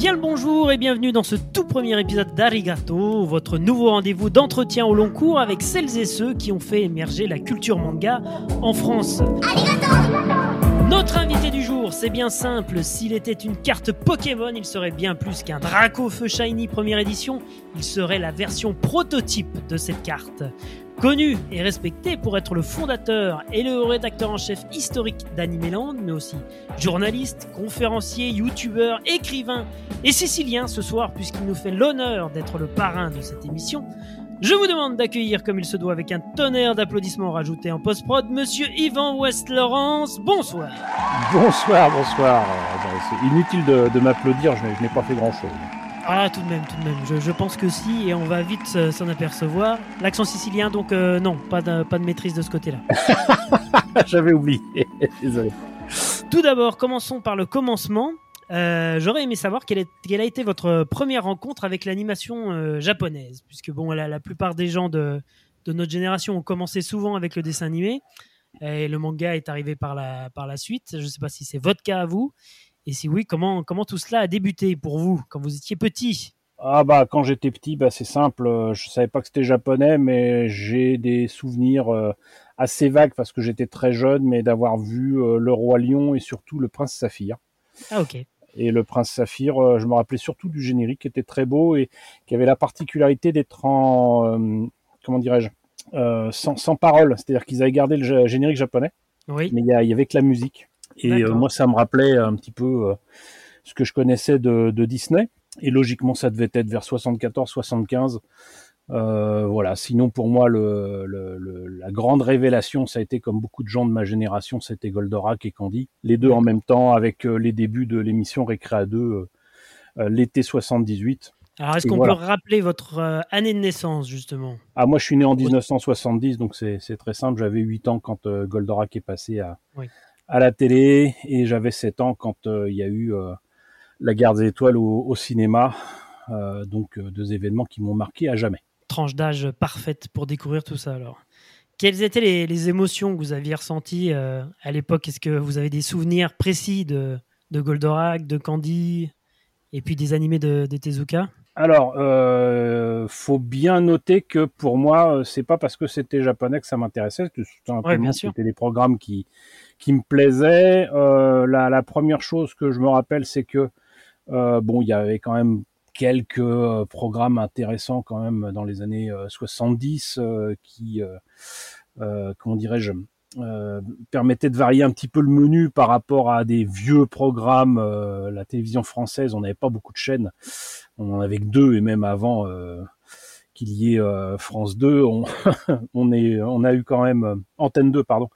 Bien le bonjour et bienvenue dans ce tout premier épisode d'Arigato, votre nouveau rendez-vous d'entretien au long cours avec celles et ceux qui ont fait émerger la culture manga en France. Notre invité du jour, c'est bien simple, s'il était une carte Pokémon, il serait bien plus qu'un Draco Feu Shiny première édition, il serait la version prototype de cette carte. Connu et respecté pour être le fondateur et le rédacteur en chef historique d'Animeland, mais aussi journaliste, conférencier, youtubeur, écrivain et sicilien ce soir puisqu'il nous fait l'honneur d'être le parrain de cette émission, je vous demande d'accueillir comme il se doit avec un tonnerre d'applaudissements rajoutés en post-prod, monsieur Yvan West-Laurence. Bonsoir. Bonsoir, bonsoir. Euh, C'est inutile de, m'applaudir, je n'ai pas fait grand-chose. Ah, tout de même, tout de même. Je, je pense que si, et on va vite euh, s'en apercevoir. L'accent sicilien, donc euh, non, pas de, pas de maîtrise de ce côté-là. J'avais oublié, désolé. Tout d'abord, commençons par le commencement. Euh, J'aurais aimé savoir quelle, est- quelle a été votre première rencontre avec l'animation euh, japonaise, puisque bon, la, la plupart des gens de, de notre génération ont commencé souvent avec le dessin animé, et le manga est arrivé par la, par la suite. Je ne sais pas si c'est votre cas à vous, et si oui, comment, comment tout cela a débuté pour vous quand vous étiez petit? Ah bah quand j'étais petit, bah c'est simple, euh, je savais pas que c'était japonais, mais j'ai des souvenirs euh, assez vagues parce que j'étais très jeune, mais d'avoir vu euh, le roi lion et surtout le prince saphir. Ah ok, Et le prince saphir, je me rappelais surtout du générique qui était très beau et qui avait la particularité d'être en euh, comment dirais-je euh, sans, sans parole, c'est-à-dire qu'ils avaient gardé le gé- générique japonais. oui, mais il y, y avait que la musique. Et euh, moi, ça me rappelait un petit peu euh, ce que je connaissais de, de Disney. Et logiquement, ça devait être vers 74-75. Euh, voilà. Sinon, pour moi, le, le- le- la grande révélation, ça a été comme beaucoup de gens de ma génération, c'était Goldorak et Candy. Les deux en même temps, avec euh, les débuts de l'émission Récréa 2, euh, euh, l'été 78. Alors, est-ce qu'on voilà. peut rappeler votre année de naissance, justement? Ah, moi, je suis né en 1970, donc c'est très simple. J'avais 8 ans quand Goldorak est passé à, Oui. À la télé et j'avais 7 ans quand euh, il y a eu euh, La Guerre des Étoiles au, au cinéma. Euh, donc, deux événements qui m'ont marqué à jamais. Tranche d'âge parfaite pour découvrir tout ça, alors. Quelles étaient les, les émotions que vous aviez ressenties à l'époque? Est-ce que vous avez des souvenirs précis de, de Goldorak, de Candy, et puis des animés de, de Tezuka? Alors, euh, faut bien noter que pour moi, c'est pas parce que c'était japonais que ça m'intéressait. Simplement que sûr. C'était des programmes qui qui me plaisaient. Euh, la, première chose que je me rappelle, c'est que euh, bon, il y avait quand même quelques euh, programmes intéressants quand même dans les années euh, 70 euh, qui, comment dirais-je, permettaient de varier un petit peu le menu par rapport à des vieux programmes. la télévision française, on n'avait pas beaucoup de chaînes, on en avait que deux et même avant qu'il y ait euh, France 2, on, on, a eu quand même euh, Antenne 2, pardon.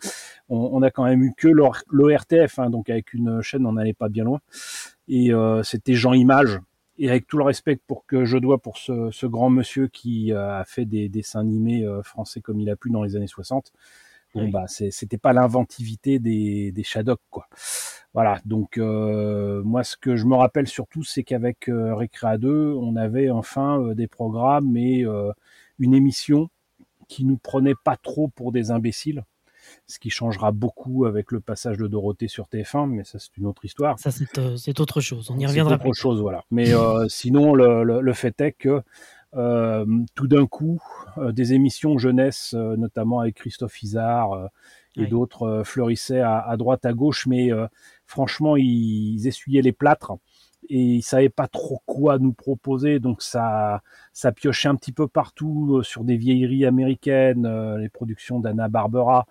On, on a quand même eu que l'OR- l'ORTF, hein, donc avec une chaîne, on n'allait pas bien loin. Et euh, c'était Jean Image. Et avec tout le respect pour que je dois pour ce, grand monsieur qui a fait des dessins animés français comme il a pu dans les années 60, bon Oui. bah c'est- c'était pas l'inventivité des, des Shadok quoi. Voilà, donc euh, moi ce que je me rappelle surtout c'est qu'avec euh, Récréa 2, on avait enfin euh, des programmes et euh, une émission qui nous prenait pas trop pour des imbéciles, ce qui changera beaucoup avec le passage de Dorothée sur TF1, mais ça c'est une autre histoire. Ça, c'est euh, c'est autre chose. On y C'est reviendra autre plus. chose, voilà. Mais euh, sinon, le, le, le fait est que tout d'un coup, euh, des émissions jeunesse, euh, notamment avec Christophe Isard euh, et Oui. d'autres, euh, fleurissaient à, à droite, à gauche, mais euh, franchement, ils, ils essuyaient les plâtres et ils savaient pas trop quoi nous proposer, donc ça, ça piochait un petit peu partout euh, sur des vieilleries américaines, euh, les productions d'Anna Barbera,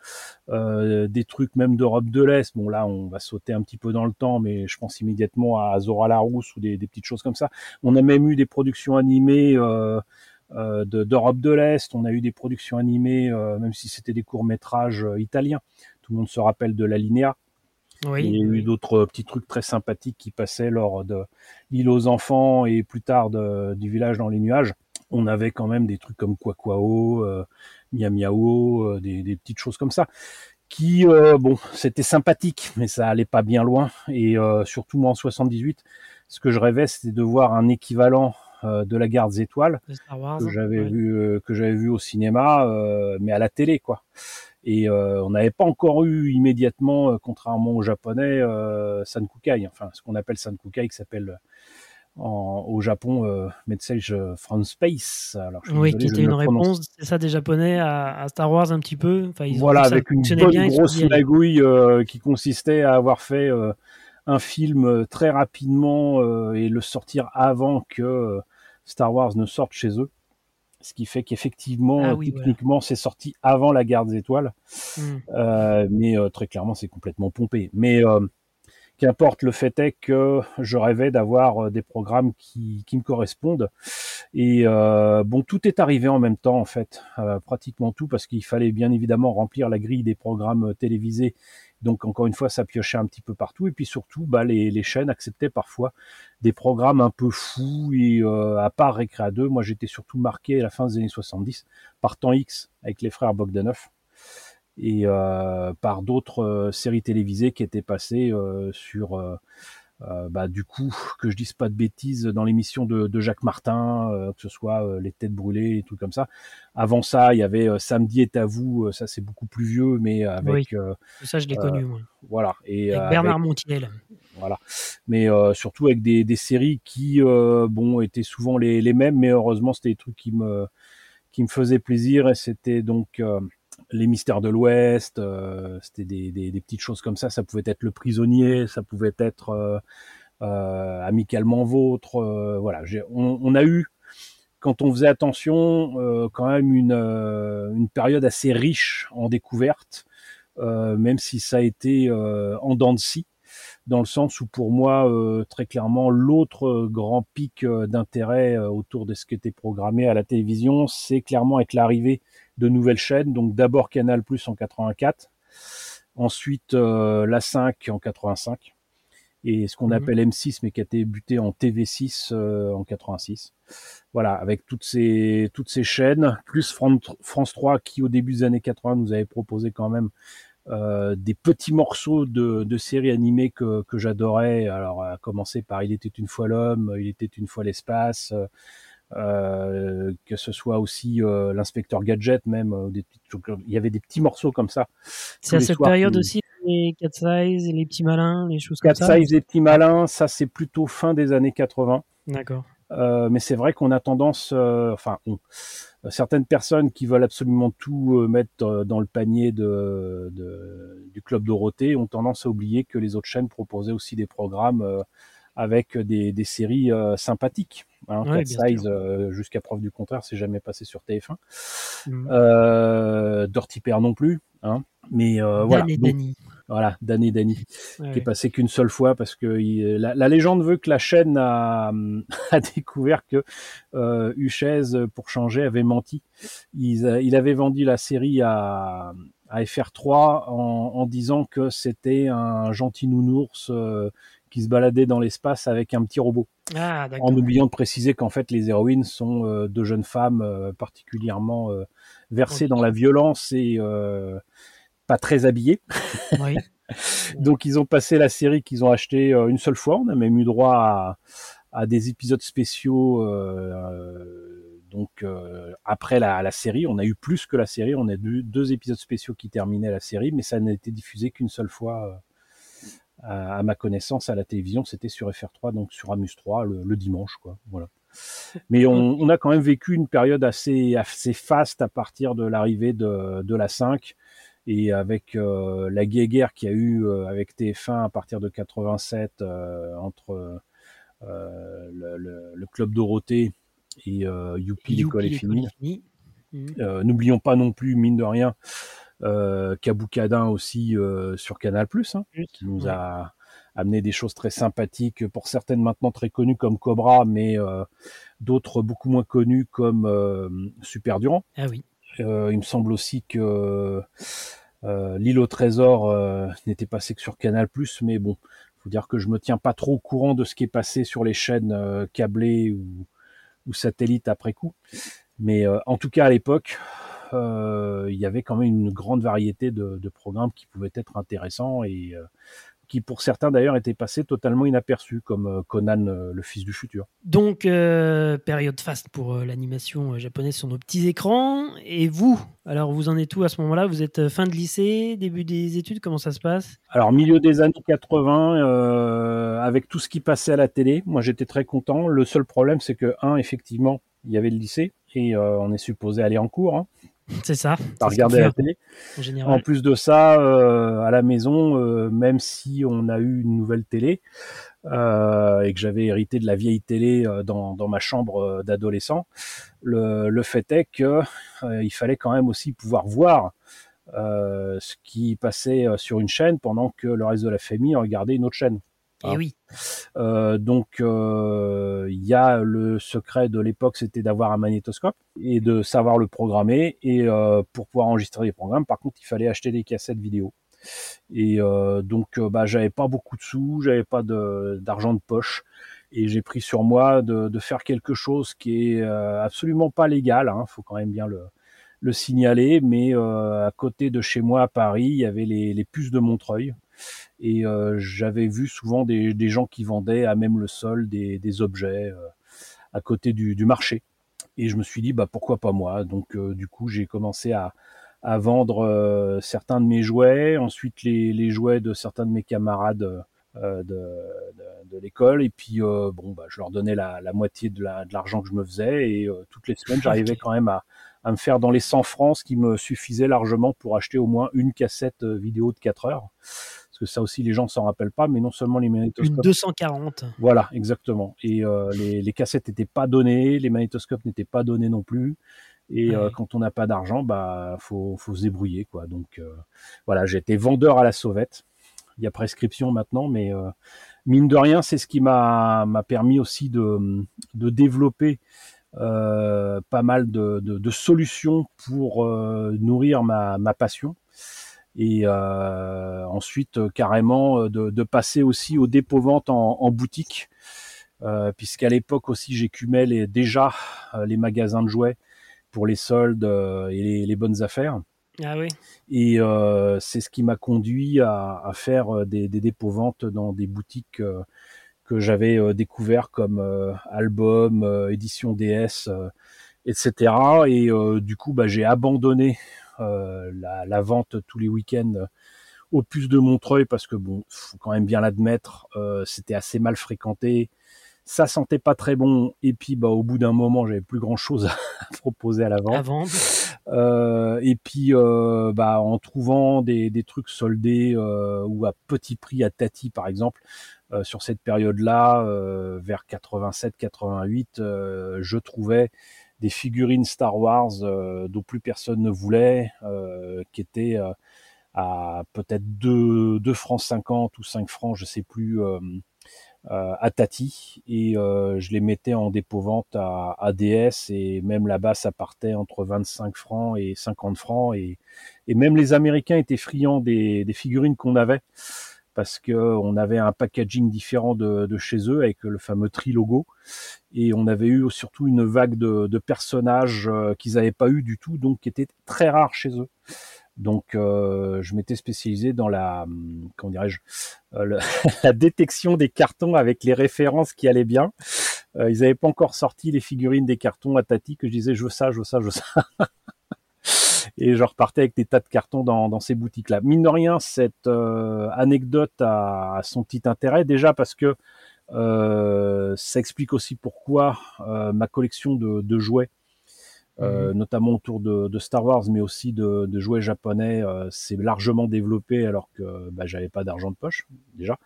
euh, des trucs même d'Europe de l'Est. Bon là, on va sauter un petit peu dans le temps, mais je pense immédiatement à Zora Larousse ou des, des petites choses comme ça. On a même eu des productions animées euh, euh, de- d'Europe de, l'Est. On a eu des productions animées, euh, même si c'était des courts métrages italiens. Tout le monde se rappelle de la Linéa. Oui, Il y a eu d'autres euh, petits trucs très sympathiques qui passaient lors de l'île aux enfants et plus tard de- du village dans les nuages. On avait quand même des trucs comme Quaquao, euh, Mia Miao, euh, des, des petites choses comme ça qui, euh, bon, c'était sympathique, mais ça allait pas bien loin. Et euh, surtout moi en 78, ce que je rêvais, c'était de voir un équivalent euh, de la Garde des Étoiles Wars. que j'avais ouais. vu euh, que j'avais vu au cinéma euh, mais à la télé quoi et euh, on n'avait pas encore eu immédiatement euh, contrairement aux japonais euh, sankukai enfin ce qu'on appelle sankukai qui s'appelle au Japon euh, Message from Space. Alors, oui, qui était une réponse, c'est ça des Japonais à, Star Wars un petit peu. Enfin, ils voilà, avec une bonne grosse magouille euh, qui consistait à avoir fait euh, un film très rapidement et le sortir avant que Star Wars ne sorte chez eux. Ce qui fait qu'effectivement, ah techniquement, c'est sorti avant la guerre des étoiles. Hmm. mais très clairement, c'est complètement pompé. Mais Qu'importe, le fait est que je rêvais d'avoir euh, des programmes qui, me correspondent. Et euh, bon, tout est arrivé en même temps, en fait, euh, pratiquement tout, parce qu'il fallait bien évidemment remplir la grille des programmes télévisés. Donc encore une fois, ça piochait un petit peu partout. Et puis surtout, bah, les, chaînes acceptaient parfois des programmes un peu fous. Et à part Récréa 2, moi j'étais surtout marqué à la fin des années 70 par Temps X avec les frères Bogdanov et euh, par d'autres euh, séries télévisées qui étaient passées euh, bah, du coup, que je dise pas de bêtises, dans l'émission de, de, Jacques Martin, que ce soit Les Têtes Brûlées et tout comme ça. Avant ça, il y avait Samedi est à vous, ça c'est beaucoup plus vieux, mais avec. Oui, ça je l'ai connu, moi. Voilà. Et, avec Bernard Montiel. Voilà. Mais surtout avec des, des séries qui, bon, étaient souvent les, les, mêmes, mais heureusement, c'était des trucs qui me, qui me faisaient plaisir et c'était donc les mystères de l'Ouest, euh, c'était des, petites choses comme ça. Ça pouvait être le prisonnier, ça pouvait être euh, euh, amicalement vôtre. voilà, on, a eu, quand on faisait attention, quand même une, une période assez riche en découvertes, même si ça a été en dents de scie dans le sens où pour moi, très clairement, l'autre grand pic d'intérêt autour de ce qui était programmé à la télévision, c'est clairement avec l'arrivée de nouvelles chaînes. Donc d'abord Canal Plus en 84, ensuite euh, la 5 en 85 et ce qu'on mhm. appelle M6 mais qui a été buté en TV6 euh, en 86. Voilà, avec toutes ces toutes ces chaînes plus France 3 qui au début des années 80 nous avait proposé quand même euh, des petits morceaux de, de séries animées que, que j'adorais. Alors à commencer par Il était une fois l'homme, Il était une fois l'espace, euh, que ce soit aussi euh, l'inspecteur gadget même euh, des, il y avait des petits morceaux comme ça c'est à cette période aussi les Cat Size et les petits malins les choses comme ça Cat Size et petits malins ça c'est plutôt fin des années 80 d'accord. Mais c'est vrai qu'on a tendance enfin certaines personnes qui veulent absolument tout mettre dans le panier de, de, du club Dorothée ont tendance à oublier que les autres chaînes proposaient aussi des programmes avec des, des séries sympathiques Hein, Size, euh, jusqu'à preuve du contraire, c'est jamais passé sur TF1. Mmh. Euh, Dirty Pair non plus. Hein. Mais euh, voilà. Danny. Voilà, Danny Danny, qui est passé qu'une seule fois parce que la, légende veut que la chaîne a, a découvert que euh, pour changer, avait menti. Il, il, avait vendu la série à, à FR3 en, en disant que c'était un gentil nounours euh, qui se baladait dans l'espace avec un petit robot. Ah, en oubliant de préciser qu'en fait les héroïnes sont euh, deux jeunes femmes euh, particulièrement euh, versées dans la violence et pas très habillées. donc ils ont passé la série qu'ils ont acheté une seule fois. On a même eu droit à, des épisodes spéciaux. donc après la, la, série, on a eu plus que la série. On a eu deux épisodes spéciaux qui terminaient la série, mais ça n'a été diffusé qu'une seule fois à, ma connaissance, à la télévision, c'était sur FR3, donc sur Amus 3, le, dimanche, quoi. Voilà. Mais on, a quand même vécu une période assez, assez faste à partir de l'arrivée de, de la 5 et avec euh, la guerre qu'il y a eu euh, avec TF1 à partir de 87 euh, entre le, le, club Dorothée et Youpi, l'école est finie. Mmh. N'oublions pas non plus, mine de rien, euh, Kaboukadin aussi euh, sur Canal+, hein, qui nous a amené des choses très sympathiques, pour certaines maintenant très connues comme Cobra, mais euh, d'autres beaucoup moins connues comme euh, Super Durant. Ah oui. il me semble aussi que L'île au trésor n'était passé que sur Canal+, mais bon, faut dire que je me tiens pas trop au courant de ce qui est passé sur les chaînes câblées ou, ou satellites après coup. Mais en tout cas à l'époque, euh, il y avait quand même une grande variété de, programmes qui pouvaient être intéressants et euh, qui pour certains d'ailleurs étaient passés totalement inaperçus, comme Conan, le fils du futur. Donc, période faste pour l'animation japonaise sur nos petits écrans. Et vous, alors vous en êtes où à ce moment-là? Vous êtes fin de lycée, début des études? Comment ça se passe? Alors, milieu des années 80, avec tout ce qui passait à la télé, moi j'étais très content. Le seul problème, c'est que, un, effectivement, il y avait le lycée et on est supposé aller en cours. Hein. C'est ça. T'as regardé la télé. En, plus de ça, euh, à la maison, euh, même si on a eu une nouvelle télé euh, et que j'avais hérité de la vieille télé dans, ma chambre d'adolescent, le, fait est que il fallait quand même aussi pouvoir voir ce qui passait sur une chaîne pendant que le reste de la famille regardait une autre chaîne. Et eh oui. Euh, donc, euh, il y a le secret de l'époque, c'était d'avoir un magnétoscope et de savoir le programmer. Et euh, pour pouvoir enregistrer des programmes, par contre, il fallait acheter des cassettes vidéo. Et donc, bah, j'avais pas beaucoup de sous, j'avais pas d'argent de, poche. Et j'ai pris sur moi de, faire quelque chose qui est absolument pas légal. Il hein, faut quand même bien le, le signaler. Mais à côté de chez moi à Paris, il y avait les, les puces de Montreuil. Et euh, j'avais vu souvent des, gens qui vendaient à même le sol des, objets euh, à côté du, marché. Et je me suis dit, bah, pourquoi pas moi? Donc euh, du coup, j'ai commencé à, vendre certains de mes jouets, ensuite les, jouets de certains de mes camarades de, l'école. Et puis, bon, bah, je leur donnais la, moitié de l'argent que je me faisais. Et toutes les semaines, j'arrivais quand même à, à, me faire dans les 100 francs, ce qui me suffisait largement pour acheter au moins une cassette vidéo de 4 heures que ça aussi les gens s'en rappellent pas, mais non seulement les magnétoscopes. Une 240. Voilà, exactement. Et euh, les, cassettes n'étaient pas données, les magnétoscopes n'étaient pas donnés non plus. Et euh, quand on n'a pas d'argent, bah faut, faut se débrouiller quoi. Donc euh, voilà, j'étais vendeur à la sauvette. Il y a prescription maintenant, mais mine de rien, c'est ce qui m'a permis aussi de, de développer pas mal de, de, solutions pour nourrir ma, ma passion et euh, ensuite euh, carrément euh, de, passer aussi au dépôt-vente en, boutique, puisqu'à l'époque aussi j'écumais déjà les magasins de jouets pour les soldes et les, bonnes affaires. Ah oui. Et c'est ce qui m'a conduit à, faire des, dépôts-ventes dans des boutiques que j'avais découvert comme Album, Édition DS, etc. Et du coup, bah, j'ai abandonné euh, la, vente tous les week-ends au puce de Montreuil parce que bon, faut quand même bien l'admettre, euh, c'était assez mal fréquenté, ça sentait pas très bon. Et puis bah au bout d'un moment j'avais plus grand chose à proposer à la vente. Euh, et puis bah en trouvant des, trucs soldés ou à petit prix à Tati par exemple sur cette période-là vers 87-88 je trouvais des figurines Star Wars euh, dont plus personne ne voulait, euh, qui étaient euh, à peut-être 2, 2 francs 50 ou 5 francs, je sais plus, à Tati. Et je les mettais en dépôt-vente à, ADS et même là-bas, ça partait entre 25 francs et 50 francs. Et, et même les Américains étaient friands des figurines qu'on avait parce que on avait un packaging différent de, chez eux avec le fameux tri logo et on avait eu surtout une vague de, de personnages euh, qu'ils n'avaient pas eu du tout donc qui étaient très rares chez eux. Donc euh, je m'étais spécialisé dans la hum, comment dirais-je euh, la détection des cartons avec les références qui allaient bien. Ils n'avaient pas encore sorti les figurines des cartons à Tati que je disais je veux ça je veux ça je veux ça et je repartais avec des tas de cartons dans, ces boutiques-là. Mine de rien, cette euh, anecdote a, son petit intérêt, déjà parce que euh, ça explique aussi pourquoi euh, ma collection de, jouets, mhm. notamment autour de, Star Wars, mais aussi de, jouets japonais, s'est largement développée alors que bah, j'avais pas d'argent de poche déjà.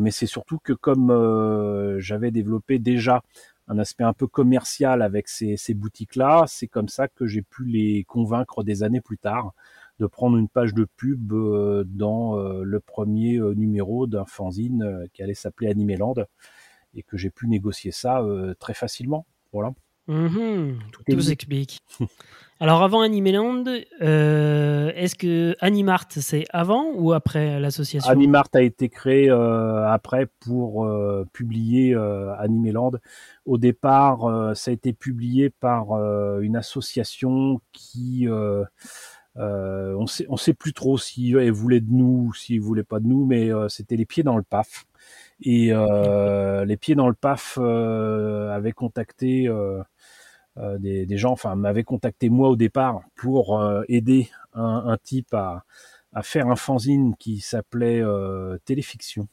mais c'est surtout que comme j'avais développé déjà un aspect un peu commercial avec ces, boutiques-là. C'est comme ça que j'ai pu les convaincre des années plus tard de prendre une page de pub euh, dans euh, le premier euh, numéro d'un fanzine qui allait s'appeler Animeland et que j'ai pu négocier ça très facilement. Voilà. Mhm. tout s'explique. Alors avant Animeland, euh, est-ce que Animart c'est avant ou après l'association? Animart a été créé euh, après pour euh, publier Animeland. Au départ, ça a été publié par une association qui Euh, on sait, on sait plus trop si elle voulait de nous, ou s'il voulait pas de nous, mais euh, c'était les pieds dans le paf. Et euh, les pieds dans le paf avaient contacté des, des, gens, enfin m'avaient contacté moi au départ pour aider un, un, type à, à, faire un fanzine qui s'appelait Téléfiction.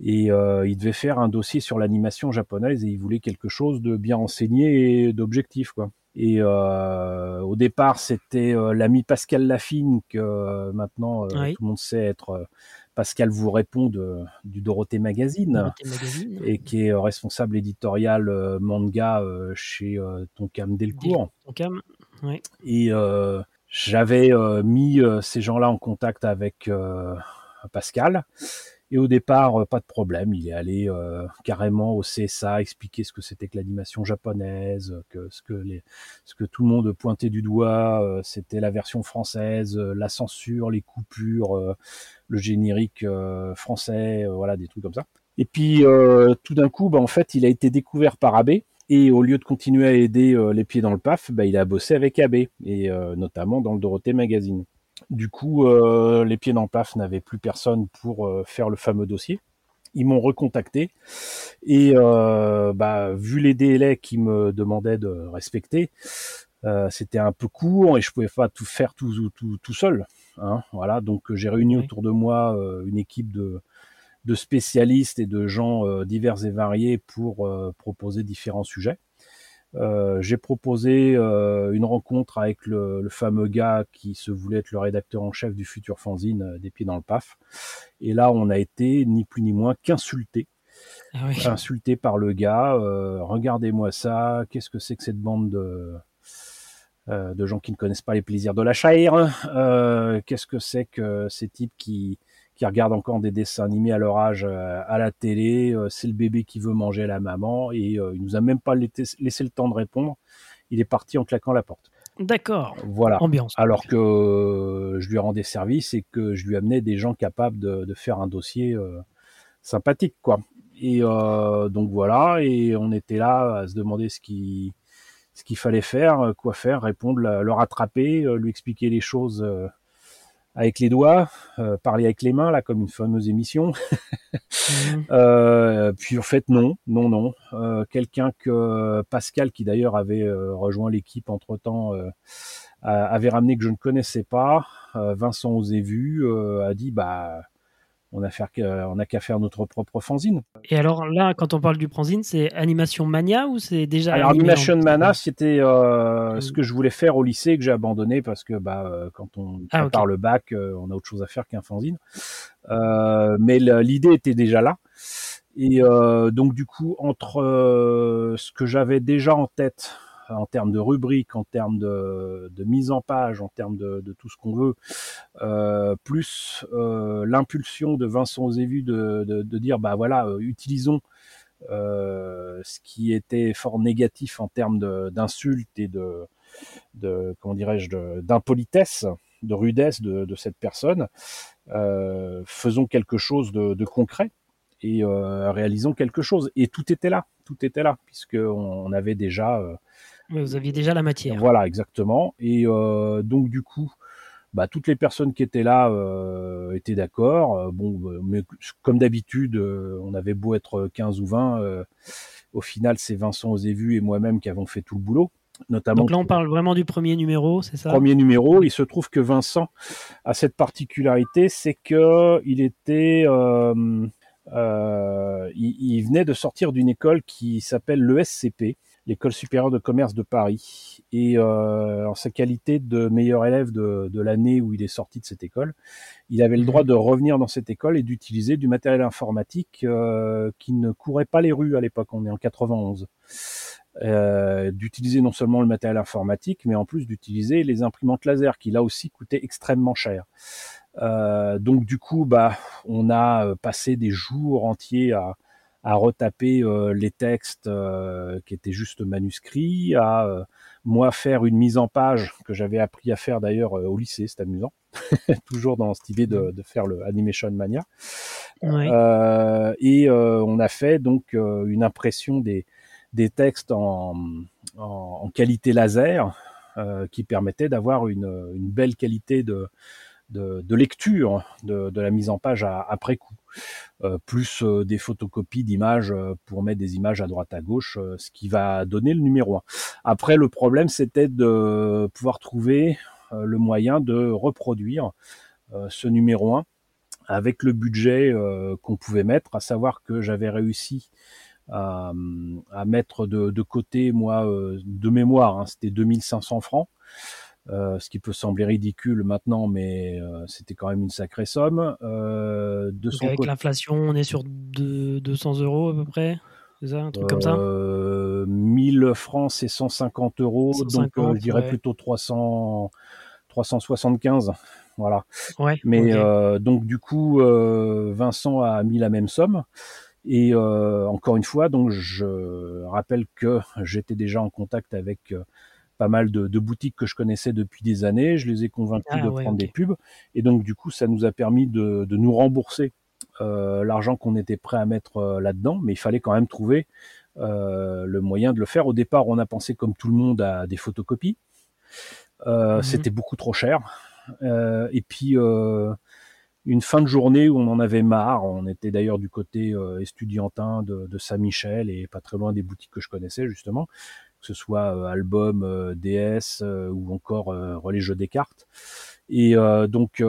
Et il devait faire un dossier sur l'animation japonaise et il voulait quelque chose de bien enseigné et d'objectif, quoi. Et euh, au départ, c'était euh, l'ami Pascal Lafine, que euh, maintenant tout le monde sait être Pascal vous répond de, du Dorothée Magazine, et qui est responsable éditorial manga chez Tonkam Delcourt. Tonkam, oui. Et j'avais mis ces gens-là en contact avec Pascal. Et au départ, euh, pas de problème, il est allé euh, carrément au CSA expliquer ce que c'était que l'animation japonaise, que ce que les, que tout le monde pointait du doigt, euh, c'était la version française, la censure, les coupures, le générique français, voilà des trucs comme ça. Et puis tout d'un coup, bah, en fait, il a été découvert par AB. Et au lieu de continuer à aider les pieds dans le paf, bah, il a bossé avec AB, et notamment dans le Dorothée Magazine. Du coup, euh, les pieds dans le paf n'avaient plus personne pour euh, faire le fameux dossier. Ils m'ont recontacté et euh, bah, vu les délais qu'ils me demandaient de respecter, c'était un peu court et je pouvais pas tout faire tout, tout, tout seul. Hein, voilà, donc j'ai réuni autour de moi une équipe de, de spécialistes et de gens divers et variés pour proposer différents sujets. Euh, j'ai proposé euh, une rencontre avec le, le, fameux gars qui se voulait être le rédacteur en chef du futur fanzine euh, des pieds dans le paf. Et là, on a été ni plus ni moins qu'insulté. Ah Insulté par le gars. Regardez-moi ça. Qu'est-ce que c'est que cette bande de de gens qui ne connaissent pas les plaisirs de la chair. Qu'est-ce que c'est que ces types qui qui regardent encore des dessins animés à leur âge euh, à la télé. Euh, c'est le bébé qui veut manger la maman et euh, il nous a même pas laissé le temps de répondre. Il est parti en claquant la porte. D'accord. Voilà. Ambiance. Alors que je lui rendais service et que je lui amenais des gens capables de, de faire un dossier sympathique, quoi. Et donc voilà. Et on était là à se demander ce qui ce qu'il fallait faire, quoi faire, répondre, le rattraper, lui expliquer les choses avec les doigts, euh, parler avec les mains, là, comme une fameuse émission. Mhm. euh, puis en fait, non, non, non. Euh, Quelqu'un que Pascal, qui d'ailleurs avait euh, rejoint l'équipe entre temps, euh, avait ramené que je ne connaissais pas. Vincent Osé Vu a dit, bah on a, qu'à faire notre propre fanzine. Et alors là, quand on parle du fanzine, c'est Animation Mania ou c'est déjà Alors Animation Mania, c'était euh, ce que je voulais faire au lycée que j'ai abandonné parce que bah euh, quand on ah, prépare le bac, euh, on a autre chose à faire qu'un fanzine. mais l'idée était déjà là. Et donc du coup, entre ce que j'avais déjà en tête en termes de rubrique, en termes de, mise en page, en termes de, tout ce qu'on veut, euh, plus euh, l'impulsion de Vincent Zévu de, dire bah voilà, euh, utilisons ce qui était fort négatif en termes d'insultes et de, comment dirais-je d'impolitesse, de rudesse de, cette personne, faisons quelque chose de, concret et réalisons quelque chose. Et tout était là, tout était là, puisque on avait déjà vous aviez déjà la matière. Voilà, exactement. Et euh, donc du coup, bah, toutes les personnes qui étaient là euh, étaient d'accord. Euh, bon, mais comme d'habitude, on avait beau être 15 ou 20, au final, c'est Vincent Osévu et moi-même qui avons fait tout le boulot. Notamment Donc là, on parle vraiment du premier numéro, c'est ça? Premier numéro. Il se trouve que Vincent a cette particularité, c'est que il était, il, il, venait de sortir d'une école qui s'appelle l'ESCP, l'école supérieure de commerce de Paris. Et euh, en sa qualité de meilleur élève de, de l'année où il est sorti de cette école, il avait le mhm. droit de revenir dans cette école et d'utiliser du matériel informatique euh, qui ne courait pas les rues à l'époque. On est en 91. Euh, d'utiliser non seulement le matériel informatique, mais en plus d'utiliser les imprimantes laser, qui là aussi coûtaient extrêmement cher. Euh, donc du coup, bah, on a passé des jours entiers à, à retaper euh, les textes euh, qui étaient juste manuscrits, à euh, moi faire une mise en page que j'avais appris à faire d'ailleurs au lycée, c'est amusant, toujours dans cette idée de, de, faire le Animation Mania. et on a fait donc une impression des, des textes en, en, en qualité laser. qui permettait d'avoir une, une, belle qualité de, de, lecture de, la mise en page après coup, euh, plus euh, des photocopies d'images euh, pour mettre des images à droite à gauche, ce qui va donner le numéro 1. Après, le problème, c'était de pouvoir trouver le moyen de reproduire ce numéro 1 avec le budget qu'on pouvait mettre, à savoir que j'avais réussi à, mettre de, côté, moi, de mémoire, hein, c'était 2500 francs. Euh, ce qui peut sembler ridicule maintenant, mais euh, c'était quand même une sacrée somme. Euh, de son avec l'inflation, on est sur 200 euros à peu près ça, un truc comme ça 1000 francs, c'est 150 euros, donc je dirais plutôt 300, 375. Voilà. Ouais, mais donc du coup, Vincent a mis la même somme. Et encore une fois, donc je rappelle que j'étais déjà en contact avec pas mal de, boutiques que je connaissais depuis des années. Je les ai convaincus ah de prendre des pubs. Et donc, du coup, ça nous a permis de, nous rembourser euh, l'argent qu'on était prêt à mettre euh, là-dedans. Mais il fallait quand même trouver euh, le moyen de le faire. Au départ, on a pensé, comme tout le monde, à des photocopies. Mhm. C'était beaucoup trop cher. et puis, une fin de journée où on en avait marre. On était d'ailleurs du côté estudiantin de, de Saint-Michel et pas très loin des boutiques que je connaissais, justement que ce soit euh, album, euh, DS euh, ou encore relais jeux des cartes. Et donc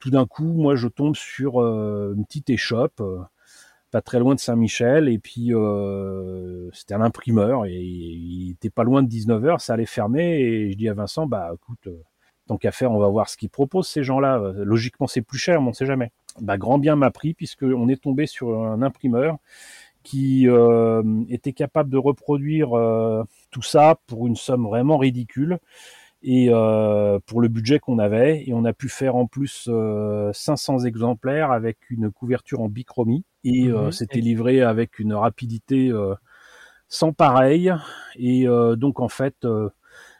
tout d'un coup, moi, je tombe sur une petite échoppe, pas très loin de Saint-Michel, et puis c'était un imprimeur, et il était pas loin de 19h, ça allait fermer, et je dis à Vincent, bah écoute, tant qu'à faire, on va voir ce qu'ils proposent ces gens-là. Logiquement, c'est plus cher, mais on sait jamais. Bah, grand bien m'a pris, puisqu'on est tombé sur un imprimeur qui euh, était capable de reproduire euh, tout ça pour une somme vraiment ridicule. Et euh, pour le budget qu'on avait. Et on a pu faire en plus 500 exemplaires avec une couverture en bichromie. Et mhm. c'était livré avec une rapidité sans pareil. Et donc en fait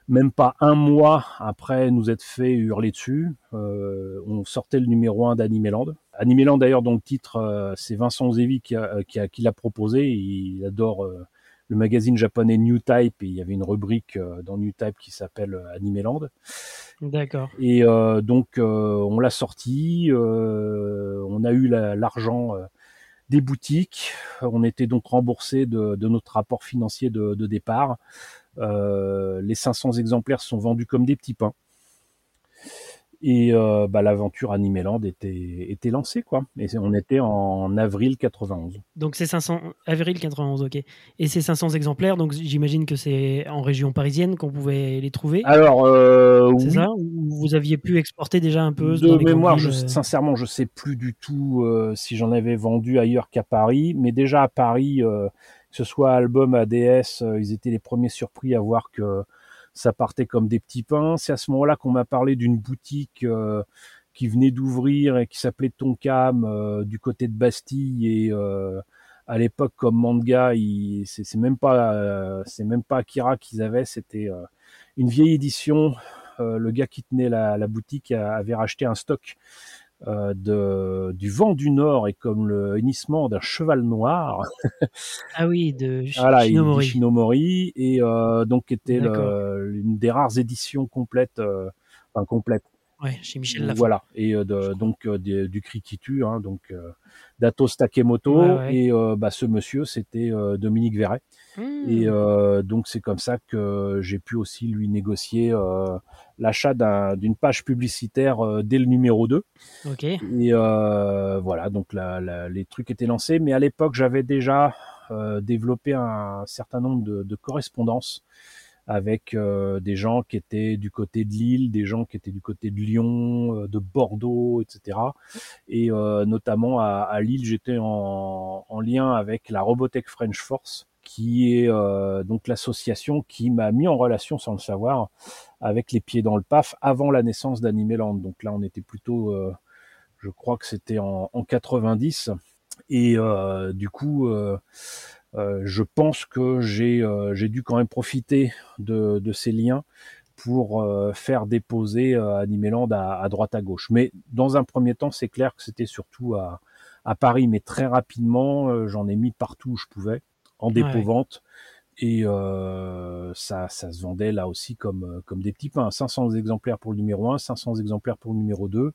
même pas un mois après nous être fait hurler dessus, on sortait le numéro 1 d'Animeland Animeland d'ailleurs, dont le titre, euh, c'est Vincent Zevi qui, l'a proposé. Il adore euh, le magazine japonais New Type et il y avait une rubrique euh, dans New Type qui s'appelle Animeland. D'accord. Et donc on l'a sorti, on a eu l'argent des boutiques, on était donc remboursé de, notre rapport financier de, de départ. les 500 exemplaires sont vendus comme des petits pains. Et euh, bah, l'aventure Animeland était, était lancée, quoi. Et on était en avril 91. Donc c'est 500 avril 91, ok. Et ces 500 exemplaires, donc j'imagine que c'est en région parisienne qu'on pouvait les trouver. Alors euh, c'est ça Ou vous aviez pu exporter déjà un peu De mémoire, je, euh sincèrement, je sais plus du tout si j'en avais vendu ailleurs qu'à Paris, mais déjà à Paris, que ce soit album ADS, ils étaient les premiers surpris à voir que ça partait comme des petits pains. C'est à ce moment-là qu'on m'a parlé d'une boutique euh, qui venait d'ouvrir et qui s'appelait Tonkam euh, du côté de Bastille et euh, à l'époque comme manga, c'est même pas c'est même pas Akira qu'ils avaient, c'était une vieille édition. le gars qui tenait la, boutique avait racheté un stock de, du vent du Nord et comme le hennissement d'un cheval noir. ah oui, de Shinomori. et euh, donc était une des rares éditions complètes, euh, enfin complètes. Ouais, chez Michel Lafon. Voilà, et donc du cri qui tue, hein, donc d'Atos Takemoto, et bah, ce monsieur c'était Dominique Verret. Mmh. Et donc c'est comme ça que j'ai pu aussi lui négocier l'achat d'une page publicitaire euh, dès le numéro 2. Et euh, voilà, donc les trucs étaient lancés. Mais à l'époque, j'avais déjà euh, développé un certain nombre de, correspondances avec des gens qui étaient du côté de Lille, des gens qui étaient du côté de Lyon, de Bordeaux, etc. Et notamment à, Lille, j'étais en, en, lien avec la Robotech French Force, qui est euh, donc l'association qui m'a mis en relation sans le savoir avec les pieds dans le paf avant la naissance d'Animeland. Donc là, on était plutôt, euh, je crois que c'était en, en, 90. Et euh, du coup, je pense que j'ai j'ai dû quand même profiter de, de ces liens pour faire déposer Animeland à, à, droite à gauche. Mais dans un premier temps, c'est clair que c'était surtout à, à Paris, mais très rapidement, j'en ai mis partout où je pouvais en dépôt-vente Et ça, ça se vendait là aussi comme, comme des petits pains. 500 exemplaires pour le numéro 1, 500 exemplaires pour le numéro 2.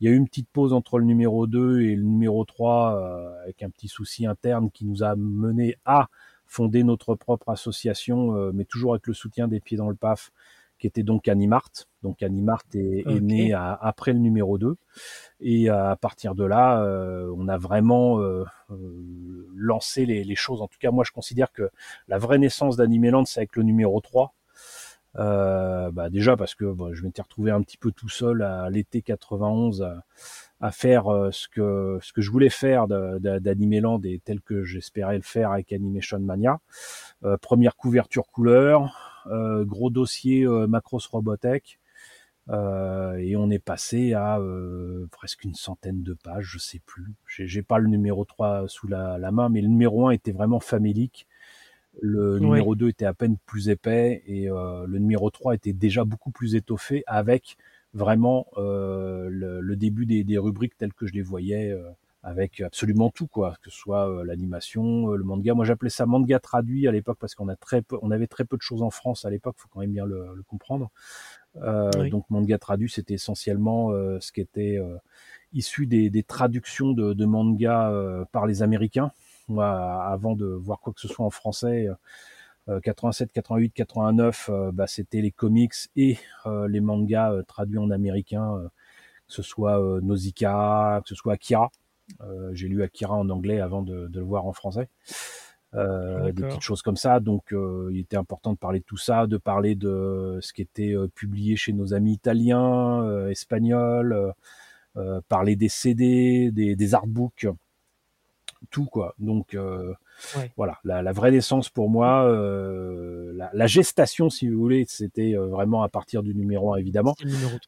Il y a eu une petite pause entre le numéro 2 et le numéro 3 avec un petit souci interne qui nous a mené à fonder notre propre association, mais toujours avec le soutien des pieds dans le PAF, qui était donc Animart. Donc Animart est, né après le numéro 2. Et à partir de là, euh, on a vraiment euh, euh, lancé les, choses. En tout cas, moi, je considère que la vraie naissance d'Animeland, c'est avec le numéro 3. Bah déjà parce que je m'étais retrouvé un petit peu tout seul à l'été 91 à, faire ce que ce que je voulais faire d'Animeland et tel que j'espérais le faire avec Animation Mania. première couverture couleur, gros dossier Macros Robotech. Euh, et on est passé à euh, presque une centaine de pages, je sais plus. J'ai pas le numéro 3 sous la, main, mais le numéro 1 était vraiment famélique. Le numéro 2 était à peine plus épais et euh, le numéro 3 était déjà beaucoup plus étoffé avec vraiment le, début des, rubriques telles que je les voyais avec absolument tout quoi, que ce soit l'animation, le manga. Moi j'appelais ça manga traduit à l'époque parce qu'on a très peu, on avait très peu de choses en France à l'époque, faut quand même bien le comprendre. Euh, donc manga traduit, c'était essentiellement euh, ce qui était euh, issu des, traductions de, manga par les Américains. Moi, avant de voir quoi que ce soit en français, 87, 88, 89, bah, c'était les comics et les mangas traduits en américain, que ce soit Nausicaa, que ce soit Akira. J'ai lu Akira en anglais avant de, de, le voir en français. Euh, des petites choses comme ça. Donc, euh, il était important de parler de tout ça, de parler de ce qui était euh, publié chez nos amis italiens, espagnols, parler des CD, des, des artbooks, tout quoi. Donc, voilà, la, vraie naissance pour moi, la, gestation, si vous voulez, c'était vraiment à partir du numéro 1, évidemment.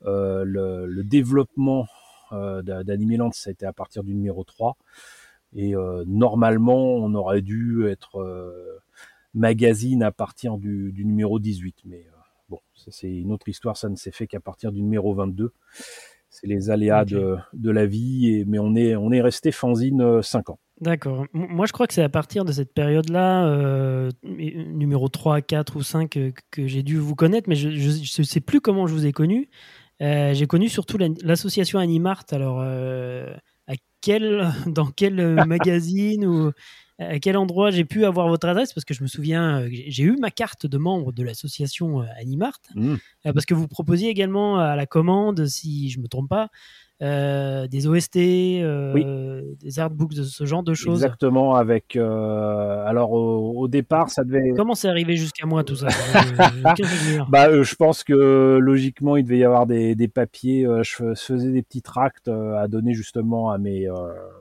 Le, le, développement d'Animeland, ça a été à partir du numéro 3. Et euh, normalement, on aurait dû être euh, magazine à partir du, du numéro 18. Mais euh, bon, c'est une autre histoire, ça ne s'est fait qu'à partir du numéro 22. C'est les aléas de, de, la vie, et, mais on est, on est resté fanzine 5 ans. D'accord. Moi, je crois que c'est à partir de cette période-là, euh, numéro 3, 4 ou 5, que, j'ai dû vous connaître, mais je ne sais plus comment je vous ai connu. Euh, j'ai connu surtout l'association Animart. Alors, euh, quel, dans quel euh, magazine ou à quel endroit j'ai pu avoir votre adresse? Parce que je me souviens, euh, j'ai eu ma carte de membre de l'association euh, Animart mmh. parce que vous proposiez également à la commande, si je me trompe pas, euh, des OST, euh, des artbooks, de ce genre de choses. Exactement, avec. Euh, alors au, départ, ça devait. Comment c'est arrivé jusqu'à moi tout ça Bah, je pense que logiquement, il devait y avoir des, des papiers. je faisais des petits tracts à donner justement à mes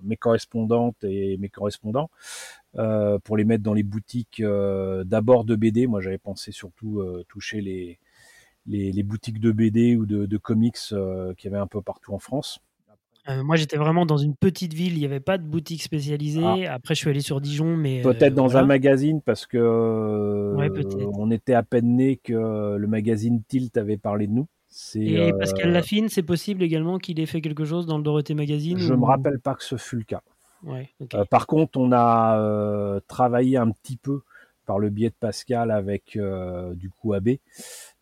mes correspondantes et mes correspondants. pour les mettre dans les boutiques d'abord de BD. Moi, j'avais pensé surtout toucher les, les, boutiques de BD ou de, comics euh, qu'il y avait un peu partout en France. Euh, moi, j'étais vraiment dans une petite ville, il n'y avait pas de boutique spécialisée. Ah. Après, je suis allé sur Dijon, mais euh, peut-être dans un magazine parce que on était à peine né que le magazine Tilt avait parlé de nous. Et Pascal Lafine, c'est possible également qu'il ait fait quelque chose dans le Dorothée Magazine Je ne me rappelle pas que ce fut le cas. par contre, on a travaillé un petit peu par le biais de Pascal avec du coup AB euh,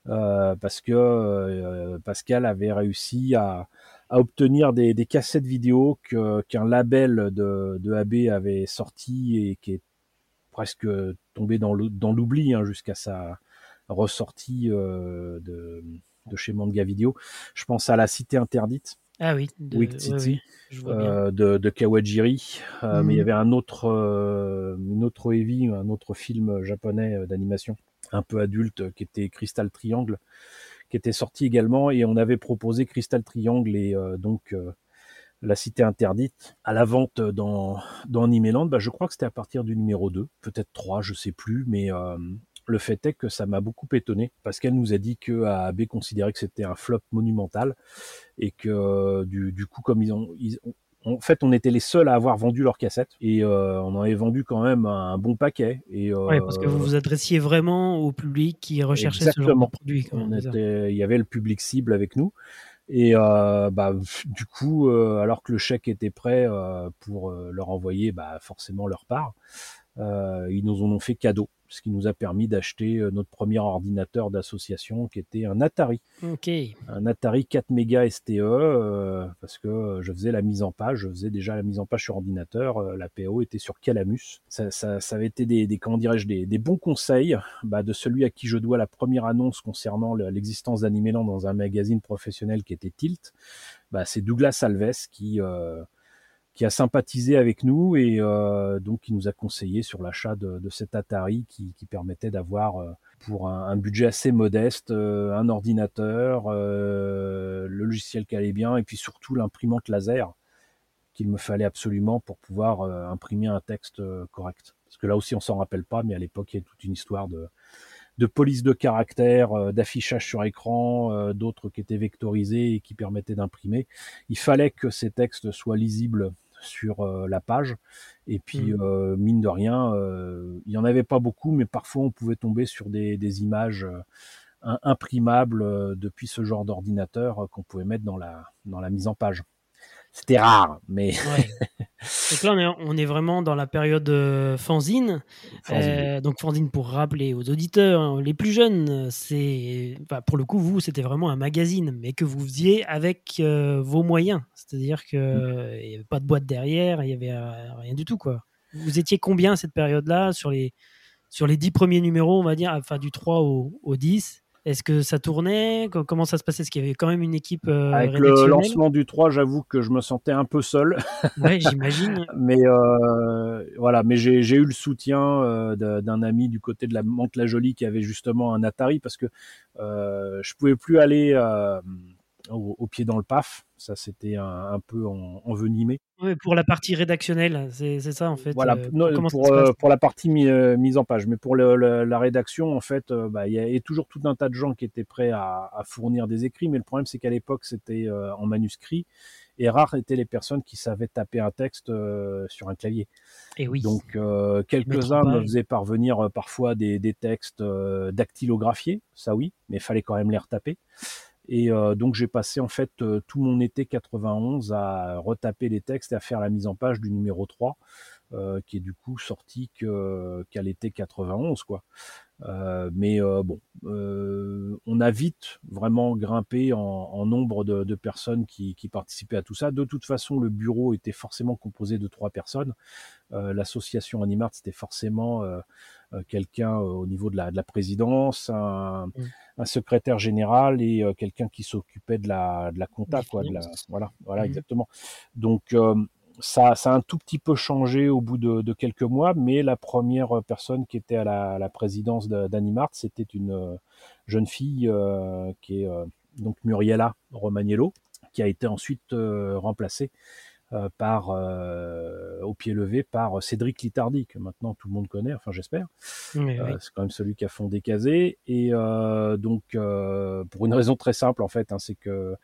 parce que euh, Pascal avait réussi à, obtenir des, cassettes vidéo qu'un label de, de, AB avait sorti et qui est presque tombé dans l'oubli hein, jusqu'à sa ressortie euh, de, chez Manga Video. Je pense à La Cité Interdite. Ah oui, de, City, de, Kawajiri. Mais il y mhm. avait un autre, une autre heavy, un autre film japonais d'animation un peu adulte qui était Crystal Triangle, qui était sorti également et on avait proposé Crystal Triangle et euh, donc euh, la cité interdite à la vente dans dans Animeland. Bah, je crois que c'était à partir du numéro 2, peut-être 3, je sais plus, mais euh, le fait est que ça m'a beaucoup étonné parce qu'elle nous a dit que AB considérait que c'était un flop monumental et que du, coup comme ils ont en fait, on était les seuls à avoir vendu leurs cassettes et euh, on en avait vendu quand même un bon paquet. Et, euh, parce que vous vous adressiez vraiment au public qui recherchait ce genre de produit. il y avait le public cible avec nous. Et euh, bah, du coup, alors que le chèque était prêt pour leur envoyer bah, forcément leur part, ils nous en ont fait cadeau ce qui nous a permis d'acheter euh, notre premier ordinateur d'association qui était un Atari. Un Atari 4 mégas STE, euh, parce que euh, je faisais la mise en page, je faisais déjà la mise en page sur ordinateur, la PO était sur Calamus. Ça, ça, ça avait été des, des comment dirais-je, des, des, bons conseils bah, de celui à qui je dois la première annonce concernant l'existence d'Animéland dans un magazine professionnel qui était Tilt. Bah, c'est Douglas Alves qui qui a sympathisé avec nous et euh, donc qui nous a conseillé sur l'achat de, de, cet Atari qui, qui permettait d'avoir euh, pour un, un, budget assez modeste euh, un ordinateur, euh, le logiciel qui allait bien et puis surtout l'imprimante laser qu'il me fallait absolument pour pouvoir imprimer un texte correct. Parce que là aussi on s'en rappelle pas, mais à l'époque il y a toute une histoire de, de police de caractère, d'affichage sur écran, d'autres qui étaient vectorisés et qui permettaient d'imprimer. Il fallait que ces textes soient lisibles sur euh, la page. Et puis, mmh. euh, mine de rien, euh, il n'y en avait pas beaucoup, mais parfois on pouvait tomber sur des, des images imprimables depuis ce genre d'ordinateur qu'on pouvait mettre dans la, dans la mise en page. C'était rare, mais. donc là, on est, vraiment dans la période euh, fanzine. Euh, donc, fanzine, pour rappeler aux auditeurs, hein, les plus jeunes, c'est. pour le coup, vous, c'était vraiment un magazine, mais que vous faisiez avec euh, vos moyens. C'est-à-dire qu'il mm. n'y avait pas de boîte derrière, il n'y avait rien du tout, quoi. Vous étiez combien à cette période-là sur les, sur les 10 premiers numéros, on va dire, enfin du 3 au, au 10 est-ce que ça tournait? Comment ça se passait? Est-ce qu'il y avait quand même une équipe euh, Avec le lancement du 3, j'avoue que je me sentais un peu seul. Oui, j'imagine. mais euh, voilà, mais j'ai eu le soutien euh, d'un ami du côté de la Mantes la Jolie qui avait justement un Atari parce que je pouvais plus aller au, pied dans le PAF. Ça, c'était un, peu envenimé. Oui, pour la partie rédactionnelle, c'est ça en fait. Voilà, euh, pour, euh, pour, la partie euh, mise en page. Mais pour la rédaction, en fait, bah, il y a toujours tout un tas de gens qui étaient prêts à, fournir des écrits. Mais le problème, c'est qu'à l'époque, c'était en manuscrit. Et rares étaient les personnes qui savaient taper un texte sur un clavier. Et oui. Donc, quelques-uns me faisaient parvenir parfois des, des textes dactylographiés, ça oui, mais il fallait quand même les retaper. Et euh, donc j'ai passé en fait euh, tout mon été 91 à retaper les textes et à faire la mise en page du numéro 3, euh, qui est du coup sorti qu'à l'été 91 quoi. mais bon, on a vite vraiment grimpé en, nombre de, personnes qui, qui, participaient à tout ça. De toute façon, le bureau était forcément composé de trois personnes. L'association Animart, c'était forcément euh, quelqu'un euh, au niveau de la, de la présidence, un, mm. un, secrétaire général et euh, quelqu'un qui s'occupait de la, de la compta, quoi. De la, voilà, voilà, mm. exactement. Donc ça, ça a un tout petit peu changé au bout de, de, quelques mois, mais la première personne qui était à la, la présidence d'Animart, c'était une jeune fille euh, qui est donc Muriela Romagnello, qui a été ensuite remplacée euh, par euh, au pied levé par Cédric Litardi que maintenant tout le monde connaît, enfin j'espère. Euh, c'est quand même celui qui a fondé Kazé et donc pour une raison très simple en fait, hein, c'est que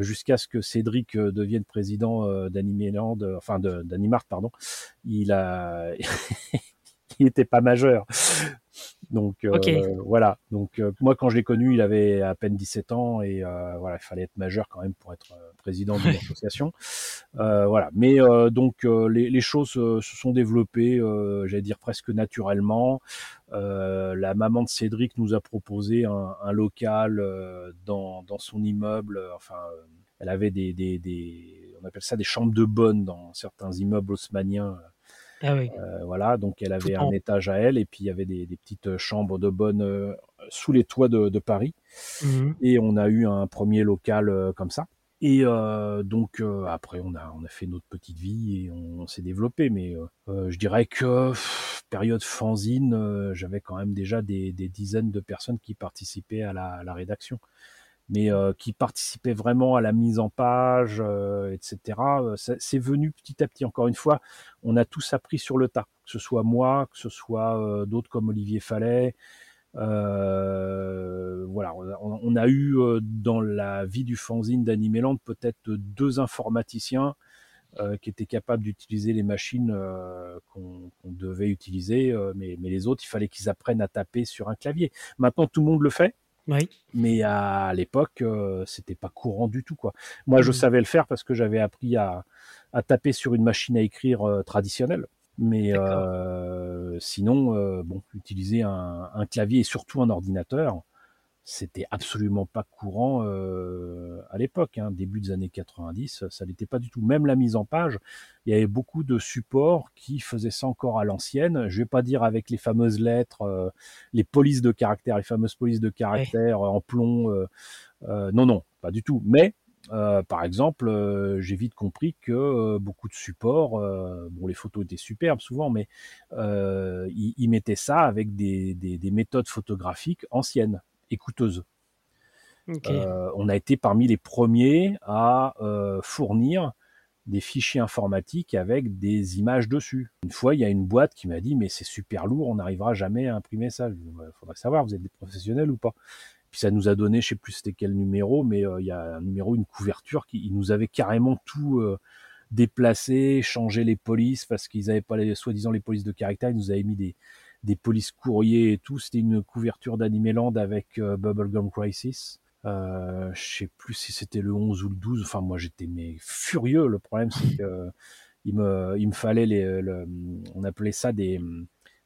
jusqu'à ce que Cédric devienne président d'Animeland, enfin d'Animart pardon, il a il était pas majeur. Donc euh, voilà. Donc euh, moi quand je l'ai connu, il avait à peine 17 ans et euh, voilà, il fallait être majeur quand même pour être président d'une association. voilà. Mais donc les, les, choses se sont développées, j'allais dire presque naturellement. la maman de Cédric nous a proposé un, un local dans, dans son immeuble. Enfin, elle avait des, des, des, on appelle ça des chambres de bonne dans certains immeubles haussmanniens ah euh, voilà, donc elle avait un étage à elle et puis il y avait des, petites chambres de bonne euh, sous les toits de, Paris. Mmh et on a eu un premier local euh, comme ça. Et donc après, on a, on a fait notre petite vie et on, s'est développé. Mais je dirais que période fanzine, j'avais quand même déjà des, dizaines de personnes qui participaient à la rédaction mais euh, qui participait vraiment à la mise en page, euh, etc. Euh, c'est venu petit à petit. Encore une fois, on a tous appris sur le tas, que ce soit moi, que ce soit d'autres comme Olivier Fallet. voilà, on, a eu dans la vie du fanzine d'Animeland peut-être deux informaticiens qui étaient capables d'utiliser les machines qu'on devait utiliser, mais, mais, les autres, il fallait qu'ils apprennent à taper sur un clavier. Maintenant, tout le monde le fait. Mais à l'époque, euh, c'était pas courant du tout, quoi. Moi, je mmh. savais le faire parce que j'avais appris à, taper sur une machine à écrire euh, traditionnelle. Mais sinon, bon, utiliser un, un, clavier et surtout un ordinateur, c'était absolument pas courant euh, à l'époque, hein, début des années 90, ça n'était pas du tout. Même la mise en page, il y avait beaucoup de supports qui faisaient ça encore à l'ancienne. Je vais pas dire avec les fameuses lettres, euh, les polices de caractère, les fameuses polices de caractère en plomb. Euh, non, non, pas du tout. Mais par exemple, j'ai vite compris que beaucoup de supports, bon, les photos étaient superbes souvent, mais ils, mettaient ça avec des méthodes photographiques anciennes et euh, on a été parmi les premiers à euh, fournir des fichiers informatiques avec des images dessus. Une fois, il y a une boîte qui m'a dit mais c'est super lourd, on n'arrivera jamais à imprimer ça. Il faudrait savoir, vous êtes des professionnels ou pas? Puis ça nous a donné, je sais plus c'était quel numéro, mais euh, il y a un numéro, une couverture qui nous avait carrément tout déplacé, changé les polices parce qu'ils n'avaient pas les soi-disant les polices de caractère, ils nous avaient mis des des polices courriers et tout. C'était une couverture d'Animeland avec euh, Bubblegum Crisis. Euh, je sais plus si c'était le 11 ou le 12. Enfin, moi, j'étais mais furieux. Le problème, c'est que il me, il me fallait les, on appelait ça des,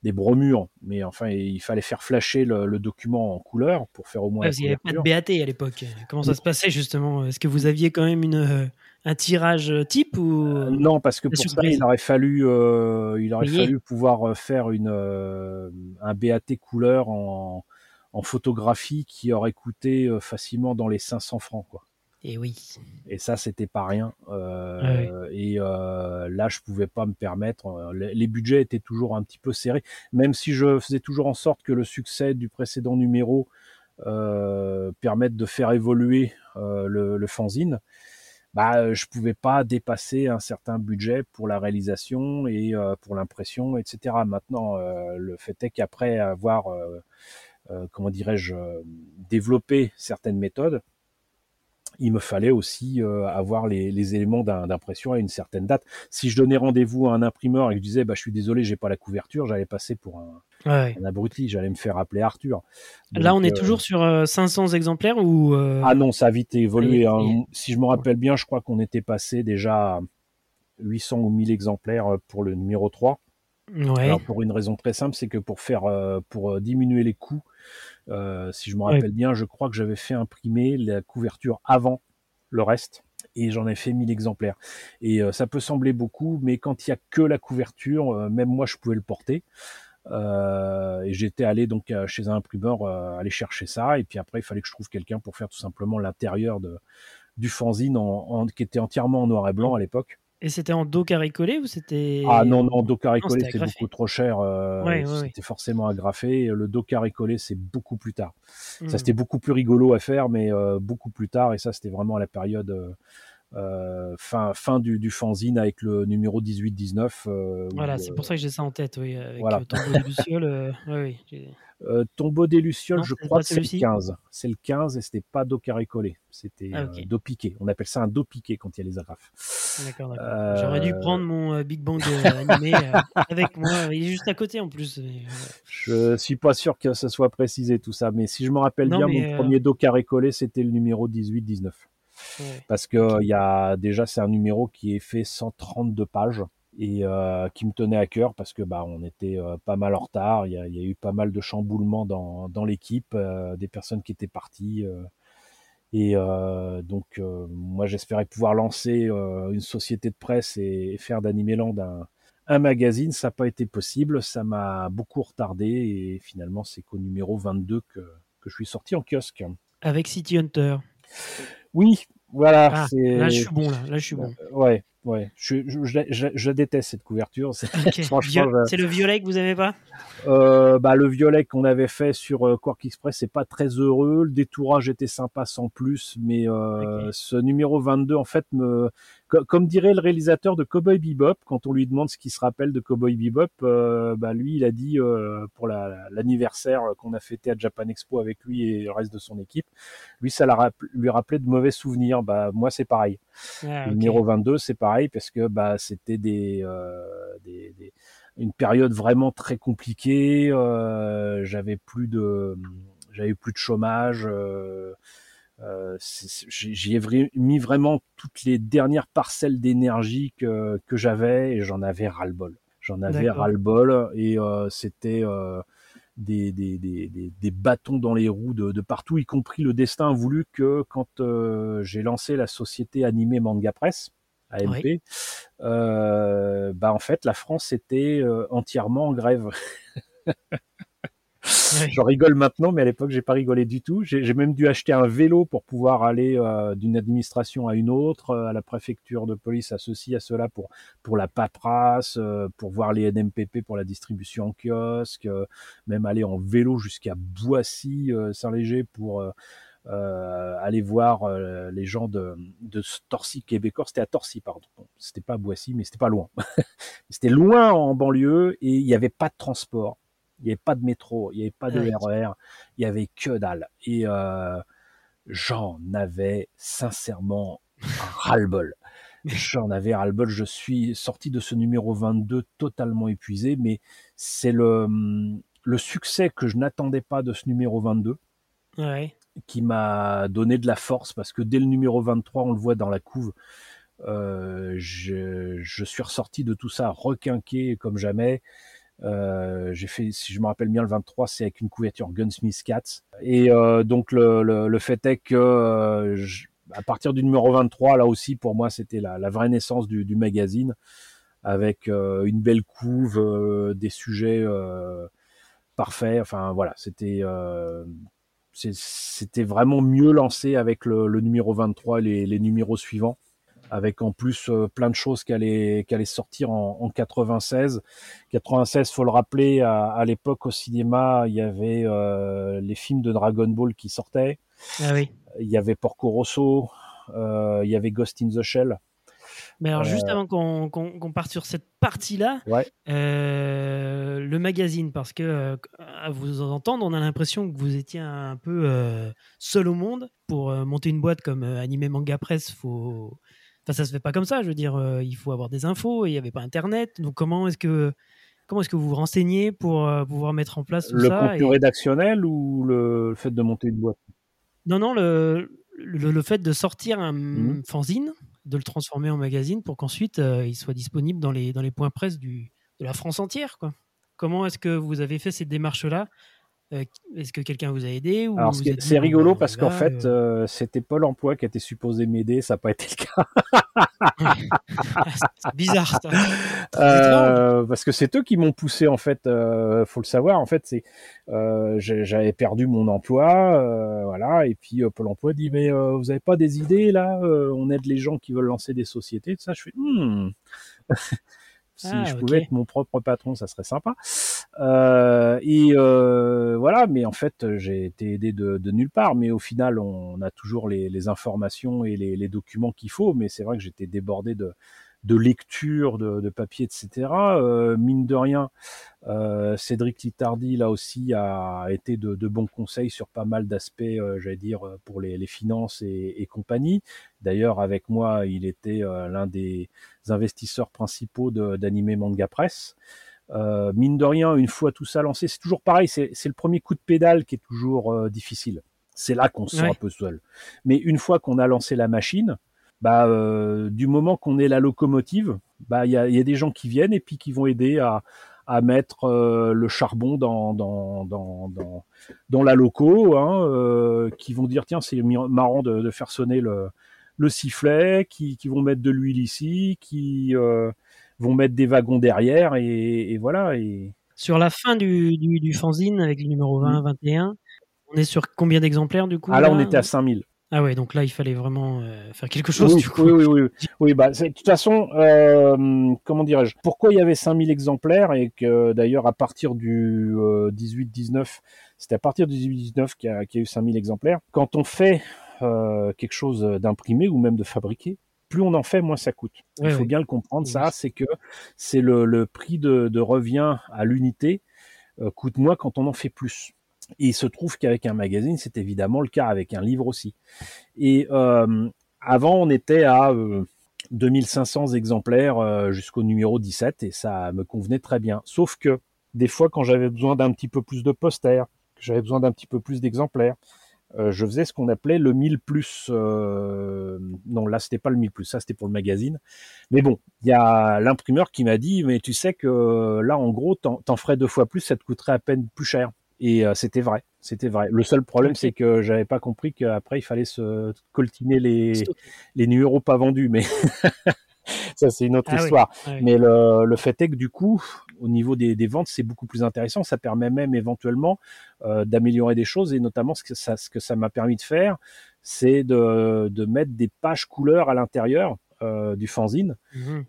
des bromures, mais enfin, il fallait faire flasher le, document en couleur pour faire au moins. il n'y avait pas de BAT à l'époque. Comment ça se passait justement? Est-ce que vous aviez quand même une, un tirage type ou euh, Non, parce que pour ça, il aurait fallu, euh, il aurait fallu pouvoir euh, faire une, un BAT couleur en, en, photographie qui aurait coûté facilement dans les 500 francs, quoi. Et oui. Et ça, c'était pas rien. Euh, Et euh, là, je pouvais pas me permettre. Euh, les, budgets étaient toujours un petit peu serrés, même si je faisais toujours en sorte que le succès du précédent numéro euh, permette de faire évoluer le, le, fanzine. Bah, je pouvais pas dépasser un certain budget pour la réalisation et pour l'impression, etc. Maintenant, le fait est qu'après avoir, comment dirais-je, développé certaines méthodes, il me fallait aussi euh, avoir les, éléments d'impression à une certaine date. Si je donnais rendez-vous à un imprimeur et que je disais bah je suis désolé j'ai pas la couverture, j'allais passer pour un, abruti, j'allais me faire appeler Arthur. Là on est euh, toujours sur 500 euh, exemplaires ou Ah non ça a vite évolué. Hein. Si je me rappelle bien, je crois qu'on était passé déjà à 800 ou 1000 exemplaires pour le numéro 3. Alors pour une raison très simple, c'est que pour faire pour diminuer les coûts euh, si je me rappelle bien, je crois que j'avais fait imprimer la couverture avant le reste et j'en ai fait 1000 exemplaires. Et euh, ça peut sembler beaucoup, mais quand il y a que la couverture, euh, même moi je pouvais le porter. et j'étais allé donc chez un imprimeur aller chercher ça, et puis après il fallait que je trouve quelqu'un pour faire tout simplement l'intérieur de du fanzine en, qui était entièrement en noir et blanc à l'époque. Et c'était en dos carré collé ou c'était Ah non non dos carré collé c'est beaucoup trop cher. Euh, c'était forcément agrafé. Le dos carré collé c'est beaucoup plus tard. Ça hmm. c'était beaucoup plus rigolo à faire mais euh, beaucoup plus tard et ça c'était vraiment à la période euh, fin, fin du, du, fanzine avec le numéro 18-19. Euh, voilà, c'est pour ça que j'ai ça en tête, oui, avec voilà. Tombeau des Lucioles. oui, oui, Tombeau des Lucioles, je crois que c'est le 15. C'est le 15 et c'était pas dos carré collé, c'était ah, dos piqué. On appelle ça un dos piqué quand il y a les agrafes. D'accord, d'accord. J'aurais dû prendre mon Big Bang animé avec moi, il est juste à côté en plus. Je suis pas sûr que ce soit précisé tout ça, mais si je me rappelle bien, mon premier dos carré collé, c'était le numéro 18-19. Parce que il y a déjà c'est un numéro qui est fait 132 pages et euh, qui me tenait à cœur parce que bah on était euh, pas mal en retard. Il y a, y a, eu pas mal de chamboulements dans, dans l'équipe, euh, des personnes qui étaient parties. et donc moi j'espérais pouvoir lancer une société de presse et, faire d'Animeland un, un magazine. Ça n'a pas été possible. Ça m'a beaucoup retardé et finalement c'est qu'au numéro 22 que, que je suis sorti en kiosque. Avec City Hunter. Oui, voilà. Ah, là, je suis bon. Là, là je suis bon. Ouais, ouais. Je, je, je, je déteste cette couverture. C'est le violet que vous avez pas? Euh, Bah le violet qu'on avait fait sur euh, Quark Express, c'est pas très heureux. Le détourage était sympa sans plus, mais euh, ce numéro 22 en fait me comme dirait le réalisateur de Cowboy Bebop, quand on lui demande ce qu'il se rappelle de Cowboy Bebop, bah lui, il a dit pour l'anniversaire qu'on a fêté à Japan Expo avec lui et le reste de son équipe, lui, ça l'a lui rappelait de mauvais souvenirs. Bah moi, c'est pareil. Ah, le numéro 22, c'est pareil parce que bah c'était des, euh, des, des, une période vraiment très compliquée. Euh, j'avais plus de j'avais plus de chômage. Euh, j'y ai mis vraiment toutes les dernières parcelles d'énergie que, que j'avais et j'en avais ras-le-bol. J'en avais ras-le-bol et c'était des, des, des, des, bâtons dans les roues de, de, partout, y compris le destin voulu que quand j'ai lancé la société animée Manga Press, AMP, euh, bah en fait la France était entièrement en grève. Je rigole maintenant, mais à l'époque, j'ai pas rigolé du tout. J'ai même dû acheter un vélo pour pouvoir aller euh, d'une administration à une autre, euh, à la préfecture de police, à ceci, à cela, pour pour la paperasse, euh, pour voir les NMPP pour la distribution en kiosque, même aller en vélo jusqu'à Boissy, Saint-Léger pour aller voir les gens de, de Torcy québécois. C'était à Torcy, pardon. C'était pas à Boissy, mais c'était pas loin. c'était loin en banlieue et il n'y avait pas de transport il n'y avait pas de métro, il n'y avait pas de RER, il y avait que dalle. Et euh, j'en avais sincèrement ras-le-bol. J'en avais ras-le-bol. Je suis sorti de ce numéro 22 totalement épuisé, mais c'est le, le succès que je n'attendais pas de ce numéro 22 qui m'a donné de la force parce que dès le numéro 23, on le voit dans la couve, euh, je, suis ressorti de tout ça requinqué comme jamais. Euh, j'ai fait, si je me rappelle bien, le 23, c'est avec une couverture Gunsmith Cats. Et euh, donc le, fait est que à partir du numéro 23, là aussi pour moi, c'était la, vraie naissance du, magazine, avec une belle couve, des sujets parfaits. Enfin voilà, c'était c'était vraiment mieux lancé avec le, le numéro 23 et les, les numéros suivants avec en plus euh, plein de choses qui allaient, qui allaient sortir en, en 96. 96, faut le rappeler, à, à l'époque au cinéma, il y avait euh, les films de Dragon Ball qui sortaient. Ah oui. Il y avait Porco Rosso, euh, il y avait Ghost in the Shell. Mais alors, juste avant qu'on qu parte sur cette partie-là, ouais. Euh, le magazine, parce que euh, à vous entendre, on a l'impression que vous étiez un peu euh, seul au monde. Pour monter une boîte comme Animé Manga Press, faut Enfin, ça se fait pas comme ça. Je veux dire, euh, il faut avoir des infos et il n'y avait pas Internet. Donc, comment est-ce que comment est-ce que vous vous renseignez pour euh, pouvoir mettre en place tout le ça Le contenu rédactionnel ou le, fait de monter une boîte? Non, non, le, le, le, fait de sortir un mmh. fanzine, de le transformer en magazine pour qu'ensuite euh, il soit disponible dans les, dans les points presse du, de la France entière. Quoi. Comment est-ce que vous avez fait ces démarches-là euh, Est-ce que quelqu'un vous a aidé Alors c'est rigolo parce qu'en fait euh... c'était Pôle Emploi qui était supposé m'aider, ça n'a pas été le cas. c'est bizarre. Ça. Euh, parce que c'est eux qui m'ont poussé en fait. Euh, faut le savoir en fait, c'est euh, j'avais perdu mon emploi, voilà, et puis Pôle Emploi dit mais vous avez pas des idées là On aide les gens qui veulent lancer des sociétés, tout ça. Je fais hmm. Si ah, je pouvais okay. être mon propre patron, ça serait sympa. Euh, et euh, voilà, mais en fait, j'ai été aidé de, de, nulle part. Mais au final, on a toujours les, les informations et les, les documents qu'il faut. Mais c'est vrai que j'étais débordé de, de lecture, de, de papier, etc. Euh, mine de rien, euh, Cédric Littardi, là aussi, a été de, de bons conseils sur pas mal d'aspects, euh, j'allais dire, pour les, les finances et, et compagnie. D'ailleurs, avec moi, il était euh, l'un des investisseurs principaux d'Animé Manga Press. Euh, mine de rien, une fois tout ça lancé, c'est toujours pareil, c'est le premier coup de pédale qui est toujours euh, difficile. C'est là qu'on se sent ouais. un peu seul. Mais une fois qu'on a lancé la machine, bah, euh, du moment qu'on est la locomotive, bah il y a, y a, des gens qui viennent et puis qui vont aider à, à mettre euh, le charbon dans dans dans dans, dans la loco, hein, euh, qui vont dire tiens c'est marrant de, de, faire sonner le le sifflet, qui, qui vont mettre de l'huile ici, qui vont mettre des wagons derrière et, et voilà et sur la fin du, du, du fanzine avec le numéro 20 mmh. 21 on est sur combien d'exemplaires du coup ah là, là on était à 5000 ah ouais, donc là, il fallait vraiment euh, faire quelque chose. Oui, du coup. oui, oui, oui. oui bah, de toute façon, euh, comment dirais-je? Pourquoi il y avait 5000 exemplaires et que d'ailleurs, à partir du euh, 18-19, c'était à partir du 18-19 qu'il y, a, qu y a eu 5000 exemplaires. Quand on fait euh, quelque chose d'imprimé ou même de fabriqué, plus on en fait, moins ça coûte. Ouais, il faut ouais. bien le comprendre, ça, c'est que c'est le, le, prix de, de revient à l'unité euh, coûte moins quand on en fait plus. Il se trouve qu'avec un magazine, c'est évidemment le cas, avec un livre aussi. Et euh, avant, on était à euh, 2500 exemplaires euh, jusqu'au numéro 17, et ça me convenait très bien. Sauf que des fois, quand j'avais besoin d'un petit peu plus de posters, que j'avais besoin d'un petit peu plus d'exemplaires, euh, je faisais ce qu'on appelait le 1000 plus. Euh, non, là, c'était pas le 1000 plus, ça, c'était pour le magazine. Mais bon, il y a l'imprimeur qui m'a dit, mais tu sais que là, en gros, t'en, ferais deux fois plus, ça te coûterait à peine plus cher. Et euh, c'était vrai, c'était vrai. Le seul problème, c'est que j'avais pas compris qu'après, il fallait se coltiner les, les numéros pas vendus. Mais ça, c'est une autre ah histoire. Ah mais le, le, fait est que du coup, au niveau des, ventes, c'est beaucoup plus intéressant. Ça permet même éventuellement euh, d'améliorer des choses et notamment ce que ça, ce que ça m'a permis de faire, c'est de, de, mettre des pages couleurs à l'intérieur. Euh, du fanzine.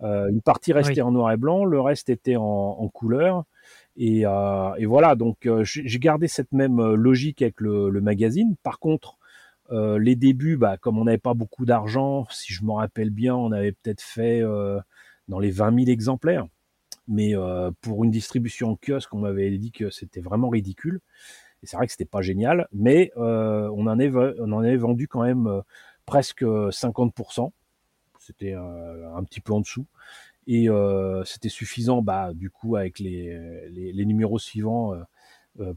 Euh, une partie restait en noir et blanc, le reste était en, en couleur. Et, et, voilà, donc j'ai gardé cette même logique avec le, magazine. Par contre, euh, les débuts, bah, comme on n'avait pas beaucoup d'argent, si je me rappelle bien, on avait peut-être fait euh, dans les 20 000 exemplaires mais euh, pour une distribution en kiosque, on m'avait dit que c'était vraiment ridicule. Et c'est vrai que c'était pas génial, mais euh, on, en est, on en avait vendu quand même euh, presque 50%. C'était un petit peu en dessous. Et c'était suffisant, bah, du coup, avec les, les, numéros suivants,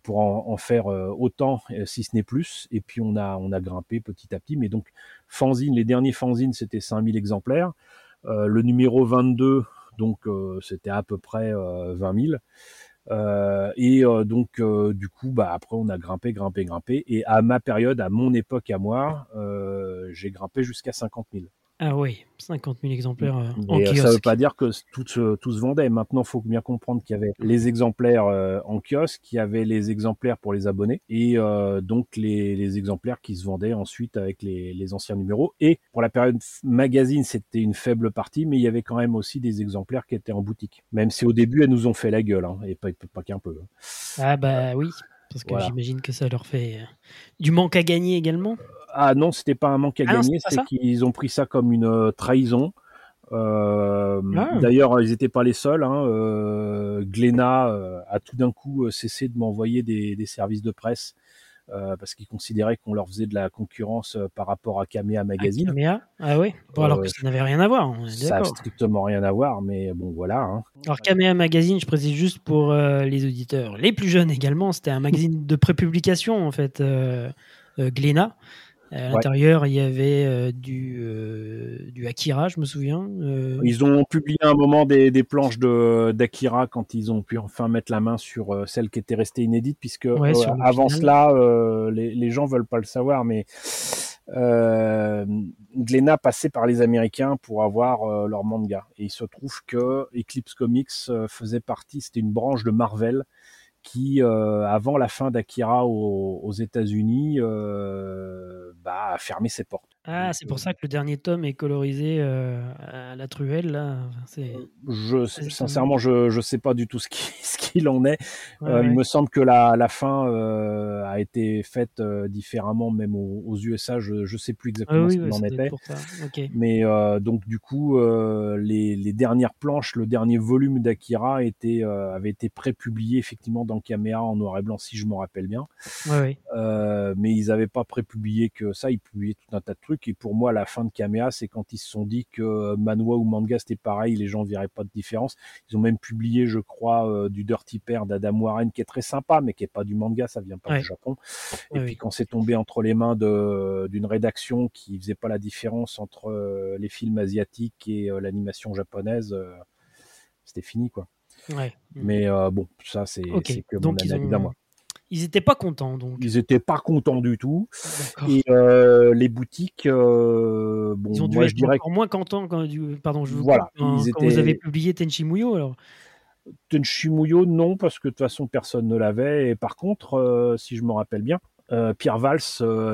pour en, faire autant, si ce n'est plus. Et puis on a, on a grimpé petit à petit. Mais donc, fanzine, les derniers fanzines, c'était 5000 exemplaires. le numéro 22, donc euh, c'était à peu près 20 euh, 000. Euh, et donc du coup, bah après on a grimpé, grimpé, grimpé. Et à ma période, à mon époque, à moi, j'ai grimpé jusqu'à 50 000. Ah oui, 50 000 exemplaires euh, en kiosque. Ça ne veut pas dire que tout, tout se vendait. Maintenant, il faut bien comprendre qu'il y avait les exemplaires euh, en kiosque, qu'il y avait les exemplaires pour les abonnés, et euh, donc les, les, exemplaires qui se vendaient ensuite avec les, les, anciens numéros. Et pour la période magazine, c'était une faible partie, mais il y avait quand même aussi des exemplaires qui étaient en boutique. Même si au début, elles nous ont fait la gueule, hein, et pas, pas qu'un peu. Hein. Ah bah oui, parce que j'imagine que ça leur fait du manque à gagner également. Ah non, c'était pas un manque à ah gagner, c'est qu'ils ont pris ça comme une euh, trahison. Euh, ah. D'ailleurs, ils n'étaient pas les seuls. Hein. Euh, a tout d'un coup cessé de m'envoyer des, services de presse parce qu'ils considéraient qu'on leur faisait de la concurrence par rapport à Kamea Magazine. Kamea Ah oui Alors que ça n'avait rien à voir. ça n'a strictement rien à voir, mais bon, voilà. Hein. Alors, Kamea Magazine, je précise juste pour les auditeurs, les plus jeunes également, c'était un magazine de prépublication en fait, Glénat. À l'intérieur, il y avait euh, du, euh, du Akira, je me souviens. Euh. Ils ont publié un moment des, des planches d'Akira quand ils ont pu enfin mettre la main sur celle qui était restée inédite, puisque avant cela, les, les gens veulent pas le savoir, mais euh, Glénat passait par les Américains pour avoir leur manga. Et il se trouve que Eclipse Comics faisait partie, c'était une branche de Marvel qui, euh, avant la fin d'Akira aux, États-Unis, euh, bah, a fermé ses portes. Ah, c'est pour ça que le dernier tome est colorisé euh, à la truelle, là. je, sincèrement, je ne sais pas du tout ce qu'il en est. Il me semble que la, la fin a été faite différemment, même aux, USA. Je ne sais plus exactement ce qu'il en était. Mais donc, du coup, les, les, dernières planches, le dernier volume d'Akira était, avait été prépublié effectivement dans Caméra en noir et blanc, si je me rappelle bien. mais ils n'avaient pas prépublié que ça. Ils publiaient tout un tas de trucs et pour moi, la fin de Kamea, c'est quand ils se sont dit que manhwa ou manga c'était pareil, les gens verraient pas de différence. Ils ont même publié, je crois, euh, du Dirty Pair d'Adam Warren qui est très sympa, mais qui est pas du manga, ça vient pas du Japon. Et puis quand c'est tombé entre les mains d'une rédaction qui faisait pas la différence entre euh, les films asiatiques et euh, l'animation japonaise, c'était fini quoi. Mais bon, ça c'est que mon avis moi. Ils n'étaient pas contents, donc. Ils n'étaient pas contents du tout. Et euh, les boutiques, euh, bon, ils ont dû moi, être je dirais encore moins contents quand, pardon, je vous voilà, quand, vous avez publié Tenchi Muyo, alors. Tenchi Muyo, non, parce que de toute façon, personne ne l'avait. Et par contre, euh, si je me rappelle bien, Pierre Valls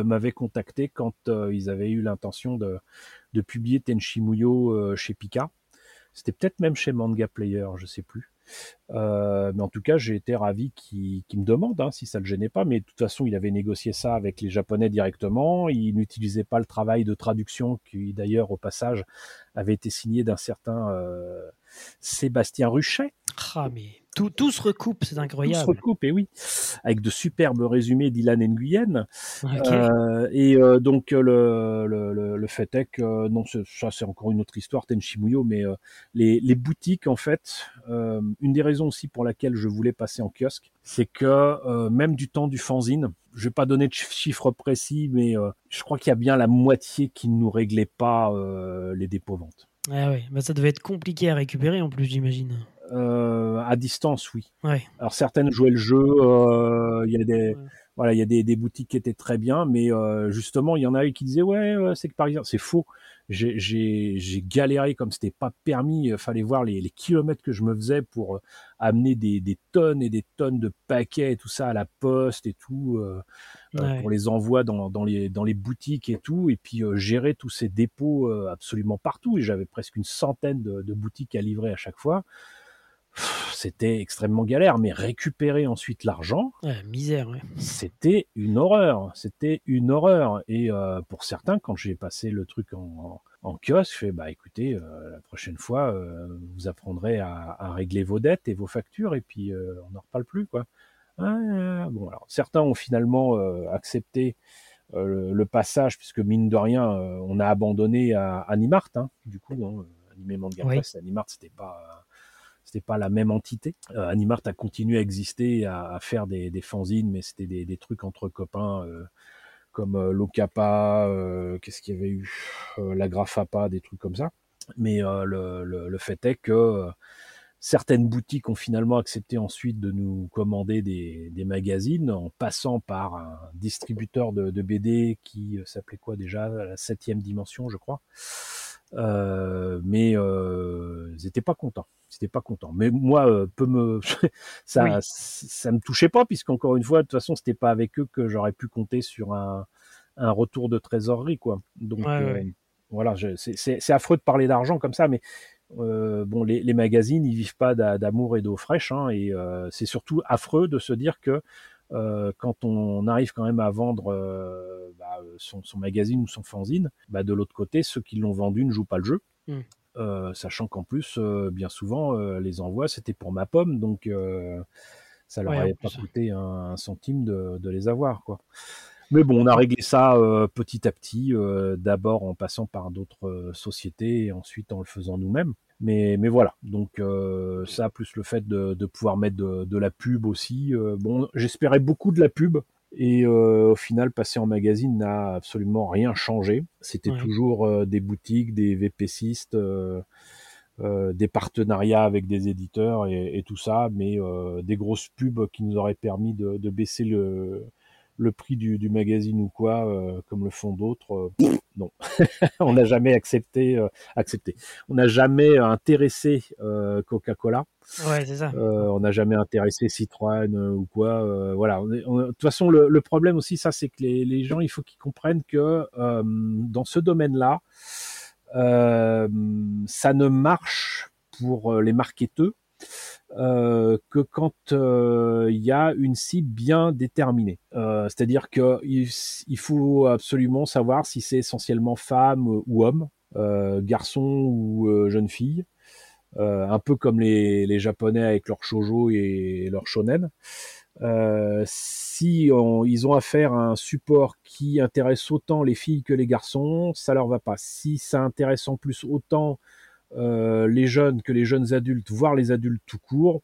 m'avait contacté quand ils avaient eu l'intention de, de, publier Tenchi Muyo chez Pika. C'était peut-être même chez Manga Player, je sais plus. Euh, mais en tout cas, j'ai été ravi qu'il me demande hein, si ça le gênait pas. Mais de toute façon, il avait négocié ça avec les Japonais directement. Il n'utilisait pas le travail de traduction qui, d'ailleurs, au passage, avait été signé d'un certain euh, Sébastien Ruchet. Ah, mais tout, tout, se recoupe, c'est incroyable. Tout se recoupe, et oui. Avec de superbes résumés d'Ilan Nguyen. Euh, et euh, donc, le, le, le, fait est que, non, ça c'est encore une autre histoire, Tenchimuyo, mais euh, les, les, boutiques, en fait, une des raisons aussi pour laquelle je voulais passer en kiosque, c'est que même du temps du fanzine, je vais pas donner de chiffres précis, mais je crois qu'il y a bien la moitié qui ne nous réglait pas les dépôts ventes. Ah ouais, bah ça devait être compliqué à récupérer en plus, j'imagine. À distance, oui. Ouais. Alors certaines jouaient le jeu. Il y a des, voilà, il y a des, des, boutiques qui étaient très bien, mais euh, justement, il y en avait qui disaient ouais, c'est que par exemple, c'est faux. J'ai galéré comme c'était pas permis. Il fallait voir les, les, kilomètres que je me faisais pour euh, amener des, des, tonnes et des tonnes de paquets et tout ça à la poste et tout euh, euh pour les envois dans, dans, les, dans les boutiques et tout, et puis euh, gérer tous ces dépôts absolument partout. Et j'avais presque une centaine de, de boutiques à livrer à chaque fois c'était extrêmement galère, mais récupérer ensuite l'argent, misère, c'était une horreur, c'était une horreur. Et euh, pour certains, quand j'ai passé le truc en, en, kiosque, je fais bah écoutez, euh, la prochaine fois, euh, vous apprendrez à, régler vos dettes et vos factures, et puis on n'en reparle plus, quoi. Ah, bon, alors certains ont finalement accepté. Le, passage, puisque mine de rien, on a abandonné à Animart, hein, du coup, hein, Animé Manga oui. Animart, c'était pas c'était pas la même entité. Euh, Animart a continué à exister, à, faire des, des, fanzines, mais c'était des, trucs entre copains euh, comme euh, euh, qu'est-ce qu'il y avait eu, la Grafapa, des trucs comme ça. Mais le, fait est que certaines boutiques ont finalement accepté ensuite de nous commander des, magazines en passant par un distributeur de BD qui s'appelait quoi déjà, la septième dimension, je crois. Euh, mais euh, ils n'étaient pas contents. Ils pas contents. Mais moi, euh, peu me ça, ça me touchait pas puisqu'encore une fois, de toute façon, c'était pas avec eux que j'aurais pu compter sur un, un retour de trésorerie, quoi. Donc euh, voilà, c'est affreux de parler d'argent comme ça, mais euh, bon, les, les, magazines, ils vivent pas d'amour et d'eau fraîche, hein, et euh, c'est surtout affreux de se dire que euh, quand on arrive quand même à vendre euh, bah, son, son, magazine ou son fanzine, bah, de l'autre côté, ceux qui l'ont vendu ne jouent pas le jeu. Mm. Euh, sachant qu'en plus, bien souvent, les envois, c'était pour ma pomme, donc ça leur avait pas coûté un, un centime de, de, les avoir. quoi. Mais bon, on a réglé ça petit à petit, d'abord en passant par d'autres sociétés et ensuite en le faisant nous-mêmes. Mais, mais voilà, donc euh, ça, plus le fait de, de pouvoir mettre de, de, la pub aussi. Euh, bon, j'espérais beaucoup de la pub. Et euh, au final, passer en magazine n'a absolument rien changé. C'était toujours euh, des boutiques, des VPCistes, euh, des partenariats avec des éditeurs et, et tout ça, mais des grosses pubs qui nous auraient permis de, de baisser le, le prix du, du magazine ou quoi, euh, comme le font d'autres, euh, non, on n'a jamais accepté, euh, accepté. On n'a jamais intéressé Coca-Cola. Ouais, c'est ça. on n'a jamais intéressé Citroën ou quoi. voilà. De toute façon, le, le, problème aussi, ça, c'est que les, les, gens, il faut qu'ils comprennent que dans ce domaine-là, ça ne marche pour les marketeux euh, que quand euh, il y a une cible bien déterminée. Euh, C'est-à-dire que il, faut absolument savoir si c'est essentiellement femme ou homme, euh, garçon ou jeune fille. un peu comme les, les, japonais avec leur shojo et leur shonen. si on, ils ont affaire à un support qui intéresse autant les filles que les garçons, ça leur va pas. Si ça intéresse en plus autant euh, les jeunes que les jeunes adultes, voire les adultes tout court,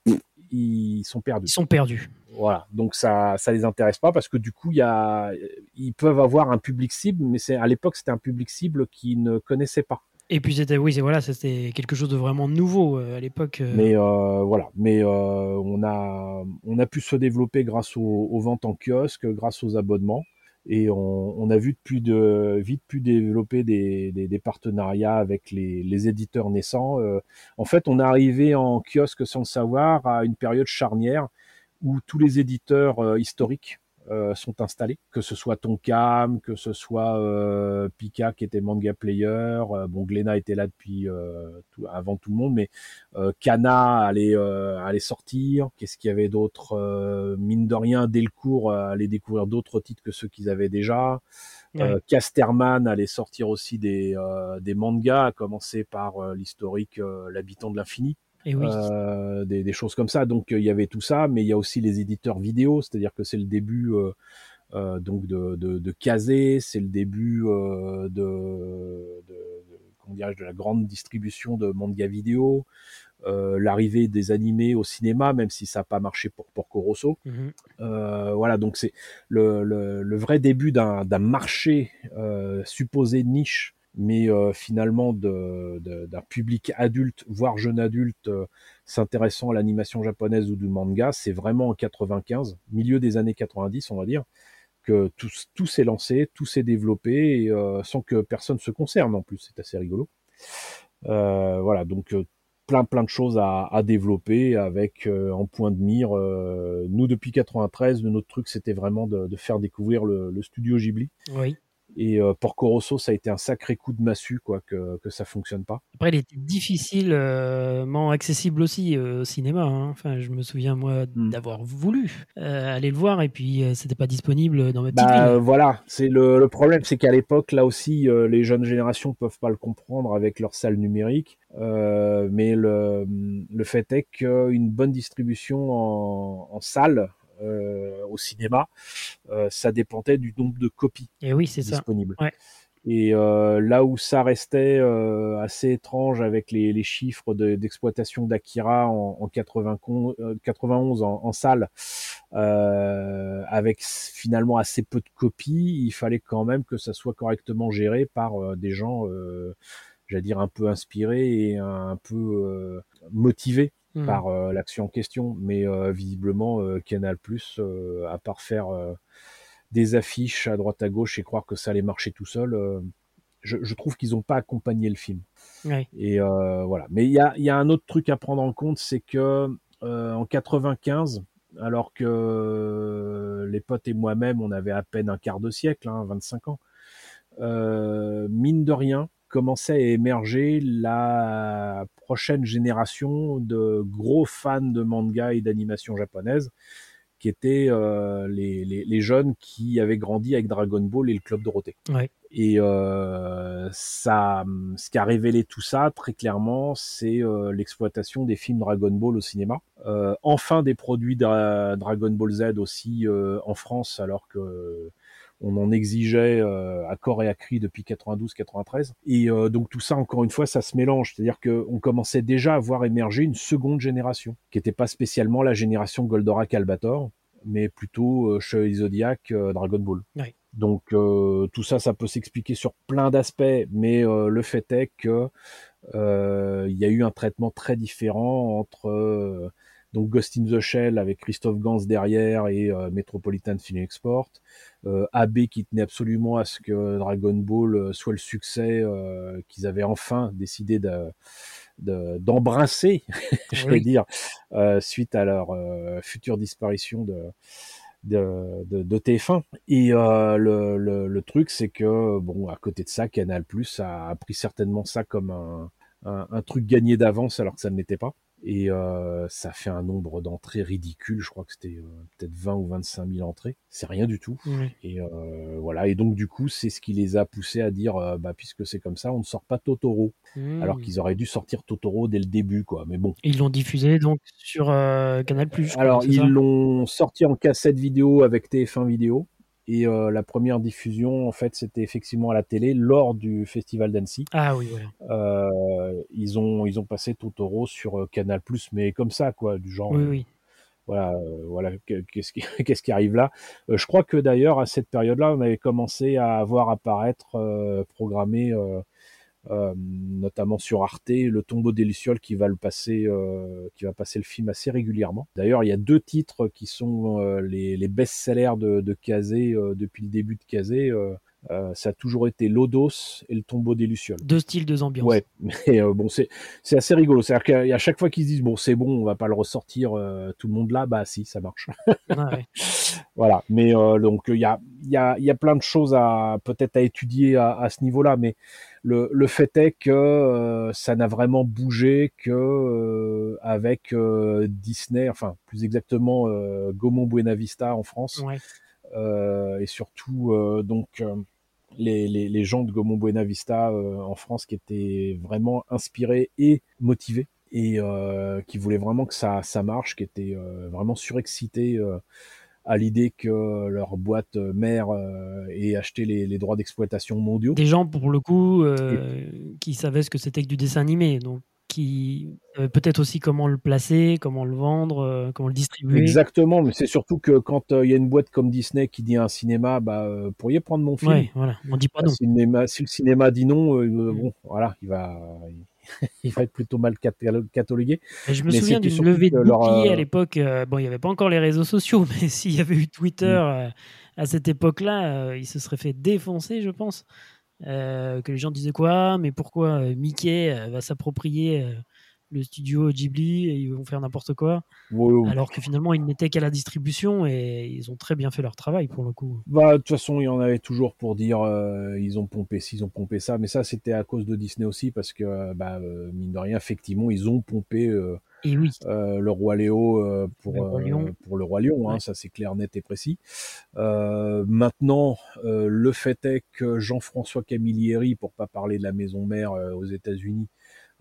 ils sont perdus. Ils sont perdus. Voilà, donc ça, ça les intéresse pas parce que du coup, il y a, ils peuvent avoir un public cible, mais c'est à l'époque c'était un public cible qu'ils ne connaissaient pas. Et puis c'était oui, c'est voilà, c'était quelque chose de vraiment nouveau euh, à l'époque. Euh. Mais euh, voilà, mais on a on a pu se développer grâce aux, aux, ventes en kiosque, grâce aux abonnements et on, on, a vu de vite pu développer des, des, des partenariats avec les, les éditeurs naissants. Euh, en fait, on est arrivé en kiosque sans le savoir à une période charnière où tous les éditeurs euh, historiques euh, sont installés, que ce soit Tonkam, que ce soit euh, Pika qui était manga player, euh, bon Glena était là depuis euh, tout, avant tout le monde, mais Kana allait allait sortir. Qu'est-ce qu'il y avait d'autre Mine de rien, Delcourt allait découvrir d'autres titres que ceux qu'ils avaient déjà. Casterman allait sortir aussi des des mangas, à commencer par l'historique L'habitant de l'infini. Oui. Euh, des, des, choses comme ça. Donc il y avait tout ça, mais il y a aussi les éditeurs vidéo, c'est-à-dire que c'est le début euh, euh, donc de, de, de Kazé, c'est le début euh, de, de, de, de la grande distribution de manga vidéo. l'arrivée des animés au cinéma, même si ça n'a pas marché pour Porco Rosso. Mhm. voilà, donc c'est le, le, vrai début d'un marché supposé niche mais euh, finalement d'un public adulte, voire jeune adulte, euh, s'intéressant à l'animation japonaise ou du manga, c'est vraiment en 95, milieu des années 90, on va dire, que tout, tout s'est lancé, tout s'est développé, euh, sans que personne se concerne en plus, c'est assez rigolo. voilà, donc plein plein de choses à, à développer avec en point de mire. nous depuis 93, notre truc c'était vraiment de, de, faire découvrir le, le studio Ghibli. Oui. Et euh, pour Corosso, ça a été un sacré coup de massue, quoi, que, que ça fonctionne pas. Après, il était difficilement accessible aussi euh, au cinéma. Hein. Enfin, je me souviens, moi, hmm. d'avoir voulu euh, aller le voir et puis c'était pas disponible dans ma petite bah, Voilà, c'est le, le, problème, c'est qu'à l'époque, là aussi, les jeunes générations peuvent pas le comprendre avec leur salle numérique. mais le, le fait est qu'une bonne distribution en, en salle, euh, au cinéma, euh, ça dépendait du nombre de copies et oui, c'est disponibles. Et euh, là où ça restait assez étrange avec les, chiffres d'exploitation d'Akira en, 91 en, salle, avec finalement assez peu de copies, il fallait quand même que ça soit correctement géré par des gens, j'allais dire, un peu inspirés et un peu motivés Mmh. par euh, l'action en question. Mais euh, visiblement, euh, Canal Plus, à part faire des affiches à droite à gauche et croire que ça allait marcher tout seul, je, trouve qu'ils n'ont pas accompagné le film. Et voilà. Mais il y a, y a, un autre truc à prendre en compte, c'est que en 95, alors que les potes et moi-même, on avait à peine un quart de siècle, hein, 25 ans, mine de rien, commençait à émerger la prochaine génération de gros fans de manga et d'animation japonaise, qui étaient euh, les, les, jeunes qui avaient grandi avec Dragon Ball et le Club Dorothée. Et euh, ça, ce qui a révélé tout ça très clairement, c'est euh, l'exploitation des films Dragon Ball au cinéma. enfin des produits Dragon Ball Z aussi en France, alors que on en exigeait euh, à corps et à cri depuis 92-93. Et euh, donc tout ça, encore une fois, ça se mélange. C'est-à-dire qu'on commençait déjà à voir émerger une seconde génération, qui n'était pas spécialement la génération Goldorak Albator, mais plutôt euh, Zodiac euh, Dragon Ball. Donc tout ça, ça peut s'expliquer sur plein d'aspects, mais le fait est que il y a eu un traitement très différent entre donc Ghost in the Shell avec Christophe Gans derrière et euh, Metropolitan Film Export. Euh, AB qui tenait absolument à ce que Dragon Ball euh, soit le succès qu'ils avaient enfin décidé de d'embrasser, je vais dire, suite à leur future disparition de, de, de, TF1. Et le, le, truc, c'est que, bon, à côté de ça, Canal Plus a, pris certainement ça comme un, un, un truc gagné d'avance alors que ça ne l'était pas et euh, ça fait un nombre d'entrées ridicule. Je crois que c'était euh, peut-être 20 ou 25 000 entrées. C'est rien du tout. Et euh, voilà. Et donc du coup, c'est ce qui les a poussés à dire, bah puisque c'est comme ça, on ne sort pas Totoro. Alors mmh. qu'ils auraient dû sortir Totoro dès le début, quoi. Mais bon. Ils l'ont diffusé donc sur Canal Plus. Alors ils l'ont sorti en cassette vidéo avec TF1 vidéo. Et euh, la première diffusion, en fait, c'était effectivement à la télé lors du festival d'Annecy. Ah oui, voilà. Euh, ils ont ils ont passé Totoro sur euh, Canal mais comme ça, quoi, du genre. Oui, oui. Voilà, voilà, qu'est-ce qui, qu'est-ce qui arrive là Je crois que d'ailleurs à cette période-là, on avait commencé à voir apparaître programmé euh, notamment sur Arte, le tombeau des qui va le passer, euh, qui va passer le film assez régulièrement. D'ailleurs, il y a deux titres qui sont euh, les, les best-sellers de, de Kazé depuis le début de Kazé. Ça a toujours été Lodos et le tombeau des Lucioles. Deux styles, deux ambiances. Ouais, mais bon, c'est c'est assez rigolo. C'est-à-dire qu'à chaque fois qu'ils se disent bon, c'est bon, on va pas le ressortir tout le monde là, bah si, ça marche. ouais. voilà. Mais donc il y a y a y a plein de choses à peut-être à étudier à, à ce niveau-là, mais le, fait est que euh, ça n'a vraiment bougé que euh, avec euh, Disney, enfin plus exactement Gaumont Buena Vista en France, et surtout donc les, les, gens de Gaumont Buena Vista en France qui étaient vraiment inspirés et motivés et qui voulaient vraiment que ça, ça marche, qui étaient vraiment surexcités à l'idée que leur boîte mère euh, ait acheté les, droits d'exploitation mondiaux. Des gens, pour le coup, euh, qui savaient ce que c'était que du dessin animé, donc qui peut-être aussi comment le placer, comment le vendre, comment le distribuer. Exactement, mais c'est surtout que quand il y a une boîte comme Disney qui dit à un cinéma, bah, pourriez prendre mon film. Ouais, voilà, on dit pas bah, non. Si le cinéma dit non, mm. bon, voilà, il va, il va être plutôt mal catalogué. je me souviens d'une levée de bouclier à euh, l'époque. Euh, bon, il n'y avait pas encore les réseaux sociaux, mais s'il y avait eu Twitter mm. euh, à cette époque-là, il se serait fait défoncer, je pense. Que les gens disaient quoi Mais pourquoi Mickey va s'approprier le studio Ghibli et ils vont faire n'importe quoi. Alors que finalement, ils n'étaient qu'à la distribution et ils ont très bien fait leur travail pour le coup. Bah, de toute façon, il y en avait toujours pour dire euh, ils ont pompé ci, ils ont pompé ça. Mais ça, c'était à cause de Disney aussi parce que, euh, bah, euh, mine de rien, effectivement, ils ont pompé. Et oui. le roi Léo pour, le roi Lion, pour le roi Lion hein, ça c'est clair, net et précis. maintenant, le fait est que Jean-François Camilleri, pour pas parler de la maison mère aux États-Unis,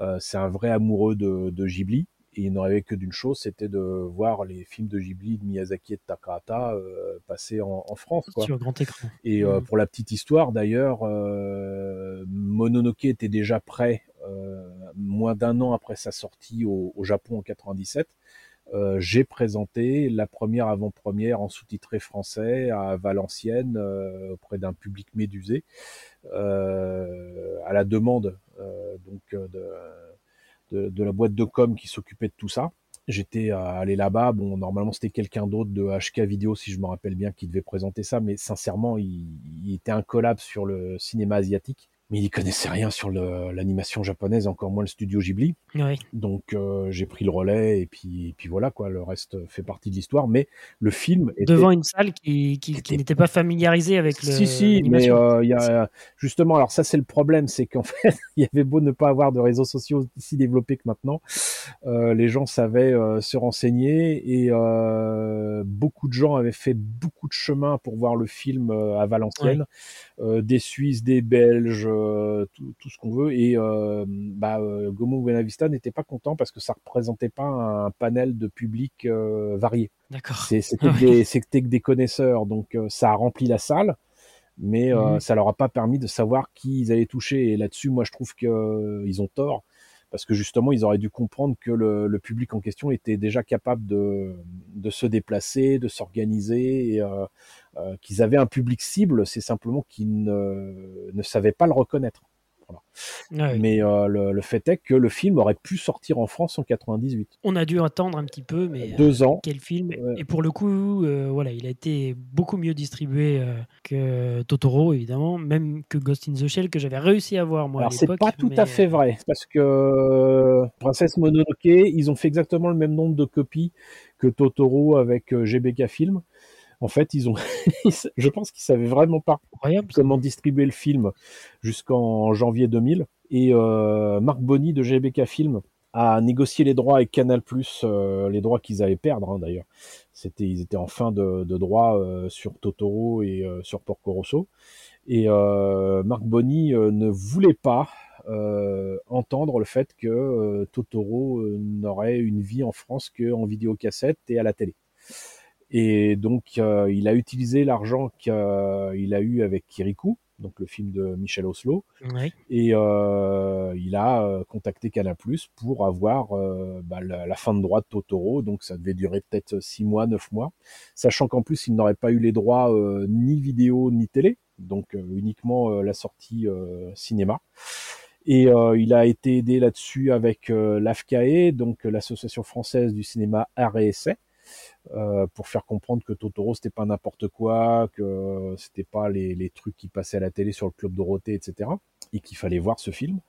euh, c'est un vrai amoureux de, de Ghibli et il ne rêvait que d'une chose, c'était de voir les films de Ghibli, de Miyazaki et de Takahata euh, passer en, en, France. Quoi. Sur grand écran. Et euh, mmh. pour la petite histoire, d'ailleurs, euh, Mononoke était déjà prêt euh, moins d'un an après sa sortie au, Japon en 97. Euh, j'ai présenté la première avant-première en sous-titré français à Valenciennes auprès d'un public médusé à la demande euh, donc euh, de, la boîte de com qui s'occupait de tout ça. J'étais allé là-bas. Bon, normalement, c'était quelqu'un d'autre de HK Vidéo, si je me rappelle bien, qui devait présenter ça. Mais sincèrement, il, il était un collab sur le cinéma asiatique mais il connaissait rien sur l'animation japonaise, encore moins le studio Ghibli. Donc euh, j'ai pris le relais et puis, puis voilà quoi, le reste fait partie de l'istoire. Mais le film était... devant une salle qui, qui, n'était pas familiarisée avec le. Si si, mais euh, il y a justement alors ça c'est le problème, c'est qu'en fait il y avait beau ne pas avoir de réseaux sociaux si développés que maintenant, euh, les gens savaient se renseigner et beaucoup de gens avaient fait beaucoup de chemin pour voir le film à Valenciennes, des Suisses, des Belges euh, tout, ce qu'on veut. Et euh, bah, euh, Gomo Buenavista n'était pas content parce que ça représentait pas un panel de public varié. D'accord. C'était ah que des connaisseurs, donc ça a rempli la salle mais mmh ça leur a pas permis de savoir qui ils allaient toucher. Et là-dessus, moi, je trouve qu'ils ont tort parce que justement, ils auraient dû comprendre que le, public en question était déjà capable de, se déplacer, de s'organiser, euh, euh, qu'ils avaient un public cible, c'est simplement qu'ils ne, ne savaient pas le reconnaître. Ah mais euh, le, fait est que le film aurait pu sortir en France en 98. On a dû attendre un petit peu, mais deux ans. Quel film Et pour le coup, euh, voilà, il a été beaucoup mieux distribué euh, que Totoro, évidemment, même que Ghost in the Shell que j'avais réussi à voir moi. Alors c'est pas tout à fait vrai, parce que Princesse Mononoke, ils ont fait exactement le même nombre de copies que Totoro avec GBK Film. En fait, ils ont, je pense qu'ils savaient vraiment pas comment distribuer le film jusqu'en janvier 2000. Et euh, Marc Bonny de GBK Film a négocié les droits avec Canal+, euh, les droits qu'ils avaient perdre hein, d'ailleurs. C'était, ils étaient en fin de, de droit euh, sur Totoro et sur Porco Rosso. Et Marc Bonny ne voulait pas entendre le fait que Totoro n'aurait une vie en France qu'en vidéocassette et à la télé. Et donc, euh, il a utilisé l'argent qu'il a eu avec Kirikou, donc le film de Michel Oslo. Et euh, il a euh, contacté Canal pour avoir bah, la, fin de droit de Totoro. Donc ça devait durer peut-être six mois, neuf mois. Sachant qu'en plus, il n'aurait pas eu les droits ni vidéo ni télé. Donc uniquement la sortie cinéma. Et il a été aidé là-dessus avec l'AFCAE, donc l'association française du cinéma art et essai, euh, pour faire comprendre que Totoro c'était pas n'importe quoi, que c'était pas les, les, trucs qui passaient à la télé sur le club Dorothée, etc. Et qu'il fallait voir ce film.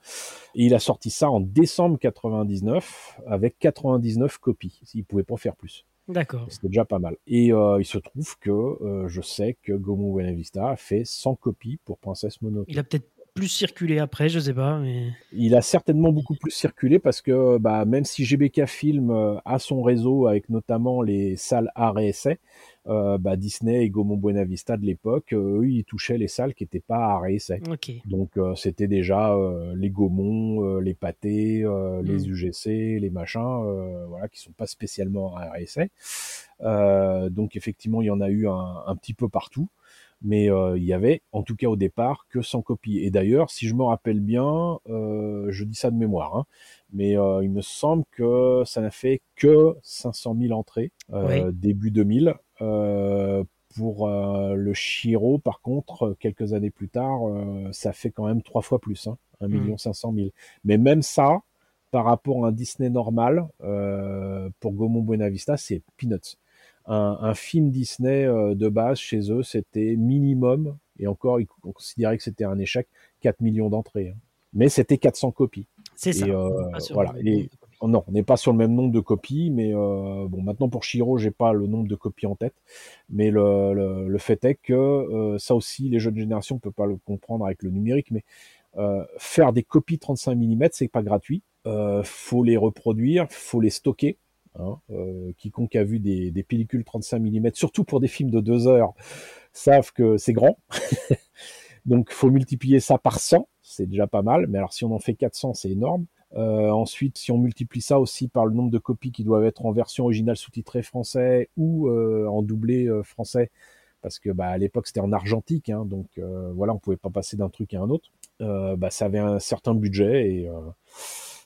Et il a sorti ça en décembre 99 avec 99 copies. Il pouvait pas faire plus. D'accord. C'était déjà pas mal. Et euh, il se trouve que euh, je sais que Gomu Buena Vista a fait 100 copies pour Princesse Mononoke. Il a peut-être plus circulé après, je sais pas. Mais... Il a certainement beaucoup plus circulé parce que bah, même si GBK Film euh, a son réseau avec notamment les salles art et essai, euh, bah, Disney et Gaumont Buena Vista de l'époque, euh, eux, ils touchaient les salles qui n'étaient pas art et essai. Donc c'était déjà les Gaumont, les Pâtés, les hmm. UGC, les machins, voilà, qui sont pas spécialement art et essai. donc effectivement, il y en a eu un, un petit peu partout. Mais il y avait, en tout cas au départ, que 100 copies. Et d'ailleurs, si je me rappelle bien, je dis ça de mémoire, hein, mais il me semble que ça n'a fait que 500 000 entrées début 2000 pour euh, le Shiro, par contre, quelques années plus tard, euh, ça fait quand même trois fois plus, hein, 1 million 500 000. Mais même ça, par rapport à un Disney normal, euh, pour Gaumont Buenavista, c'est peanuts. Un, film Disney de base chez eux, c'était minimum, et encore, ils considéraient que c'était un échec, 4 millions d'entrées. Hein. Mais c'était 400 copies. C'est ça. voilà. Et, Oh non, on n'est pas sur le même nombre de copies, mais euh, bon, maintenant pour Shiro, j'ai pas le nombre de copies en tête, mais le, fait est que euh, ça aussi, les jeunes générations ne peuvent pas le comprendre avec le numérique, mais euh, faire des copies 35 mm, c'est pas gratuit. faut les reproduire, faut les stocker. Hein, quiconque a vu des, pellicules 35 mm, surtout pour des films de deux heures, savent que c'est grand. Donc, faut multiplier ça par 100, c'est déjà pas mal. Mais alors, si on en fait 400, c'est énorme. Euh, ensuite, si on multiplie ça aussi par le nombre de copies qui doivent être en version originale sous-titrée français ou euh, en doublé euh, français, parce que bah, à l'époque c'était en argentique, hein, donc voilà, on pouvait pas passer d'un truc à un autre. bah, ça avait un certain budget et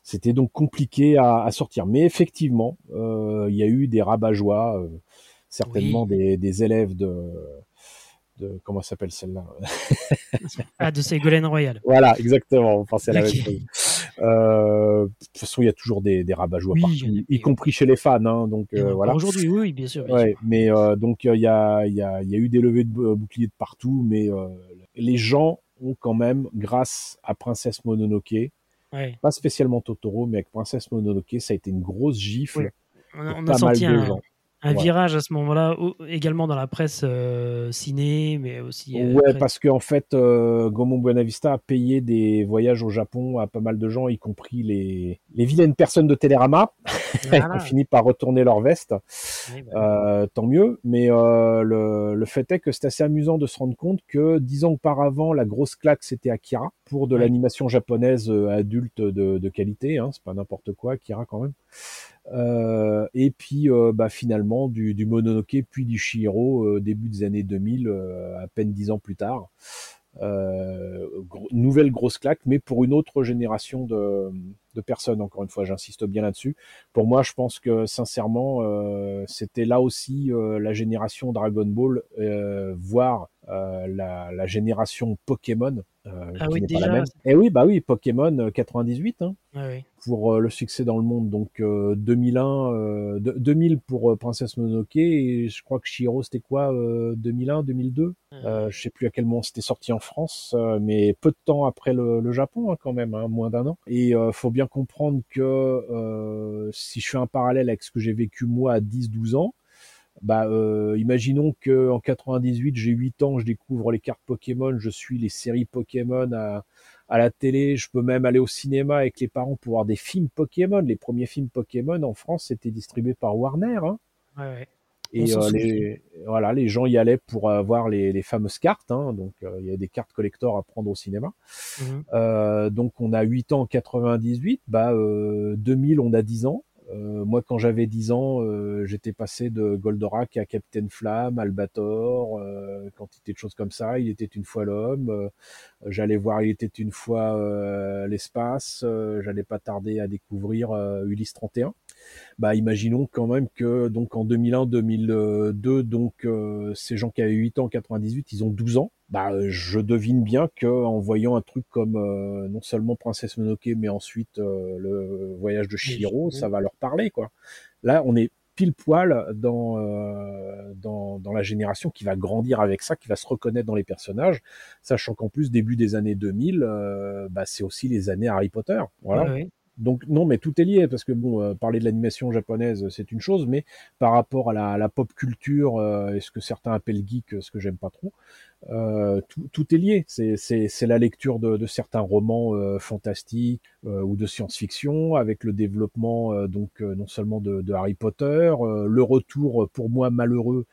c'était donc compliqué à, sortir. Mais effectivement, il y a eu des rabat-joie, certainement des, des, élèves de de comment s'appelle celle-là Ah, de Ségolène Royal. Voilà, exactement. On pensait à la même chose. Euh, de toute façon, il y a toujours des, des rabat partout, y, compris chez les fans. Hein, donc euh, voilà. Aujourd'hui, oui, bien sûr. mais euh, donc il y a, y, a, y a eu des levées de boucliers de partout, mais les gens ont quand même, grâce à Princesse Mononoke, pas spécialement Totoro, mais avec Princesse Mononoke, ça a été une grosse gifle. On a, on a senti un, un virage à ce moment-là, également dans la presse euh, ciné, mais aussi. Euh, ouais, parce qu'en en fait, euh, Gaumont Buenavista a payé des voyages au Japon à pas mal de gens, y compris les, les vilaines personnes de Télérama, qui ont fini par retourner leur veste. Bah tant mieux, mais le, le, fait est que c'est assez amusant de se rendre compte que dix ans auparavant, la grosse claque, c'était Akira, pour de l'animation japonaise adulte de, de qualité, hein, c'est pas n'importe quoi, Akira quand même. Euh, et puis euh, bah, finalement du, Mononoke puis du Shihiro euh, début des années 2000, à peine dix ans plus tard. nouvelle grosse claque, mais pour une autre génération de, personnes. Encore une fois, j'insiste bien là-dessus. Pour moi, je pense que sincèrement, c'était là aussi la génération Dragon Ball, voire la, génération Pokémon euh, ah oui, déjà. Et eh oui, bah oui, Pokémon 98 euh, hein, ah pour euh, le succès dans le monde. Donc 2001, 2000 pour Princesse Mononoke et je crois que Shiro c'était quoi 2001, 2002. Ah je sais plus à quel moment c'était sorti en France, mais peu de temps après le, Japon hein, quand même, hein, moins d'un an. Et faut bien comprendre que si je fais un parallèle avec ce que j'ai vécu moi à 10-12 ans, bah, euh, imaginons que en 98, j'ai 8 ans, je découvre les cartes Pokémon, je suis les séries Pokémon à, à la télé, je peux même aller au cinéma avec les parents pour voir des films Pokémon. Les premiers films Pokémon en France étaient distribués par Warner. Hein. Ouais, ouais. Et euh, les, voilà, les gens y allaient pour avoir les, les fameuses cartes. Hein, donc, euh, il y a des cartes collector à prendre au cinéma. Mhm. Euh, donc, on a 8 ans en 98. Bah, 2000, on a 10 ans. Euh, moi, quand j'avais 10 ans, euh, j'étais passé de Goldorak à Capitaine Flamme, Albator, euh, quantité de choses comme ça. Il était une fois l'homme. J'allais voir Il était une fois l'espace. J'allais pas tarder à découvrir Ulysse 31 bah imaginons quand même que donc en 2001-2002, donc euh, ces gens qui avaient 8 ans en 98, ils ont 12 ans. Bah je devine bien que en voyant un truc comme euh, non seulement Princesse Mononoke, mais ensuite euh, le voyage de Shiro, ça va leur parler quoi. Là, on est pile poil dans, dans, dans la génération qui va grandir avec ça, qui va se reconnaître dans les personnages, sachant qu'en plus début des années 2000, bah, c'est aussi les années Harry Potter. Voilà. Donc non, mais tout est lié parce que bon, euh, parler de l'animation japonaise, c'est une chose, mais par rapport à la, pop culture euh, et ce que certains appellent geek, ce que j'aime pas trop, euh, tout, est lié. C'est la lecture de, certains romans fantastiques ou de science-fiction, avec le développement donc non seulement de, Harry Potter, le retour pour moi malheureux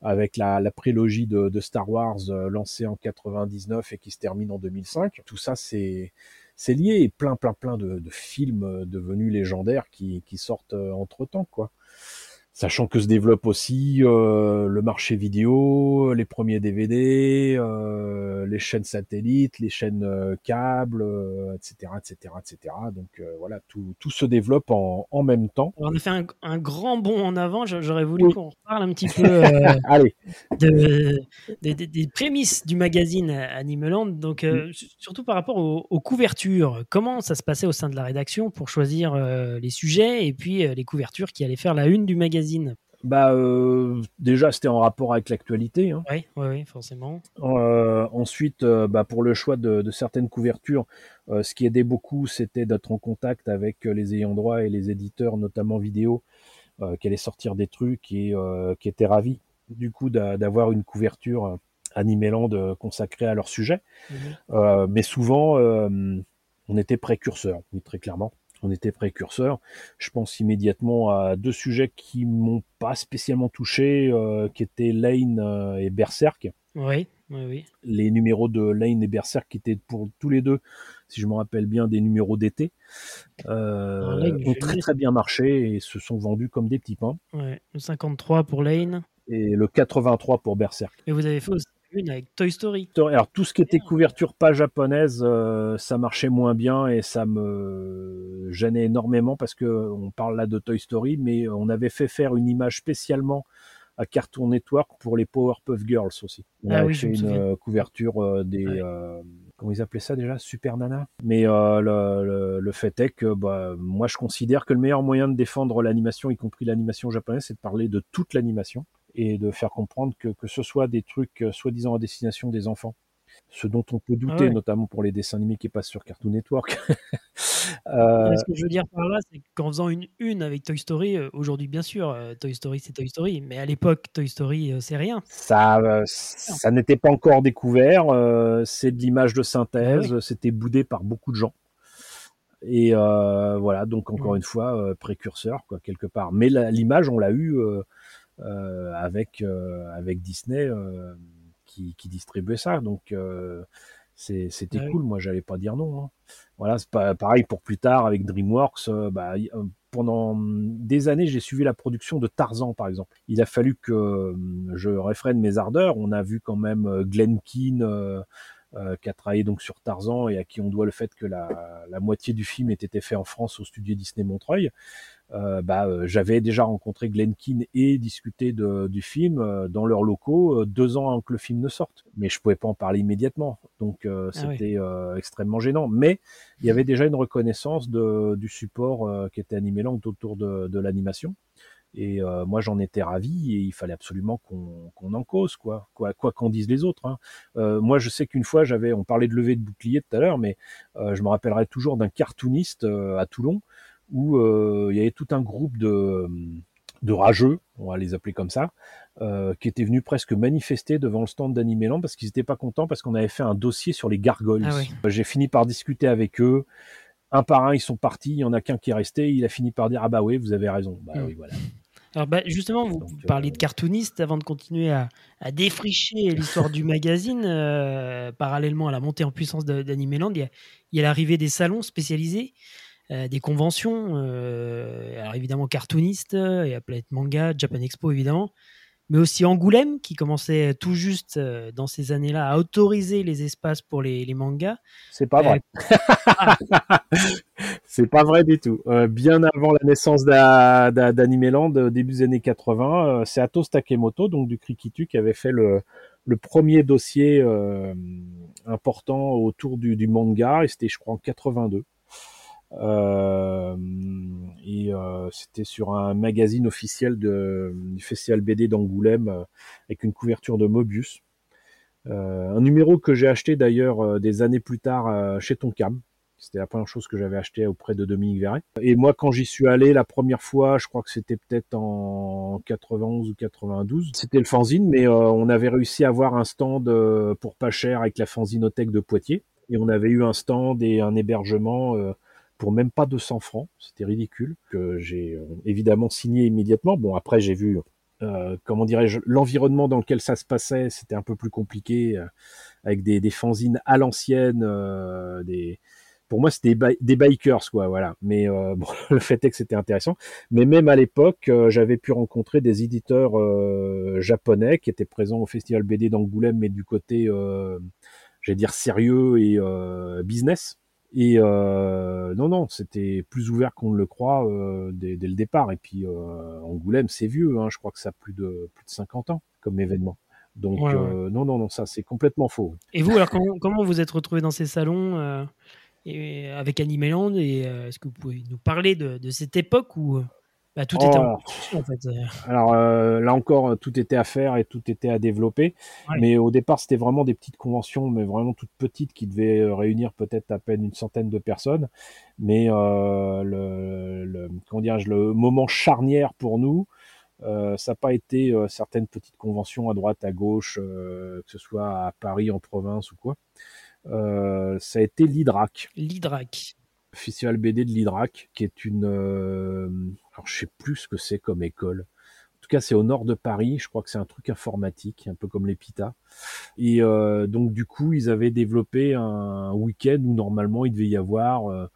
avec la, prélogie de, de, Star Wars lancée en 99 et qui se termine en 2005. Tout ça, c'est c'est lié et plein, plein, plein de, films euh, devenus légendaires qui, sortent euh, entre temps, quoi. Sachant que se développe aussi euh, le marché vidéo, les premiers DVD, euh, les chaînes satellites, les chaînes euh, câbles, etc., etc., etc. Donc voilà, tout, tout se développe en, en même temps. on a fait un, un, grand bond en avant. J'aurais voulu qu'on reparle un petit peu Allez. De, des prémices du magazine Animeland. Donc mm. surtout par rapport aux, aux, couvertures, comment ça se passait au sein de la rédaction pour choisir les sujets et puis les couvertures qui allaient faire la une du magazine? Bah, euh, déjà, c'était en rapport avec l'actualité. Oui, hein. oui, forcément. Euh, ensuite, euh, bah, pour le choix de, certaines couvertures, ce qui aidait beaucoup, c'était d'être en contact avec les ayants droit et les éditeurs, notamment vidéo, qui allaient sortir des trucs et qui étaient ravis, du coup, d'avoir une couverture animéland consacrée à leur sujet. Mhm. mais souvent, on était précurseurs, oui, très clairement on était précurseurs. Je pense immédiatement à deux sujets qui m'ont pas spécialement touché, euh, qui étaient Lane euh, et Berserk. Oui, oui, oui. Les numéros de Lane et Berserk qui étaient pour tous les deux, si je me rappelle bien, des numéros d'été, euh, ont très très bien marché et se sont vendus comme des petits pains. Ouais, le 53 pour Lane. Et le 83 pour Berserk. Et vous avez fait aussi avec Toy Story. Alors tout ce qui était couverture pas japonaise, euh, ça marchait moins bien et ça me gênait énormément parce que on parle là de Toy Story, mais on avait fait faire une image spécialement à Cartoon Network pour les Powerpuff Girls aussi. On ah avait fait une euh, couverture euh, des comment ils appelaient ça déjà Super Nana? Mais le, le, fait est que bah, moi je considère que le meilleur moyen de défendre l'animation, y compris l'animation japonaise, c'est de parler de toute l'animation et de faire comprendre que, que ce soit des trucs euh, soi-disant à destination des enfants, ce dont on peut douter, ah notamment pour les dessins animés qui passent sur Cartoon Network. euh... Ce que je veux dire par là, c'est qu'en faisant une une avec Toy Story, euh, aujourd'hui bien sûr, Toy Story c'est Toy Story, mais à l'époque Toy Story c'est rien. Ça, ça n'était pas encore découvert, c'est de l'image de synthèse, ah c'était boudé par beaucoup de gens. Et voilà, donc encore une fois, précurseur quoi quelque part. Mais l'image, on l'a eu avec euh, avec Disney euh, qui, qui, distribuait ça. Donc c'était cool. Moi, j'allais pas dire non. Hein. Voilà, c'est pas pareil pour plus tard avec DreamWorks. bah, pendant des années, j'ai suivi la production de Tarzan, par exemple. Il a fallu que je réfrène mes ardeurs. On a vu quand même Glenn Keane. qui a travaillé donc sur Tarzan et à qui on doit le fait que la, la moitié du film ait été fait en France au studio Disney Montreuil. Euh, bah, euh, j'avais déjà rencontré Glenn Keane et discuté de, du film euh, dans leurs locaux deux ans avant que le film ne sorte. Mais je pouvais pas en parler immédiatement, donc ah c'était extrêmement gênant. Mais il y avait déjà une reconnaissance de, du support qui était animé là autour de, de l'animation. Et moi, j'en étais ravi et il fallait absolument qu'on en cause, quoi, quoi quoi qu'en disent les autres. Hein. Euh, moi, je sais qu'une fois, j'avais, on parlait de levée de bouclier tout à l'heure, mais euh, je me rappellerai toujours d'un cartooniste à Toulon où euh, il y avait tout un groupe de, de rageux, on va les appeler comme ça, euh, qui étaient venus presque manifester devant le stand d'Animéland parce qu'ils n'étaient pas contents parce qu'on avait fait un dossier sur les gargoyles. Ah J'ai fini par discuter avec eux. Un par un, ils sont partis. Il y en a qu'un qui est resté. Il a fini par dire Ah bah oui, vous avez raison. Bah hmm. oui, voilà. Alors bah, justement, vous parliez de euh, cartooniste avant de continuer à, à défricher l'histoire du magazine. parallèlement à la montée en puissance d'Animéland, il y a l'arrivée des salons spécialisés. Euh, des conventions, euh, alors évidemment cartoonistes, il y a Planète Manga, Japan Expo évidemment, mais aussi Angoulême qui commençait tout juste euh, dans ces années-là à autoriser les espaces pour les, mangas. C'est pas vrai. c'est pas vrai du tout. bien avant la naissance d'Animeland, début des années 80, c'est Atos Takemoto, donc du Krikitu, qui avait fait le, premier dossier important autour du, du manga, et c'était je crois en 82. Euh, et euh, c'était sur un magazine officiel de, du Festival BD d'Angoulême euh, avec une couverture de Mobius. un numéro que j'ai acheté d'ailleurs des années plus tard chez Tonkam. C'était la première chose que j'avais acheté auprès de Dominique Verret. Et moi, quand j'y suis allé la première fois, je crois que c'était peut-être en 91 ou 92, c'était le fanzine, mais on avait réussi à avoir un stand pour pas cher avec la fanzinothèque de Poitiers. Et on avait eu un stand et un hébergement pour même pas 200 francs. C'était ridicule. Que j'ai euh, évidemment signé immédiatement. Bon, après, j'ai vu, euh, comment dirais-je, l'environnement dans lequel ça se passait. C'était un peu plus compliqué, euh, avec des, fanzines à l'ancienne, des pour moi, c'était des, bikers, quoi, voilà. Mais le fait est que c'était intéressant. Mais même à l'époque, j'avais pu rencontrer des éditeurs japonais qui étaient présents au Festival BD d'Angoulême, mais du côté, j'allais dire, sérieux et business. Et euh, non, non, c'était plus ouvert qu'on ne le croit euh, dès, le départ. Et puis euh, Angoulême, c'est vieux, hein, je crois que ça a plus de, plus de 50 ans comme événement. Donc non, non, non, ça c'est complètement faux. Et vous, alors comment, comment vous êtes retrouvé dans ces salons et, avec Animeland Et est-ce que vous pouvez nous parler de, de cette époque où bah, tout était en, oh. fait. Euh. Alors euh, là encore, tout était à faire et tout était à développer. Mais au départ, c'était vraiment des petites conventions, mais vraiment toutes petites, qui devaient euh, réunir peut-être à peine une centaine de personnes. Mais euh, le, le, comment le moment charnière pour nous, euh, ça n'a pas été certaines petites conventions à droite, à gauche, que ce soit à Paris, en province ou quoi. ça a été l'Hydrac. L'Hydrac. Festival BD de l'Hydrac, qui est une alors je sais plus ce que c'est comme école. En tout cas, c'est au nord de Paris. Je crois que c'est un truc informatique, un peu comme l'EPITA. Et euh, donc du coup, ils avaient développé un week-end où normalement il devait y avoir euh,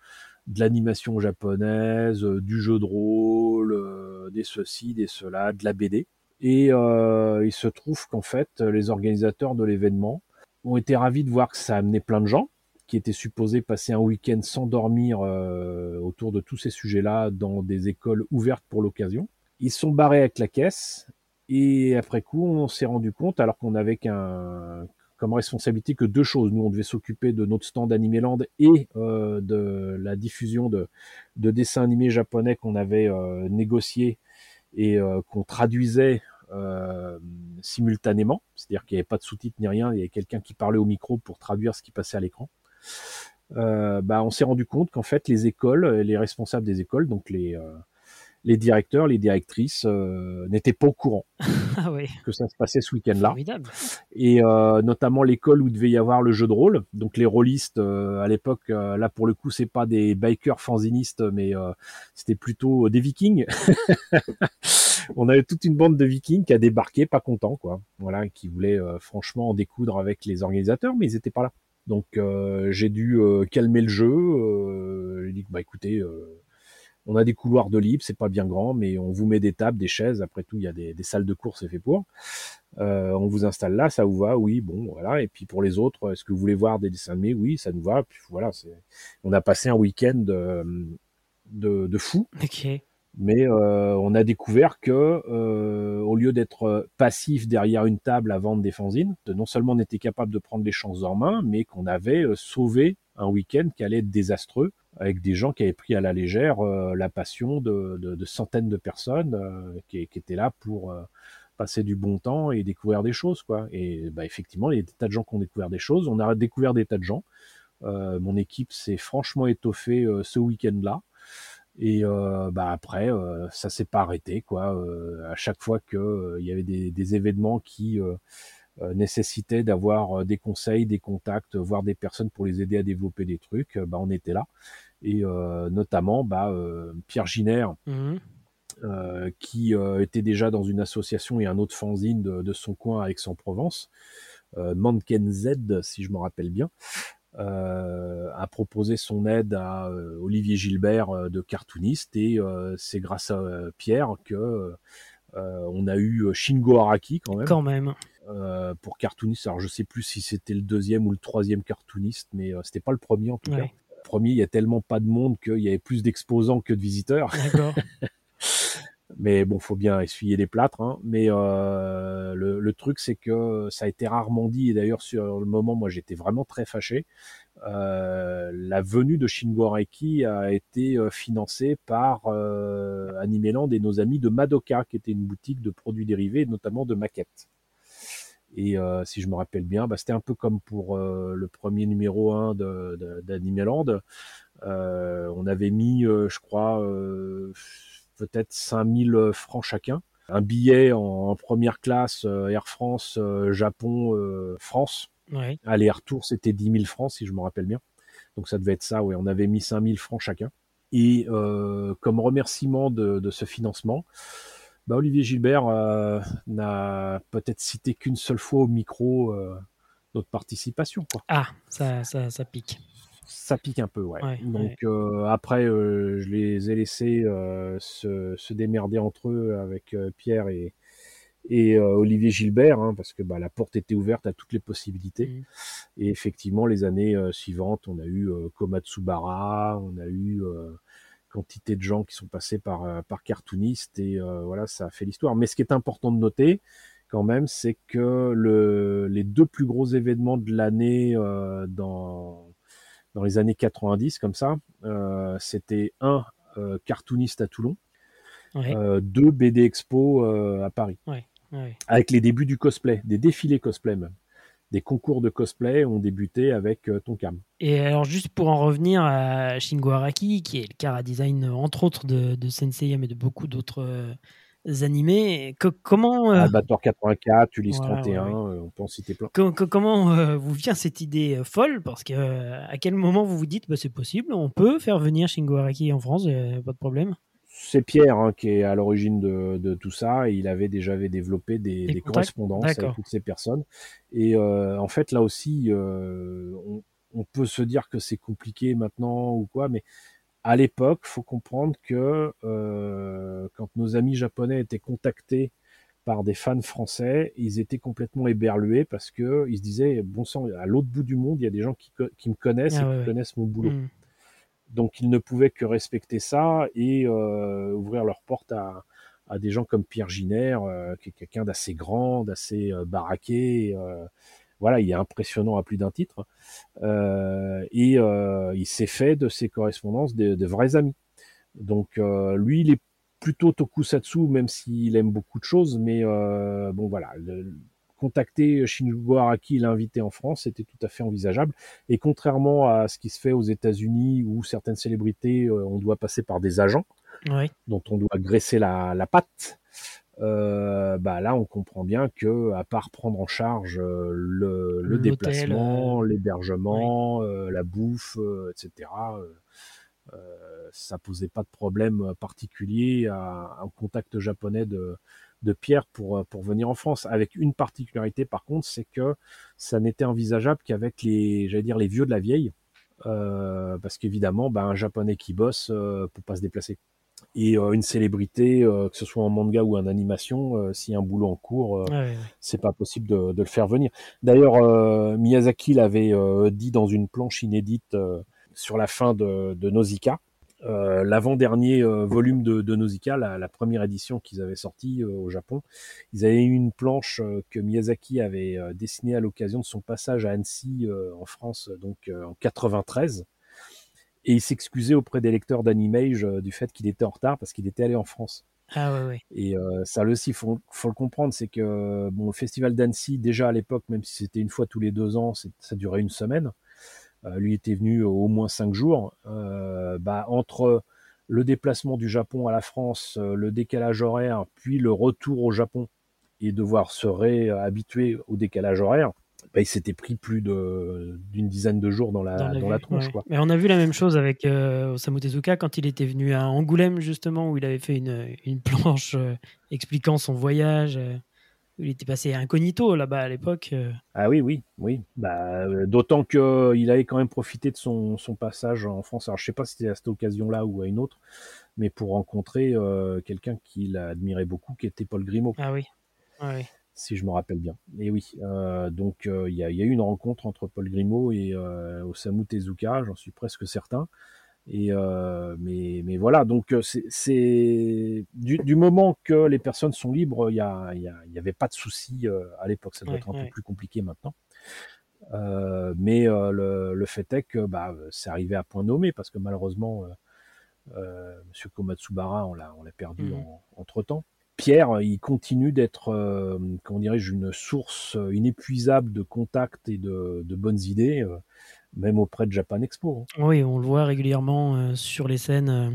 de l'animation japonaise, euh, du jeu de rôle, des ceci, des cela, de la BD. Et il se trouve qu'en fait, les organisateurs de l'événement ont été ravis de voir que ça amenait plein de gens qui était supposé passer un week-end sans dormir euh, autour de tous ces sujets-là dans des écoles ouvertes pour l'occasion. Ils sont barrés avec la caisse et après coup, on s'est rendu compte, alors qu'on avait qu'un comme responsabilité que deux choses. Nous, on devait s'occuper de notre stand Animeland et euh, de la diffusion de, de dessins animés japonais qu'on avait euh, négociés et euh, qu'on traduisait euh, simultanément, c'est-à-dire qu'il n'y avait pas de sous-titres ni rien, il y avait quelqu'un qui parlait au micro pour traduire ce qui passait à l'écran. Euh, bah, on s'est rendu compte qu'en fait les écoles, les responsables des écoles, donc les euh, les directeurs, les directrices euh, n'étaient pas au courant ah que ça se passait ce week-end-là. Et notamment l'école où devait y avoir le jeu de rôle. Donc les rôlistes à l'époque, là pour le coup, c'est pas des bikers fanzinistes, mais c'était plutôt des vikings. On avait toute une bande de vikings qui a débarqué, pas content, quoi. Voilà, qui voulaient franchement en découdre avec les organisateurs, mais ils étaient pas là. Donc euh, j'ai dû euh, calmer le jeu. Euh, j'ai dit que bah écoutez, on a des couloirs de libre, c'est pas bien grand, mais on vous met des tables, des chaises. Après tout, il y a des, salles de cours, c'est fait pour. on vous installe là, ça vous va? Oui, bon, voilà. Et puis pour les autres, est-ce que vous voulez voir des dessins animés? Oui, ça nous va. Puis voilà, on a passé un week-end de, de, de fou. Ok mais euh, on a découvert que euh, au lieu d'être passif derrière une table à vendre des fanzines, non seulement on était capable de prendre les chances en main, mais qu'on avait euh, sauvé un week-end qui allait être désastreux avec des gens qui avaient pris à la légère la passion de, centaines de personnes qui, qui, étaient là pour passer du bon temps et découvrir des choses quoi. Et bah, effectivement, il y a des tas de gens qui ont découvert des choses. On a découvert des tas de gens. mon équipe s'est franchement étoffée ce week-end-là. Et euh, bah après, euh, ça s'est pas arrêté quoi. Euh, à chaque fois que il y avait des, des événements qui nécessitaient d'avoir des conseils, des contacts, voire des personnes pour les aider à développer des trucs, bah on était là. Et notamment, bah Pierre Giner. Mmh. qui était déjà dans une association et un autre fanzine de, de son coin à Aix-en-Provence, euh, Manken Z, si je me rappelle bien, euh, a proposé son aide à euh, Olivier Gilbert euh, de cartooniste et c'est grâce à Pierre que on a eu Shingo Araki quand même. Quand même. pour cartooniste. Alors je sais plus si c'était le deuxième ou le troisième cartooniste, mais c'était pas le premier en tout cas. Le premier, il y a tellement pas de monde qu'il y avait plus d'exposants que de visiteurs. D'accord. Mais bon, faut bien essuyer les plâtres. Hein. Mais euh, le, le, truc, c'est que ça a été rarement dit. Et d'ailleurs, sur le moment, moi, j'étais vraiment très fâché. Euh, la venue de Shingo Reiki a été euh, financée par euh, Animeland et nos amis de Madoka, qui était une boutique de produits dérivés, notamment de maquettes. Et euh, si je me rappelle bien, bah, c'était un peu comme pour euh, le premier numéro 1 d'Animeland. De, euh, on avait mis, je crois, peut-être 5000 euh, francs chacun. Un billet en, première classe euh, Air France, euh, Japon, France. Ouais. Aller-retour, c'était 10 000 francs, si je me rappelle bien. Donc ça devait être ça, oui. On avait mis 5000 francs chacun. Et comme remerciement de, ce financement, bah, Olivier Gilbert n'a peut-être cité qu'une seule fois au micro notre participation. Quoi. Ah, ça, ça, ça pique. Ça pique un peu, ouais. Donc après, je les ai laissés se, démerder entre eux avec Pierre et, et Olivier Gilbert, hein, parce que bah, la porte était ouverte à toutes les possibilités. Mmh. Et effectivement, les années suivantes, on a eu Komatsubara, on a eu quantité de gens qui sont passés par, par cartooniste, et voilà, ça a fait l'histoire. Mais ce qui est important de noter, quand même, c'est que le, les deux plus gros événements de l'année dans, dans les années 90, comme ça, c'était un cartooniste à Toulon, deux BD Expo à Paris. Avec les débuts du cosplay, des défilés cosplay même. Des concours de cosplay ont débuté avec euh, Tonkam. Et alors, juste pour en revenir à Shingo Araki, qui est le cara design, entre autres, de, de Sensei, mais de beaucoup d'autres euh, animés, comment. Euh... 84, Ulysse 31, on peut en citer plein. comment euh, vous vient cette idée folle? Parce que à quel moment vous vous dites, bah, c'est possible, on peut faire venir Shingo Araki en France, pas de problème? C'est Pierre hein, qui est à l'origine de, tout ça. Et il avait déjà développé des, correspondances avec toutes ces personnes. Et euh, en fait, là aussi, euh, on, peut se dire que c'est compliqué maintenant ou quoi, mais à l'époque, faut comprendre que euh, quand nos amis japonais étaient contactés par des fans français, ils étaient complètement éberlués parce que ils se disaient bon sang, à l'autre bout du monde, il y a des gens qui, me connaissent ah et qui connaissent mon boulot. Mmh. Donc ils ne pouvaient que respecter ça et euh, ouvrir leurs portes à, à, des gens comme Pierre Giner, euh, qui est quelqu'un d'assez grand, d'assez baraqué. Voilà, il est impressionnant à plus d'un titre. et il s'est fait de ses correspondances de, de vrais amis. Donc lui, il est plutôt tokusatsu, même s'il aime beaucoup de choses, mais bon voilà, le, contacter Shinjugo Araki l'inviter en France, c'était tout à fait envisageable. Et contrairement à ce qui se fait aux États-Unis, où certaines célébrités, euh, on doit passer par des agents, dont on doit graisser la, patte. Euh, bah là, on comprend bien que, à part prendre en charge euh, le, déplacement, l'hébergement, la bouffe, etc., ça posait pas de problème particulier à un contact japonais de, de Pierre pour, euh, pour venir en France. Avec une particularité par contre, c'est que ça n'était envisageable qu'avec les, j'allais dire, les vieux de la vieille. Euh, parce qu'évidemment, ben, un japonais qui bosse euh, peut pas se déplacer. Et une célébrité, que ce soit en manga ou en animation, s'il y a un boulot en cours, c'est pas possible de, le faire venir. D'ailleurs, Miyazaki l'avait dit dans une planche inédite sur la fin de, de Nausicaa, euh, l'avant-dernier euh, volume de, de Nausicaa, la, première édition qu'ils avaient sortie euh, au Japon. Ils avaient eu une planche que Miyazaki avait dessinée à l'occasion de son passage à Annecy en France, donc en 93. Et il s'excusait auprès des lecteurs d'Animage du fait qu'il était en retard parce qu'il était allé en France. Ah ouais, ouais. Et ça aussi, faut, faut le comprendre, c'est que bon, le festival d'Annecy, déjà à l'époque, même si c'était une fois tous les deux ans, ça durait une semaine. Euh, lui était venu au moins cinq jours. Euh, bah, entre le déplacement du Japon à la France, euh, le décalage horaire, puis le retour au Japon et devoir se réhabituer au décalage horaire, bah, il s'était pris plus d'une dizaine de jours dans la, dans la, tronche. Quoi. Mais on a vu la même chose avec Osamu Tezuka quand il était venu à Angoulême, justement, où il avait fait une, une planche expliquant son voyage. Il était passé incognito là-bas à l'époque. Euh. Ah oui, oui, oui. Bah, euh, D'autant qu'il euh, avait quand même profité de son, son, passage en France. Alors je sais pas si c'était à cette occasion-là ou à une autre, mais pour rencontrer quelqu'un qu'il admirait beaucoup, qui était Paul Grimaud. Ah oui. Ah oui. Si je me rappelle bien. Et oui, donc il y, a, y, a eu une rencontre entre Paul Grimaud et Osamu Tezuka, j'en suis presque certain. Et euh, mais, mais voilà, donc euh, c'est du, du, moment que les personnes sont libres, il n'y a, y a, y avait pas de souci euh, à l'époque. Ça doit être un peu plus compliqué maintenant. Euh, mais le, le, fait est que bah, c'est arrivé à point nommé parce que malheureusement, euh, Monsieur Komatsubara, on l'a on l'a perdu mmh entre temps. Pierre, il continue d'être, comment dirais-je, une source inépuisable de contacts et de, de bonnes idées même auprès de Japan Expo. Hein. Oui, on le voit régulièrement euh, sur les scènes. Euh,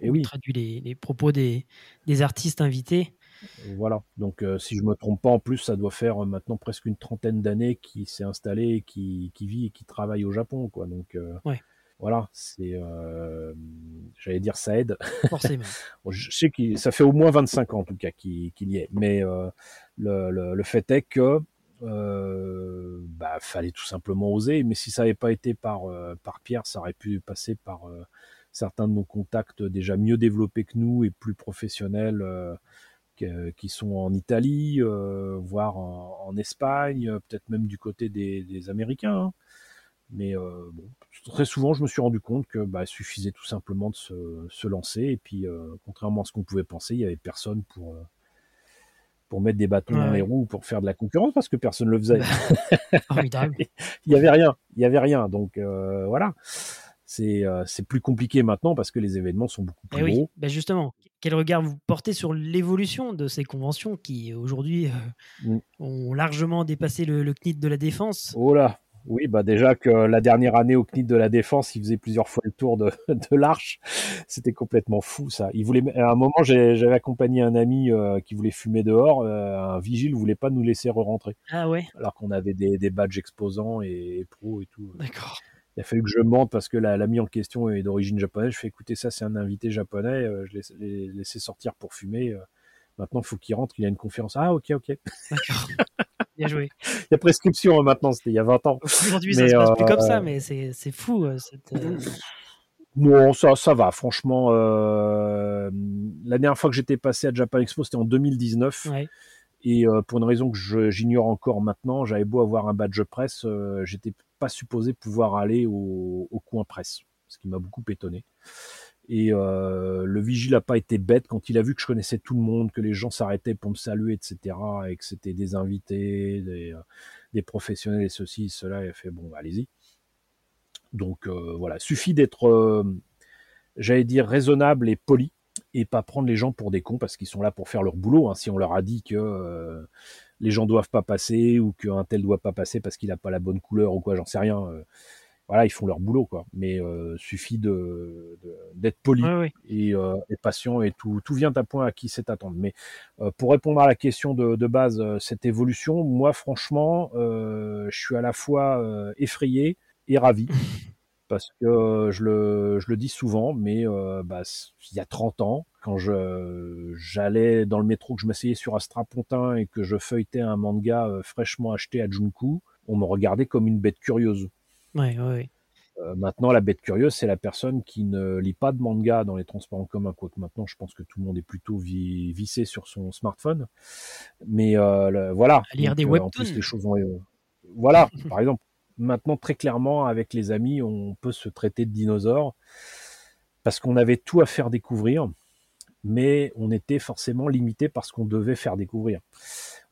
et oui. Il traduit les, propos des, des, artistes invités. Voilà, donc euh, si je me trompe pas, en plus, ça doit faire maintenant presque une trentaine d'années qu'il s'est installé, qui, qui vit et qui travaille au Japon, quoi. Donc voilà, c'est, j'allais dire, ça aide. Forcément. je sais que ça fait au moins 25 ans en tout cas qu'il y est, mais le, le, le, fait est que euh, bah, fallait tout simplement oser. Mais si ça n'avait pas été par, par Pierre, ça aurait pu passer par certains de nos contacts déjà mieux développés que nous et plus professionnels qui sont en Italie, voire en, Espagne, peut-être même du côté des, Américains. Hein. Mais bon, très souvent, je me suis rendu compte que bah, suffisait tout simplement de se, lancer. Et puis, contrairement à ce qu'on pouvait penser, il n'y avait personne pour, pour mettre des bâtons dans les roues, pour faire de la concurrence, parce que personne ne le faisait. il n'y avait rien. Il n'y avait rien. Donc, voilà. Euh, c'est plus compliqué maintenant parce que les événements sont beaucoup plus eh gros. Ben justement, quel regard vous portez sur l'évolution de ces conventions qui aujourd'hui euh, mm. ont largement dépassé le, le, CNIT de la défense? Oh là oui, bah déjà que la dernière année au CNIT de la Défense, il faisait plusieurs fois le tour de, de l'arche. C'était complètement fou, ça. Il voulait, à un moment, j'avais accompagné un ami euh, qui voulait fumer dehors. un vigile voulait pas nous laisser re-rentrer. Ah ouais. Alors qu'on avait des, des, badges exposants et, et pro et tout. D'accord il a fallu que je monte parce que l'ami en question est d'origine japonaise. Je fais écouter ça, c'est un invité japonais. Euh, je l'ai laissé sortir pour fumer. Euh. maintenant, il faut qu'il rentre. Il y a une conférence. Ah, ok, ok. D'accord. Bien joué. il y a prescription hein, maintenant. C'était il y a 20 ans. Aujourd'hui, ça se passe plus comme ça, euh, mais c'est fou. Cette, Non, ça, ça va. Franchement, la dernière fois que j'étais passé à Japan Expo, c'était en 2019. Ouais. Et pour une raison que j'ignore encore maintenant, j'avais beau avoir un badge presse, j'étais pas supposé pouvoir aller au, coin presse, ce qui m'a beaucoup étonné. Et euh, le vigile n'a pas été bête quand il a vu que je connaissais tout le monde, que les gens s'arrêtaient pour me saluer, etc., et que c'était des invités, des, euh, professionnels et ceci, cela. Il a fait bon, allez-y. Donc euh, voilà, suffit d'être, j'allais dire, raisonnable et poli et pas prendre les gens pour des cons parce qu'ils sont là pour faire leur boulot. Hein. Si on leur a dit que les gens doivent pas passer ou qu'un tel doit pas passer parce qu'il a pas la bonne couleur ou quoi, j'en sais rien. Euh, voilà, ils font leur boulot, quoi. Mais euh, suffit de, d'être poli euh, Et, patient et tout, tout vient à point à qui c'est attendre. Mais pour répondre à la question de, de base, cette évolution, moi, franchement, je suis à la fois effrayé et ravi. parce que je le, je le dis souvent, mais bah, il y a 30 ans, quand je j'allais dans le métro, que je m'asseyais sur un strapontin et que je feuilletais un manga euh, fraîchement acheté à Junku, on me regardait comme une bête curieuse. Ouais, ouais, euh, maintenant, la bête curieuse, c'est la personne qui ne lit pas de manga dans les transports en commun, quoique maintenant, je pense que tout le monde est plutôt vissé sur son smartphone. Mais euh, voilà. À lire des webtoons. En plus, les choses ont... voilà, par exemple, maintenant, très clairement, avec les amis, on peut se traiter de dinosaures parce qu'on avait tout à faire découvrir mais on était forcément limité par ce qu'on devait faire découvrir.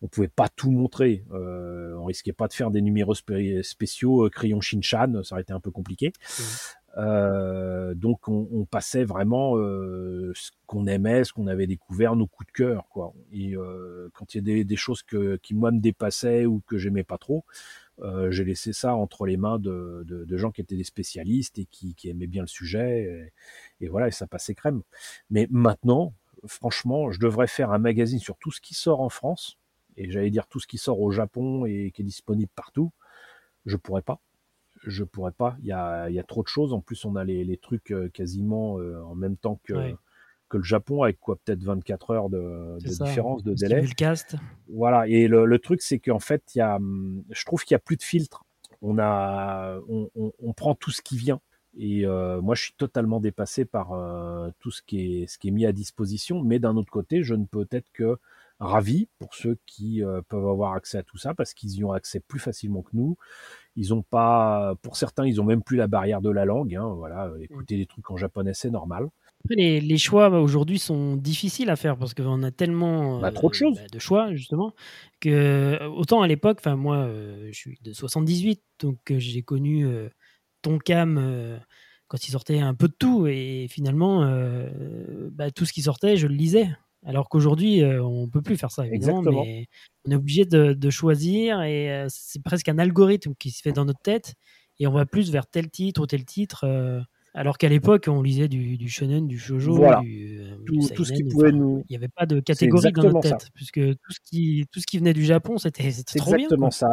On pouvait pas tout montrer. Euh, on risquait pas de faire des numéros spéciaux euh, crayon Shinchan, ça aurait été un peu compliqué. Mmh. Euh, donc on, passait vraiment euh, ce qu'on aimait, ce qu'on avait découvert, nos coups de cœur, quoi. Et quand il y a des, choses que, qui moi me dépassaient ou que j'aimais pas trop, j'ai laissé ça entre les mains de, gens qui étaient des spécialistes et qui, aimaient bien le sujet et voilà, et ça passait crème. Mais maintenant, franchement, je devrais faire un magazine sur tout ce qui sort en France, et j'allais dire tout ce qui sort au Japon et qui est disponible partout. Je pourrais pas. Je pourrais pas. Il y a, y a trop de choses. En plus, on a les, les trucs euh, quasiment euh, en même temps que, que le Japon, avec quoi peut-être 24 heures de, de différence de délai. Cast. Voilà. Et le, le truc, c'est qu'en fait, y a, je trouve qu'il y a plus de filtres. On a, on, on, on prend tout ce qui vient. Et euh, moi, je suis totalement dépassé par euh, tout ce qui, est, ce qui est mis à disposition. Mais d'un autre côté, je ne peux être que ravi pour ceux qui euh, peuvent avoir accès à tout ça parce qu'ils y ont accès plus facilement que nous. Ils ont pas, pour certains, ils ont même plus la barrière de la langue. Hein, voilà, écouter des trucs en japonais, c'est normal. Les, les choix bah, aujourd'hui sont difficiles à faire parce qu'on a tellement bah, trop de choses, bah, de choix justement que autant à l'époque, enfin moi, je suis de 78, donc j'ai connu Tonkam euh, quand il sortait un peu de tout et finalement euh, bah, tout ce qui sortait je le lisais alors qu'aujourd'hui euh, on peut plus faire ça évidemment mais on est obligé de, choisir et c'est presque un algorithme qui se fait dans notre tête et on va plus vers tel titre ou tel titre alors qu'à l'époque, on lisait du, du, shonen, du shoujo, du, tout, ce qui pouvait nous. Il n'y avait pas de catégorie dans notre tête, puisque tout ce qui tout ce qui venait du Japon, c'était trop bien. Exactement ça.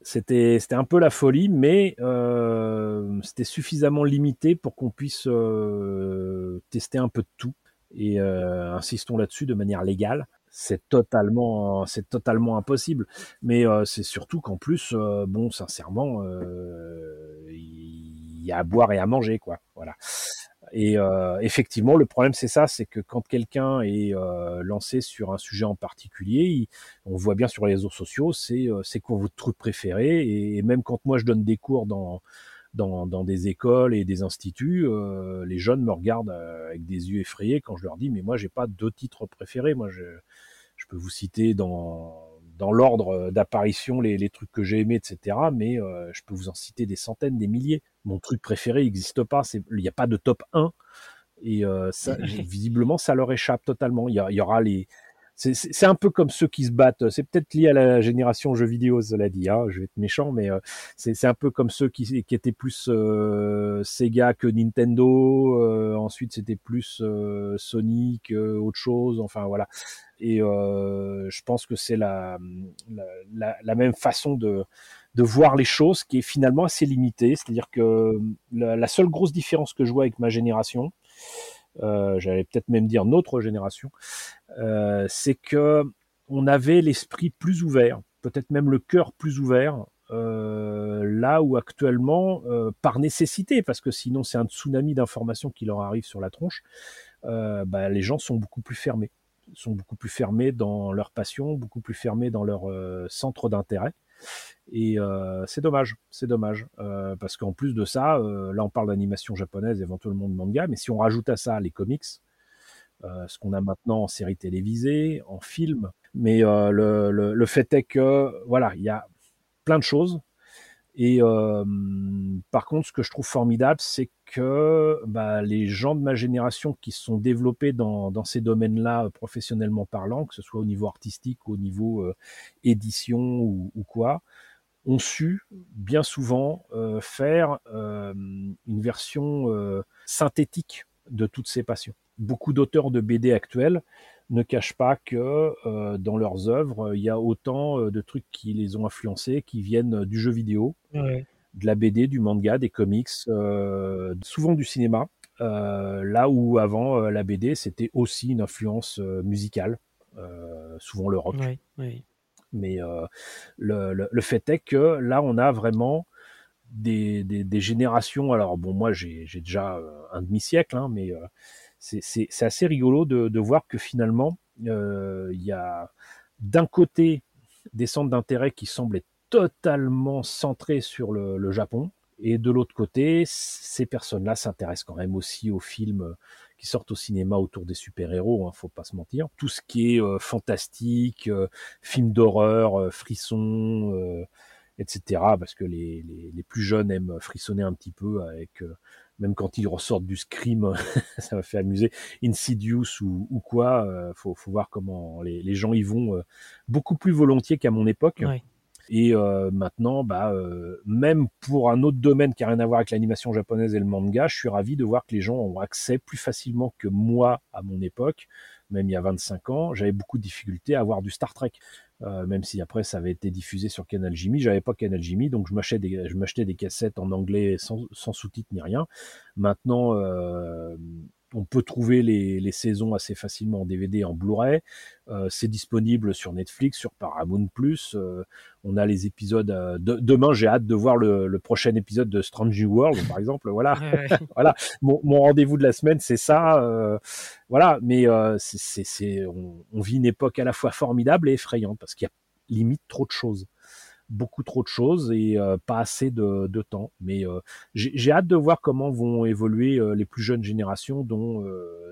C'était c'était un peu la folie, mais euh, c'était suffisamment limité pour qu'on puisse euh, tester un peu de tout. Et euh, insistons là-dessus de manière légale. c'est totalement, c'est totalement impossible. Mais euh, c'est surtout qu'en plus, euh, bon, sincèrement, euh, il y a à boire et à manger, quoi. Voilà. Et effectivement, le problème, c'est ça, c'est que quand quelqu'un est lancé sur un sujet en particulier, on voit bien sur les réseaux sociaux, c'est c'est quoi votre truc préféré? Et, même quand moi je donne des cours dans dans, dans, des écoles et des instituts, euh, les jeunes me regardent euh, avec des yeux effrayés quand je leur dis mais moi j'ai pas deux titres préférés, moi je, je peux vous citer dans dans l'ordre d'apparition les, les, trucs que j'ai aimés, etc. Mais euh, je peux vous en citer des centaines, des milliers. Mon truc préféré n'existe pas, il n'y a pas de top 1. Et euh, ça, visiblement, ça leur échappe totalement. Il y, il y aura les, c'est un peu comme ceux qui se battent. C'est peut-être lié à la génération jeux vidéo, cela dit. Hein, je vais être méchant, mais euh, c'est un peu comme ceux qui, qui étaient plus euh, Sega que Nintendo. Euh, ensuite, c'était plus Sonic, autre chose. Enfin voilà. Et je pense que c'est la, la, la, même façon de de voir les choses qui est finalement assez limitée. C'est-à-dire que la, la, seule grosse différence que je vois avec ma génération, euh, j'allais peut-être même dire notre génération, euh, c'est que on avait l'esprit plus ouvert, peut-être même le cœur plus ouvert, euh, là où actuellement, euh, par nécessité, parce que sinon c'est un tsunami d'informations qui leur arrive sur la tronche, euh, bah, les gens sont beaucoup plus fermés, sont beaucoup plus fermés dans leur passion, beaucoup plus fermés dans leur euh, centre d'intérêt. Et euh, c'est dommage, c'est dommage, euh, parce qu'en plus de ça, euh, là on parle d'animation japonaise, éventuellement de manga, mais si on rajoute à ça les comics, ce qu'on a maintenant en série télévisée, en film, mais le, le, le, fait est que voilà, il y a plein de choses. Et par contre, ce que je trouve formidable, c'est que bah, les gens de ma génération qui sont développés dans, dans ces domaines-là professionnellement parlant, que ce soit au niveau artistique, au niveau édition ou, ou, quoi, ont su bien souvent euh, faire euh, une version euh, synthétique de toutes ces passions. Beaucoup d'auteurs de BD actuels ne cachent pas que dans leurs œuvres, il y a autant de trucs qui les ont influencés, qui viennent du jeu vidéo, de la BD, du manga, des comics, souvent du cinéma. là où avant la BD c'était aussi une influence musicale, souvent le rock. Mais euh, le, le, le, fait est que là, on a vraiment des, des, des générations. Alors bon, moi, j'ai déjà euh, un demi-siècle, hein, mais euh, c'est assez rigolo de, voir que finalement, il y a d'un côté des centres d'intérêt qui semblent totalement centrés sur le, Japon, et de l'autre côté, ces personnes-là s'intéressent quand même aussi aux films qui sortent au cinéma autour des super-héros, hein, faut pas se mentir. Tout ce qui est euh, fantastique, euh, film d'horreur, euh, frissons, euh, etc. Parce que les, plus jeunes aiment frissonner un petit peu avec, même quand ils ressortent du scream, ça m'a fait amuser, Insidious ou, ou quoi. faut, faut voir comment les, les gens y vont beaucoup plus volontiers qu'à mon époque. Ouais. Et euh, maintenant, bah, euh, même pour un autre domaine qui n'a rien à voir avec l'animation japonaise et le manga, je suis ravi de voir que les gens ont accès plus facilement que moi à mon époque, même il y a 25 ans, j'avais beaucoup de difficultés à avoir du Star Trek. Euh, même si après ça avait été diffusé sur Canal Jimmy, j'avais pas Canal Jimmy, donc je m'achetais des, cassettes en anglais sans, sans sous-titres ni rien. Maintenant, euh, on peut trouver les, les, saisons assez facilement en DVD, en Blu-ray. Euh, c'est disponible sur Netflix, sur Paramount+. Euh, on a les épisodes. Euh, de, demain, j'ai hâte de voir le, le, prochain épisode de Strange New World, par exemple. Voilà, voilà. Mon, mon rendez-vous de la semaine, c'est ça. Euh, voilà, mais euh, c'est, on, on, vit une époque à la fois formidable et effrayante parce qu'il y a limite trop de choses beaucoup trop de choses et euh, pas assez de, de temps. Mais euh, j'ai hâte de voir comment vont évoluer euh, les plus jeunes générations, dont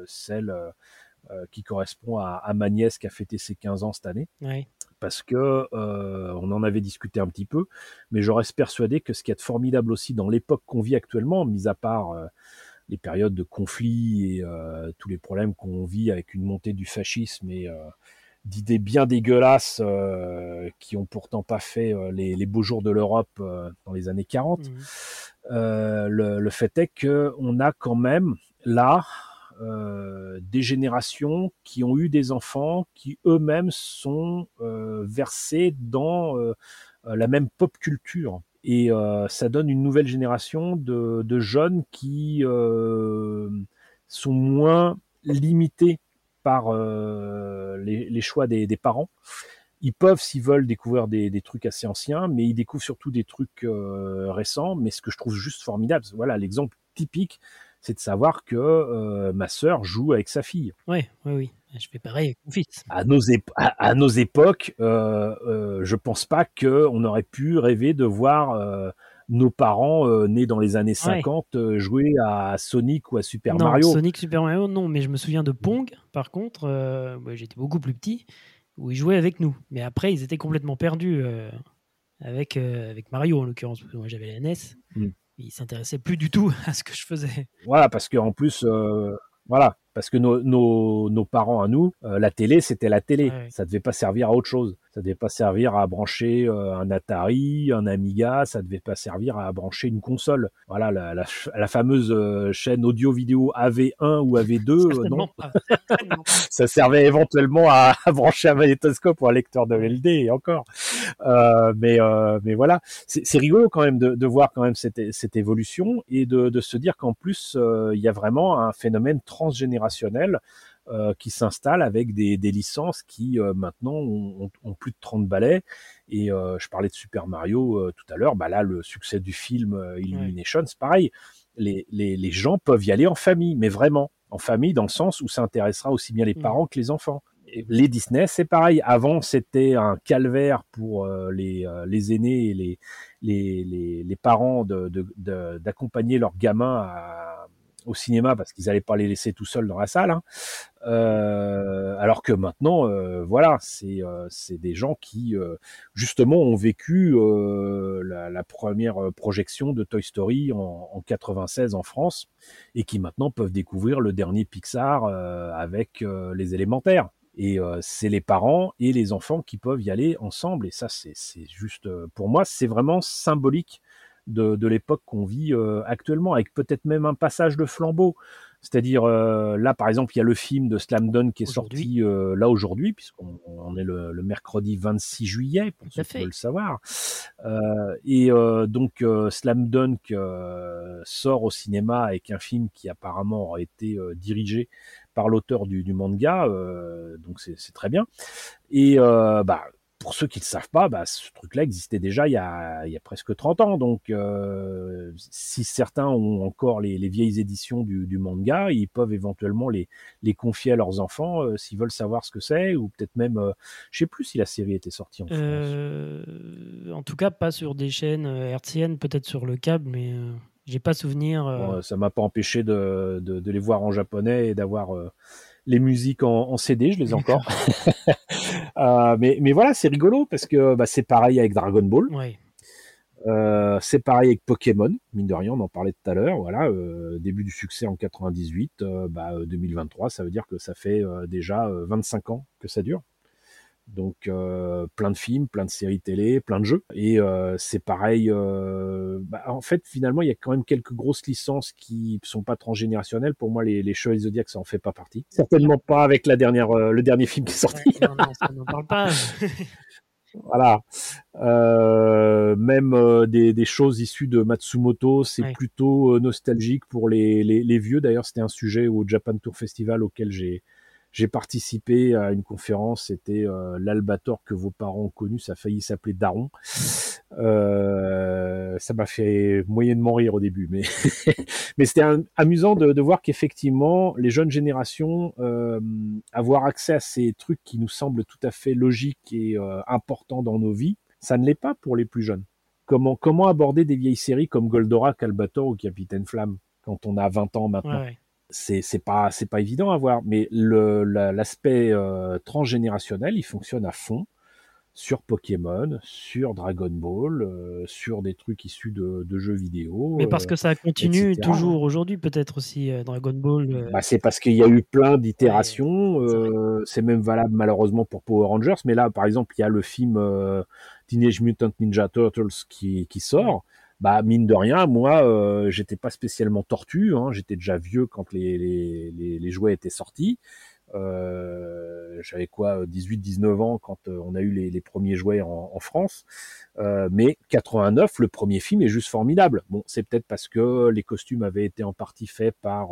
celle qui correspond à, à, ma nièce qui a fêté ses 15 ans cette année. Oui. Parce que on en avait discuté un petit peu, mais je reste persuadé que ce qui est formidable aussi dans l'époque qu'on vit actuellement, mis à part les périodes de conflit et tous les problèmes qu'on vit avec une montée du fascisme et d'idées bien dégueulasses euh, qui ont pourtant pas fait euh, les, les, beaux jours de l'Europe euh, dans les années 40. Mmh. Le, le, fait est que on a quand même là des générations qui ont eu des enfants qui eux-mêmes sont versés dans la même pop culture. Et ça donne une nouvelle génération de, de jeunes qui sont moins limités par les, choix des, parents. Ils peuvent, s'ils veulent, découvrir des, trucs assez anciens, mais ils découvrent surtout des trucs récents. Mais ce que je trouve juste formidable, voilà l'exemple typique, c'est de savoir que ma sœur joue avec sa fille. Oui, oui, oui. Je fais pareil avec mon fils. À nos, à, nos époques, euh, euh, je pense pas qu'on aurait pu rêver de voir nos parents euh, nés dans les années 50 euh, jouer à Sonic ou à Super non, Mario. Sonic, Super Mario, non, mais je me souviens de Pong, par contre, euh, j'étais beaucoup plus petit, où ils jouaient avec nous. Mais après, ils étaient complètement perdus avec, avec Mario, en l'occurrence, moi j'avais la NES. Mm. Ils s'intéressaient plus du tout à ce que je faisais. Voilà, parce qu'en plus, voilà, parce que nos, nos, nos parents à nous, la télé, c'était la télé. Ça Ça devait pas servir à autre chose. Ça devait pas servir à brancher euh, un Atari, un Amiga, ça devait pas servir à brancher une console. Voilà, la, la, la fameuse euh, chaîne audio-vidéo AV1 ou AV2, euh, non. ça servait éventuellement à, à, brancher un magnétoscope ou un lecteur de LD et encore. Euh, mais, mais voilà, c'est rigolo quand même de, de, voir quand même cette, cette évolution et de, de se dire qu'en plus, il y a vraiment un phénomène transgénérationnel euh, qui s'installent avec des, des, licences qui euh, maintenant ont, ont, plus de 30 balais. Et euh, je parlais de Super Mario tout à l'heure, bah là le succès du film Illumination, c'est pareil. Les, les, les, gens peuvent y aller en famille, mais vraiment en famille dans le sens où ça intéressera aussi bien les mmh. parents que les enfants. Et les Disney, c'est pareil. Avant, c'était un calvaire pour les, les aînés et les, les, les, les parents d'accompagner de, de, leurs gamins à, au cinéma parce qu'ils n'allaient pas les laisser tout seuls dans la salle. Hein. Euh, alors que maintenant, euh, voilà, c'est euh, des gens qui justement ont vécu la, la, première projection de Toy Story en, en, 96 en France et qui maintenant peuvent découvrir le dernier Pixar avec les élémentaires. Et c'est les parents et les enfants qui peuvent y aller ensemble. Et ça, c'est juste, pour moi, c'est vraiment symbolique de, de l'époque qu'on vit euh, actuellement, avec peut-être même un passage de flambeau. C'est-à-dire, euh, là, par exemple, il y a le film de Slam Dunk qui est sorti euh, là aujourd'hui, puisqu'on on est le, le, mercredi 26 juillet, pour ceux qui veulent le savoir. Et donc, Slam Dunk sort au cinéma avec un film qui apparemment aurait été dirigé par l'auteur du, du, manga, donc c'est très bien. Et bah, pour ceux qui ne le savent pas, bah, ce truc-là existait déjà il y a, il y a presque 30 ans. Donc, euh, si certains ont encore les, les vieilles éditions du, du, manga, ils peuvent éventuellement les, les confier à leurs enfants euh, s'ils veulent savoir ce que c'est, ou peut-être même, euh, je sais plus si la série était sortie en France. Euh, en tout cas, pas sur des chaînes hertziennes, peut-être sur le câble, mais j'ai pas souvenir. Bon, ça m'a pas empêché de, de, de, les voir en japonais et d'avoir les musiques en, en, CD, je les ai encore. euh, mais, mais voilà, c'est rigolo parce que bah, c'est pareil avec Dragon Ball. Euh, c'est pareil avec Pokémon, mine de rien, on en parlait tout à l'heure. Voilà, euh, début du succès en 98, euh, bah, 2023, ça veut dire que ça fait déjà 25 ans que ça dure. Donc euh, plein de films, plein de séries télé, plein de jeux. Et euh, c'est pareil. Euh, bah, en fait, finalement, il y a quand même quelques grosses licences qui sont pas transgénérationnelles. Pour moi, les, les Chevaliers Zodiac, ça en fait pas partie. Certainement pas avec la dernière, euh, le dernier film qui est sorti. Ouais, non, non, ça n'en parle pas. voilà. Euh, même euh, des, des, choses issues de Matsumoto, c'est ouais. plutôt nostalgique pour les, les, les vieux. D'ailleurs, c'était un sujet au Japan Tour Festival auquel j'ai j'ai participé à une conférence, c'était euh, l'Albator que vos parents ont connu, ça a failli s'appeler Daron. Euh, ça m'a fait moyennement rire au début, mais mais c'était amusant de, de voir qu'effectivement les jeunes générations euh, avoir accès à ces trucs qui nous semblent tout à fait logiques et euh, importants dans nos vies, ça ne l'est pas pour les plus jeunes. Comment comment aborder des vieilles séries comme Goldorak, Albator ou Capitaine Flamme quand on a 20 ans maintenant? Ouais, c'est c'est pas c'est pas évident à voir mais le l'aspect euh, transgénérationnel il fonctionne à fond sur Pokémon, sur Dragon Ball, euh, sur des trucs issus de, de jeux vidéo. Mais parce que ça continue etc. toujours aujourd'hui, peut-être aussi euh, Dragon Ball. Euh... Bah, c'est parce qu'il y a eu plein d'itérations. Ouais, c'est même valable malheureusement pour Power Rangers. Mais là, par exemple, il y a le film Teenage Mutant Ninja Turtles qui, qui sort bah mine de rien, moi, euh, j'étais pas spécialement tortu. Hein, j'étais déjà vieux quand les, les, les, jouets étaient sortis. Euh, J'avais quoi, 18-19 ans quand euh, on a eu les, les premiers jouets en, France. Mais 89, le premier film est juste formidable. Bon, c'est peut-être parce que les costumes avaient été en partie faits par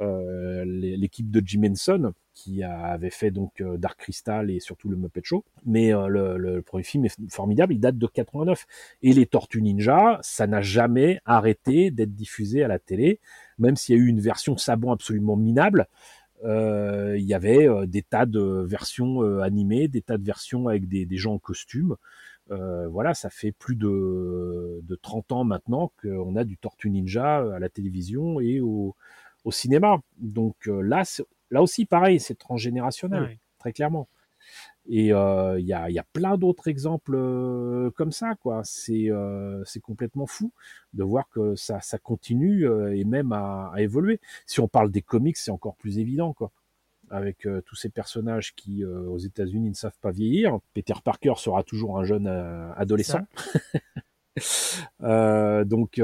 l'équipe de Jim Henson qui avait fait donc Dark Crystal et surtout le Muppet Show. Mais le, le, premier film est formidable, il date de 89. Et les Tortues Ninja, ça n'a jamais arrêté d'être diffusé à la télé, même s'il y a eu une version sabon absolument minable. Euh, il y avait euh, des tas de versions euh, animées, des tas de versions avec des, des gens en costume. voilà, ça fait plus de, de 30 ans maintenant qu'on a du Tortue Ninja à la télévision et au, au cinéma. Donc là, là aussi, pareil, c'est transgénérationnel, très clairement. Et euh, il y, a, y, a, plein d'autres exemples euh, comme ça, quoi. C'est euh, complètement fou de voir que ça, ça continue et même à, à, évoluer. Si on parle des comics, c'est encore plus évident, quoi. Avec tous ces personnages qui, aux États-Unis, ne savent pas vieillir. Peter Parker sera toujours un jeune adolescent. donc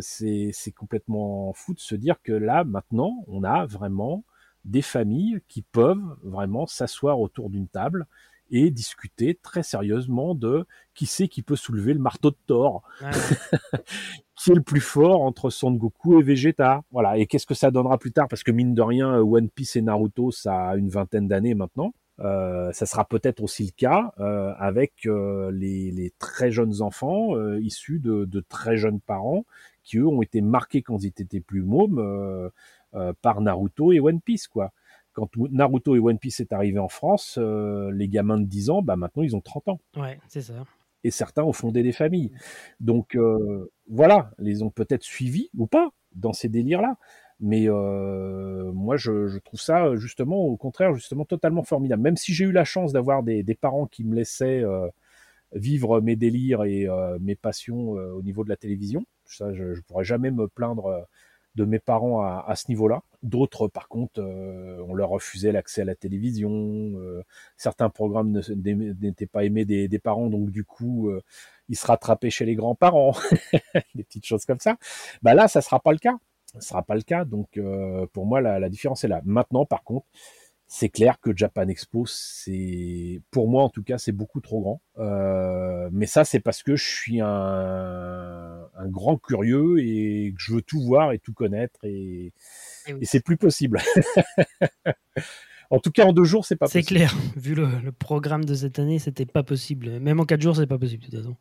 c'est complètement fou de se dire que là, maintenant, on a vraiment des familles qui peuvent vraiment s'asseoir autour d'une table et discuter très sérieusement de qui c'est qui peut soulever le marteau de Thor, qui est le plus fort entre Son Goku et Vegeta. Voilà. Et qu'est-ce que ça donnera plus tard? Parce que mine de rien, One Piece et Naruto, ça a une vingtaine d'années maintenant. Euh, ça sera peut-être aussi le cas euh, avec euh, les, les, très jeunes enfants euh, issus de, de, très jeunes parents qui eux ont été marqués quand ils étaient plus mômes euh, euh, par Naruto et One Piece, quoi. Quand Naruto et One Piece est arrivé en France, euh, les gamins de 10 ans, bah maintenant ils ont 30 ans. Ouais, c'est ça. Et certains ont fondé des familles. Donc euh, voilà, les ont peut-être suivis ou pas dans ces délires-là. Mais moi, je, trouve ça justement, au contraire, justement totalement formidable. Même si j'ai eu la chance d'avoir des, parents qui me laissaient vivre mes délires et mes passions au niveau de la télévision, ça, je, ne pourrais jamais me plaindre de mes parents à, ce niveau-là. D'autres, par contre, euh, on leur refusait l'accès à la télévision. Euh, certains programmes n'étaient pas aimés des, parents, donc du coup, euh, ils se rattrapaient chez les grands-parents. des petites choses comme ça. Bah là, ça sera pas le cas. Ça sera pas le cas. Donc, pour moi, la, la différence est là. Maintenant, par contre, c'est clair que Japan Expo, c'est pour moi en tout cas, c'est beaucoup trop grand. Euh, mais ça, c'est parce que je suis un, un, grand curieux et que je veux tout voir et tout connaître et, eh et, c'est plus possible. en tout cas, en deux jours, c'est pas possible. C'est clair. Vu le, le, programme de cette année, c'était pas possible. Même en quatre jours, c'est pas possible de toute façon.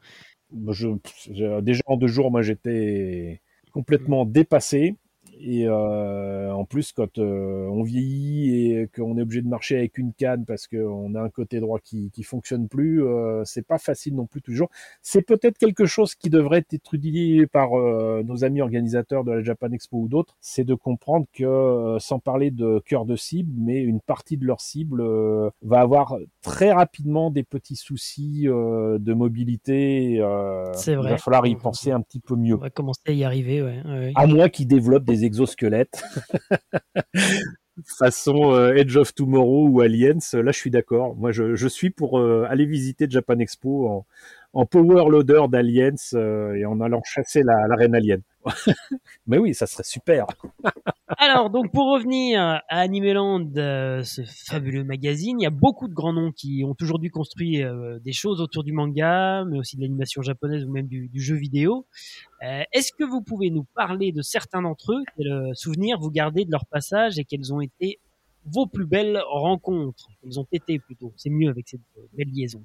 Je, déjà en deux jours, moi, j'étais complètement dépassé. Et euh, en plus, quand euh, on vieillit et qu'on est obligé de marcher avec une canne parce qu'on a un côté droit qui qui fonctionne plus, euh, c'est pas facile non plus toujours. C'est peut-être quelque chose qui devrait être étudié par euh, nos amis organisateurs de la Japan Expo ou d'autres, c'est de comprendre que, sans parler de cœur de cible, mais une partie de leur cible va avoir très rapidement des petits soucis de mobilité. c'est vrai. Il va falloir y penser un petit peu mieux. On va commencer à y arriver, ouais. ouais. À moins qu'ils développent des exosquelettes. façon euh, Edge of Tomorrow ou Aliens, là je suis d'accord. Moi je, je, suis pour euh, aller visiter Japan Expo en, en power loader d'Aliens euh, et en allant chasser la, la reine alien. Mais oui, ça serait super. Alors, donc pour revenir à Animeland, euh, ce fabuleux magazine, il y a beaucoup de grands noms qui ont aujourd'hui construit euh, des choses autour du manga, mais aussi de l'animation japonaise ou même du, du jeu vidéo. Euh, Est-ce que vous pouvez nous parler de certains d'entre eux, quels souvenirs vous gardez de leur passage et quelles ont été vos plus belles rencontres? Quelles ont été plutôt? C'est mieux avec cette belle liaison.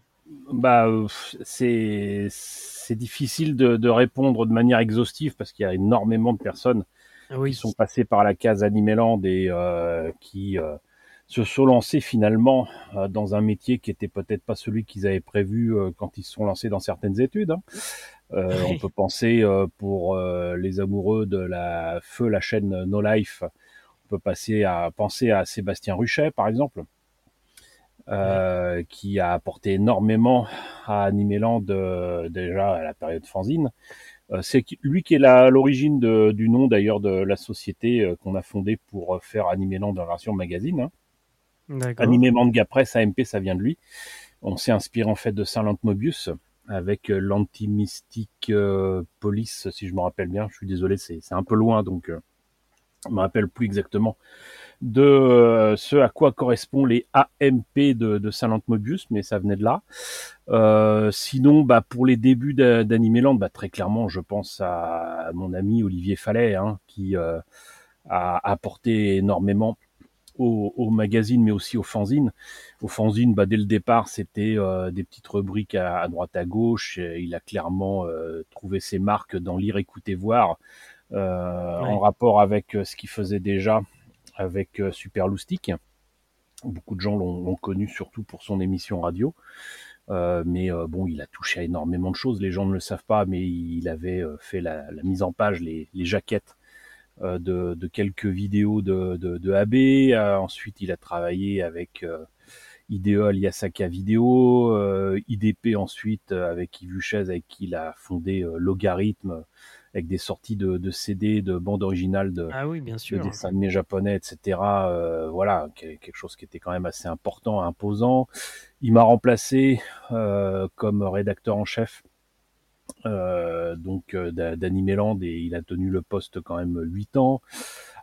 Bah, c'est difficile de, de, répondre de manière exhaustive parce qu'il y a énormément de personnes ah oui. qui sont passées par la case Animeland et euh, qui euh, se sont lancées finalement euh, dans un métier qui était peut-être pas celui qu'ils avaient prévu euh, quand ils se sont lancés dans certaines études. Hein. Euh, oui. On peut penser pour les amoureux de la feu la chaîne No Life, on peut passer à penser à Sébastien Ruchet par exemple euh, qui a apporté énormément à Animeland euh, déjà à la période fanzine. Euh, c'est lui qui est à l'origine du nom d'ailleurs de la société euh, qu'on a fondée pour faire Animeland en version magazine. Hein. Animé Manga Press, AMP, ça vient de lui. On s'est inspiré en fait de Saint Mobius avec euh, l'anti-mystique police, si je me rappelle bien. Je suis désolé, c'est un peu loin, donc je me rappelle plus exactement de euh, ce à quoi correspondent les AMP de, de Silent Mobius, mais ça venait de là. Euh, sinon, bah, pour les débuts d'Animeland, bah, très clairement, je pense à mon ami Olivier Fallet, hein, qui euh, a apporté énormément au, magazine, mais aussi au fanzine. Au fanzine, bah, dès le départ, c'était euh, des petites rubriques à, droite à gauche. il a clairement trouvé ses marques dans lire, écouter, voir, en rapport avec ce qu'il faisait déjà avec Super Loustic. Beaucoup de gens l'ont connu surtout pour son émission radio. mais bon, il a touché à énormément de choses. Les gens ne le savent pas, mais il avait fait la, mise en page, les, jaquettes euh, de, quelques vidéos de, AB. Euh, ensuite, il a travaillé avec euh, Ideal Yasaka Vidéo, IDP ensuite avec Yves avec qui il a fondé Logarithme, avec des sorties de, CD, de bandes originales de, ah oui, bien sûr. de dessins animés japonais, etc. voilà, quelque chose qui était quand même assez important, imposant. Il m'a remplacé comme rédacteur en chef euh, donc euh, d'Animeland et il a tenu le poste quand même 8 ans.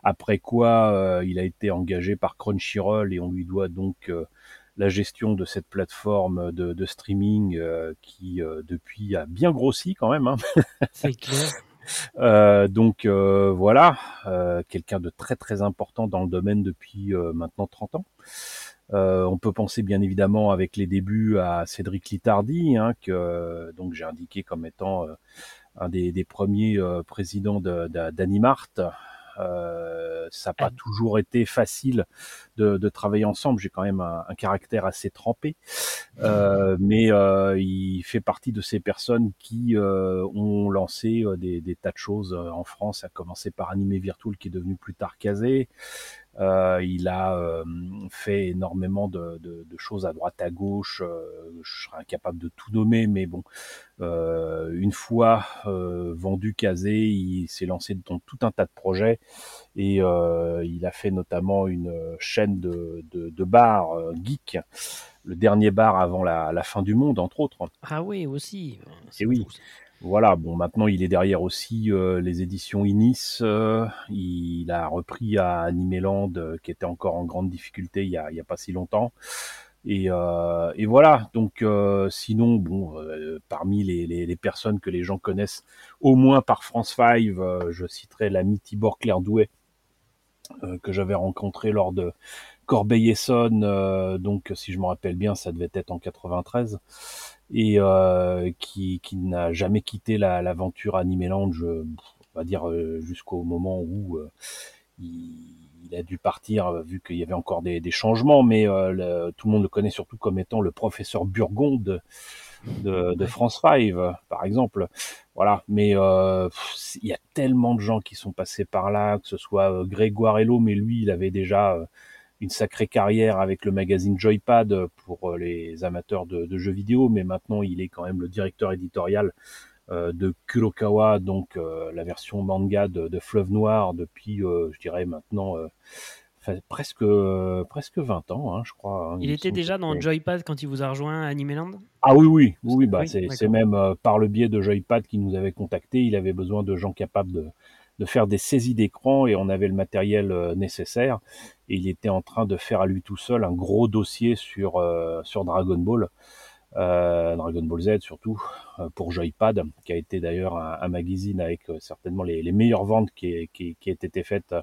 Après quoi, euh, il a été engagé par Crunchyroll et on lui doit donc la gestion de cette plateforme de, streaming qui depuis a bien grossi quand même. Hein. C'est clair. Donc voilà, quelqu'un de très très important dans le domaine depuis maintenant 30 ans. Euh, on peut penser bien évidemment avec les débuts à Cédric Litardi, hein, que donc j'ai indiqué comme étant euh, un des, premiers euh, présidents d'Animart. Euh, ça n'a pas toujours été facile de, travailler ensemble. J'ai quand même un, caractère assez trempé, mais il fait partie de ces personnes qui ont lancé des, tas de choses en France, à commencer par Animé Virtual qui est devenu plus tard Casé, euh, il a euh, fait énormément de, choses à droite à gauche. Euh, je serais incapable de tout nommer, mais bon, une fois vendu Kazé, il s'est lancé dans tout un tas de projets et il a fait notamment une chaîne de, de, bars geek le dernier bar avant la, la, fin du monde, entre autres. Ah oui, aussi. Et oui. Voilà, bon, maintenant il est derrière aussi euh, les éditions Inis. Euh, il a repris à Animeland, euh, qui était encore en grande difficulté il y a, a pas si longtemps. Et, et voilà, donc sinon, bon, parmi les, personnes que les gens connaissent, au moins par France 5, je citerai l'ami Tibor Clairdouet, que j'avais rencontré lors de Corbeil-Essonne, donc si je me rappelle bien, ça devait être en 93 et euh, qui, qui n'a jamais quitté l'aventure la, Animeland, on va dire euh, jusqu'au moment où euh, il, il, a dû partir, vu qu'il y avait encore des, des changements, mais le, tout le monde le connaît surtout comme étant le professeur Burgon de, de, France 5, par exemple. Voilà, mais euh, il y a tellement de gens qui sont passés par là, que ce soit Grégoire Hello, mais lui, il avait déjà une sacrée carrière avec le magazine Joypad pour euh, les amateurs de, jeux vidéo, mais maintenant il est quand même le directeur éditorial euh, de Kurokawa, donc euh, la version manga de, Fleuve Noir depuis, je dirais maintenant, presque presque 20 ans, hein, je crois. Hein. il, était déjà dans Joypad quand il vous a rejoint à Animeland? Ah oui, oui, oui, bah, c'est même par le biais de Joypad qu'il nous avait contacté. Il avait besoin de gens capables de, de faire des saisies d'écran et on avait le matériel euh, nécessaire. Et il était en train de faire à lui tout seul un gros dossier sur, euh, sur Dragon Ball. Euh, Dragon Ball Z surtout pour Joypad, qui a été d'ailleurs un, magazine avec certainement les, meilleures ventes qui, qui, été faites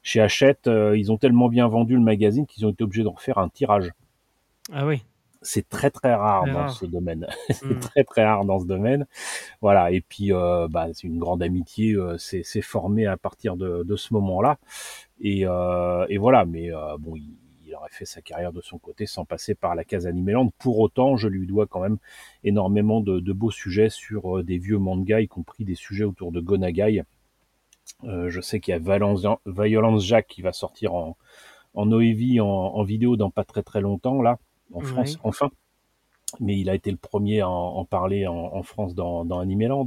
chez Hachette. ils ont tellement bien vendu le magazine qu'ils ont été obligés de refaire un tirage. Ah oui c'est très très rare dans ce domaine. c'est hmm. très très rare dans ce domaine. Voilà. Et puis, euh, bah, c'est une grande amitié. Euh, c'est formé à partir de, de ce moment-là. Et, euh, et, voilà. Mais euh, bon, il, il, aurait fait sa carrière de son côté sans passer par la case Animeland. Pour autant, je lui dois quand même énormément de, de beaux sujets sur des vieux mangas, y compris des sujets autour de Gonagai. je sais qu'il y a Valence, Violence Jack qui va sortir en, en OEV en, en vidéo dans pas très très longtemps là en France, enfin. Mais il a été le premier à en, parler en, France dans, dans Animeland.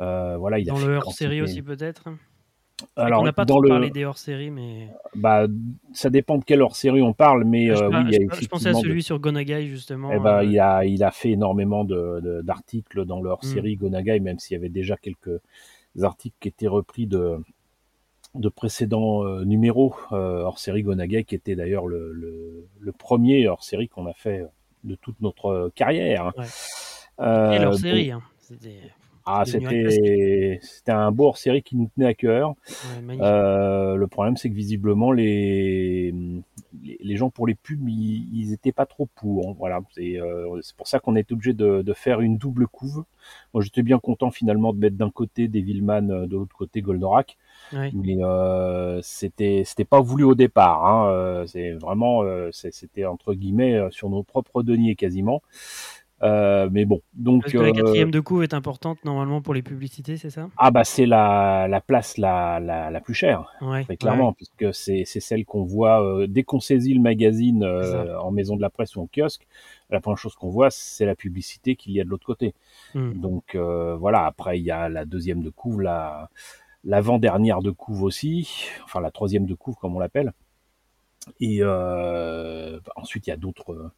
Euh, voilà, il dans a le hors-série aussi peut-être? Alors, on n'a pas trop parlé des hors-séries, mais. Bah, ça dépend de quelle hors-série on parle, mais ah, euh, oui, il y a je, pensais à celui sur Gonagai, justement. Eh il, a, il a fait énormément d'articles dans le hors-série mm. Gonagai, même s'il y avait déjà quelques articles qui étaient repris de, de précédents euh, numéros euh, hors série Gonagai, qui était d'ailleurs le, le, premier hors série qu'on a fait de toute notre carrière. Ouais. Euh, et série. Hein. Ah, c'était c'était un beau hors-série qui nous tenait à cœur. Euh, le problème, c'est que visiblement les, les, gens pour les pubs, ils, étaient pas trop pour. Hein. Voilà, euh, c'est pour ça qu'on est obligé de, de, faire une double couve. Moi, j'étais bien content finalement de mettre d'un côté des Villeman, euh, de l'autre côté Goldorak. Mais euh, c'était c'était pas voulu au départ. Hein. C'est vraiment c'était entre guillemets sur nos propres deniers quasiment. Euh, mais bon, donc Parce que la quatrième de couve est importante normalement pour les publicités, c'est ça? Ah bah c'est la, la place la, la, la plus chère, très clairement, puisque c'est celle qu'on voit euh, dès qu'on saisit le magazine euh, en maison de la presse ou en kiosque. La première chose qu'on voit, c'est la publicité qu'il y a de l'autre côté. Hmm. Donc voilà. Après, il y a la deuxième de couve, la l'avant-dernière de couve aussi, enfin la troisième de couve comme on l'appelle. Et ensuite, il y a d'autres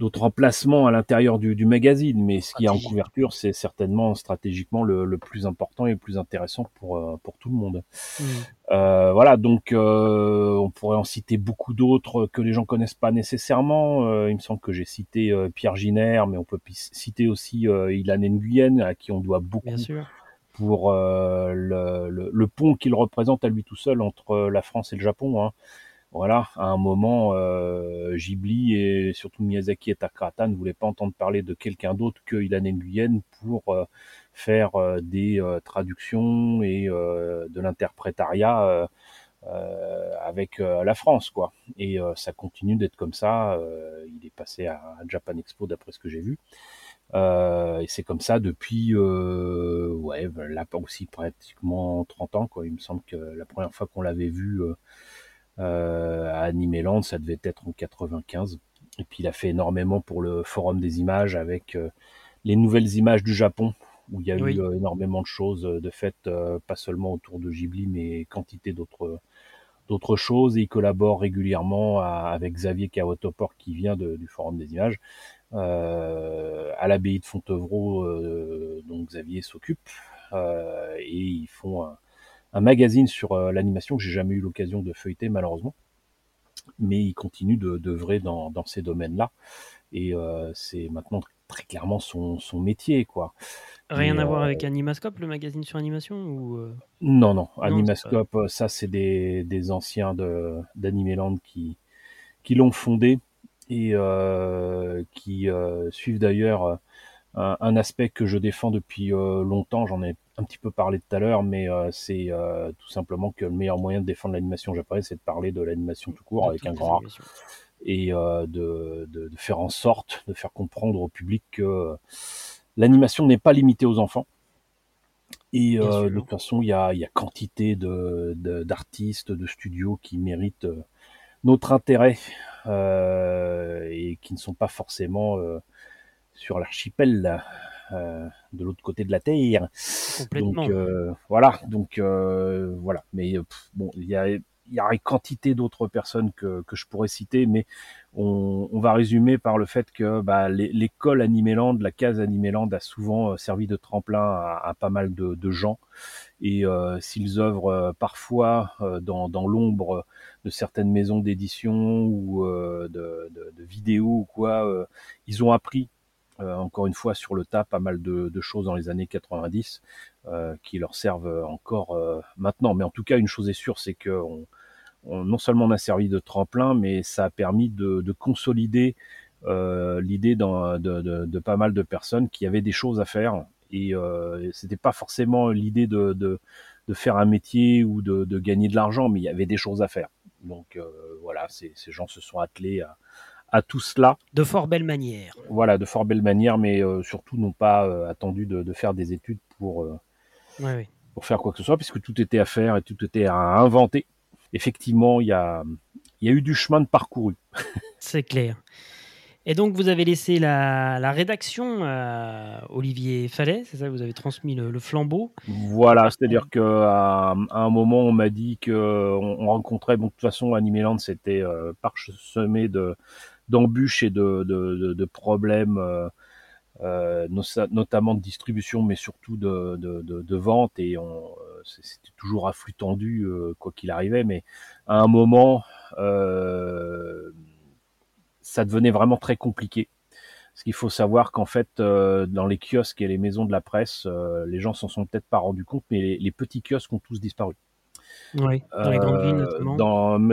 d'autres emplacements à l'intérieur du, du, magazine, mais ce qui est en couverture, c'est certainement stratégiquement le, le, plus important et le plus intéressant pour, euh, pour tout le monde. Mmh. Euh, voilà, donc euh, on pourrait en citer beaucoup d'autres que les gens connaissent pas nécessairement. Euh, il me semble que j'ai cité euh, Pierre Giner, mais on peut citer aussi Ilan Nguyen, à qui on doit beaucoup pour le, le, le, pont qu'il représente à lui tout seul entre la France et le Japon. Hein voilà, à un moment, euh, Ghibli et surtout Miyazaki et Takahata ne voulaient pas entendre parler de quelqu'un d'autre que Ilan Nguyen pour euh, faire euh, des euh, traductions et de l'interprétariat avec la France, quoi. Et ça continue d'être comme ça. il est passé à, Japan Expo d'après ce que j'ai vu. et c'est comme ça depuis, ouais, là aussi pratiquement 30 ans, quoi. Il me semble que la première fois qu'on l'avait vu euh, à Animeland, ça devait être en 95. Et puis il a fait énormément pour le Forum des images avec euh, les nouvelles images du Japon, où il y a eu euh, énormément de choses de fait, pas seulement autour de Ghibli, mais quantité d'autres d'autres choses. Et il collabore régulièrement avec Xavier Kawatopor qui vient du Forum des images. à l'abbaye de Fontevraud, dont Xavier s'occupe. et ils font un, un magazine sur euh, l'animation que j'ai jamais eu l'occasion de feuilleter malheureusement, mais il continue de dans, dans ces domaines-là. Et euh, c'est maintenant très clairement son, son métier quoi. Rien à voir euh, avec Animascope, le magazine sur animation ou Non non, Animascope ça c'est des, des anciens de d'Animeland qui qui l'ont fondé et qui suivent d'ailleurs un, aspect que je défends depuis longtemps, j'en ai un petit peu parlé tout à l'heure, mais euh, c'est euh, tout simplement que le meilleur moyen de défendre l'animation japonaise, c'est de parler de l'animation tout court avec un grand A. et euh, de, de, faire en sorte de faire comprendre au public que l'animation n'est pas limitée aux enfants. Et de toute façon, il y a, y a, quantité de, d'artistes, de, studios qui méritent notre intérêt et qui ne sont pas forcément sur l'archipel euh, de l'autre côté de la Terre. Donc euh, voilà, donc euh, voilà. Mais bon, il y a il y a une quantité d'autres personnes que, que je pourrais citer, mais on, on va résumer par le fait que bah, l'école Animeland, la case Animeland a souvent servi de tremplin à, à pas mal de, de gens. Et euh, s'ils œuvrent parfois dans, dans l'ombre de certaines maisons d'édition ou de, de, de, vidéos ou quoi, ils ont appris euh, encore une fois sur le tas pas mal de, choses dans les années 90 euh, qui leur servent encore euh, maintenant. Mais en tout cas, une chose est sûre, c'est que non seulement on a servi de tremplin, mais ça a permis de, consolider l'idée de, de, pas mal de personnes qui avaient des choses à faire. Et euh, c'était pas forcément l'idée de, faire un métier ou de, gagner de l'argent, mais il y avait des choses à faire. Donc voilà, ces gens se sont attelés à, à tout cela. De fort belle manière. Voilà, de fort belle manière, mais euh, surtout n'ont pas euh, attendu de, faire des études pour, euh, pour faire quoi que ce soit, puisque tout était à faire et tout était à inventer. Effectivement, il y a, y a eu du chemin de parcouru. C'est clair. Et donc, vous avez laissé la, rédaction à Olivier Fallet, c'est ça Vous avez transmis le, flambeau Voilà, c'est-à-dire qu'à un moment, on m'a dit qu'on on rencontrait, bon, de toute façon, Animeland, c'était parsemé de, d'embûches et de, problèmes, euh, euh notamment de distribution, mais surtout de, vente. Et euh, c'était toujours à flux tendu, quoi qu'il arrivait. Mais à un moment, ça devenait vraiment très compliqué. Parce qu'il faut savoir qu'en fait, dans les kiosques et les maisons de la presse, les gens s'en sont peut-être pas rendus compte, mais les, petits kiosques ont tous disparu. Oui, dans les grandes villes notamment.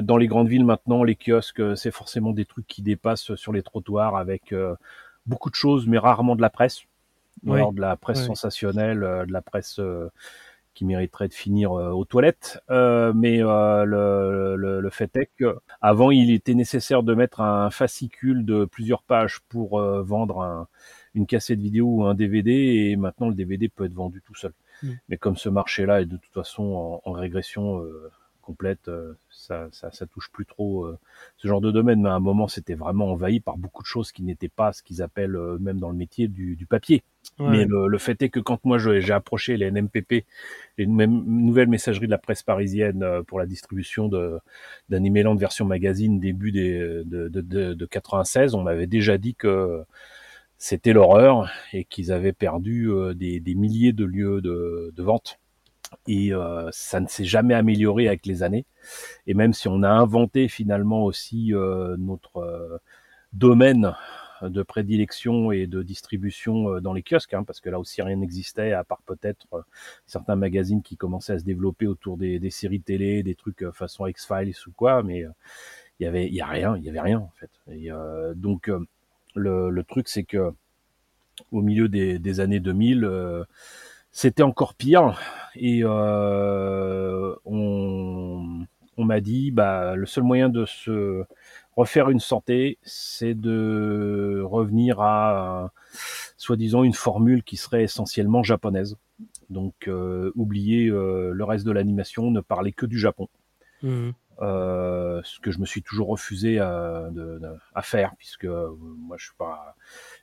Dans, les grandes villes maintenant, les kiosques, c'est forcément des trucs qui dépassent sur les trottoirs avec beaucoup de choses, mais rarement de la presse. de la presse sensationnelle, de la presse qui mériterait de finir euh, aux toilettes. Euh, mais euh, le, le, fait est que avant, il était nécessaire de mettre un fascicule de plusieurs pages pour vendre une cassette vidéo ou un DVD, et maintenant le DVD peut être vendu tout seul. Mm. Mais comme ce marché-là est de toute façon en, régression complète, ça, ça, ça, touche plus trop ce genre de domaine. Mais à un moment, c'était vraiment envahi par beaucoup de choses qui n'étaient pas ce qu'ils appellent même dans le métier du, du papier. Mais le, fait est que quand moi j'ai approché les NMPP, les nouvelles messageries de la presse parisienne euh, pour la distribution de d'Animeland version magazine début des, de, de, de, 96, on m'avait déjà dit que c'était l'horreur et qu'ils avaient perdu euh, des, des, milliers de lieux de, de vente. Et euh, ça ne s'est jamais amélioré avec les années. Et même si on a inventé finalement aussi notre domaine de prédilection et de distribution euh, dans les kiosques, hein, parce que là aussi rien n'existait, à part peut-être euh, certains magazines qui commençaient à se développer autour des, séries télé, des trucs euh, façon X-Files ou quoi, mais il y avait, il y a rien, il y avait rien en fait. Et donc le, truc c'est que au milieu des, années 2000, c'était encore pire et on, on m'a dit bah le seul moyen de se refaire une santé, c'est de revenir à soi-disant une formule qui serait essentiellement japonaise. Donc euh, oublier euh, le reste de l'animation, ne parler que du Japon. Mmh. Euh, ce que je me suis toujours refusé à, à faire, puisque moi je suis pas,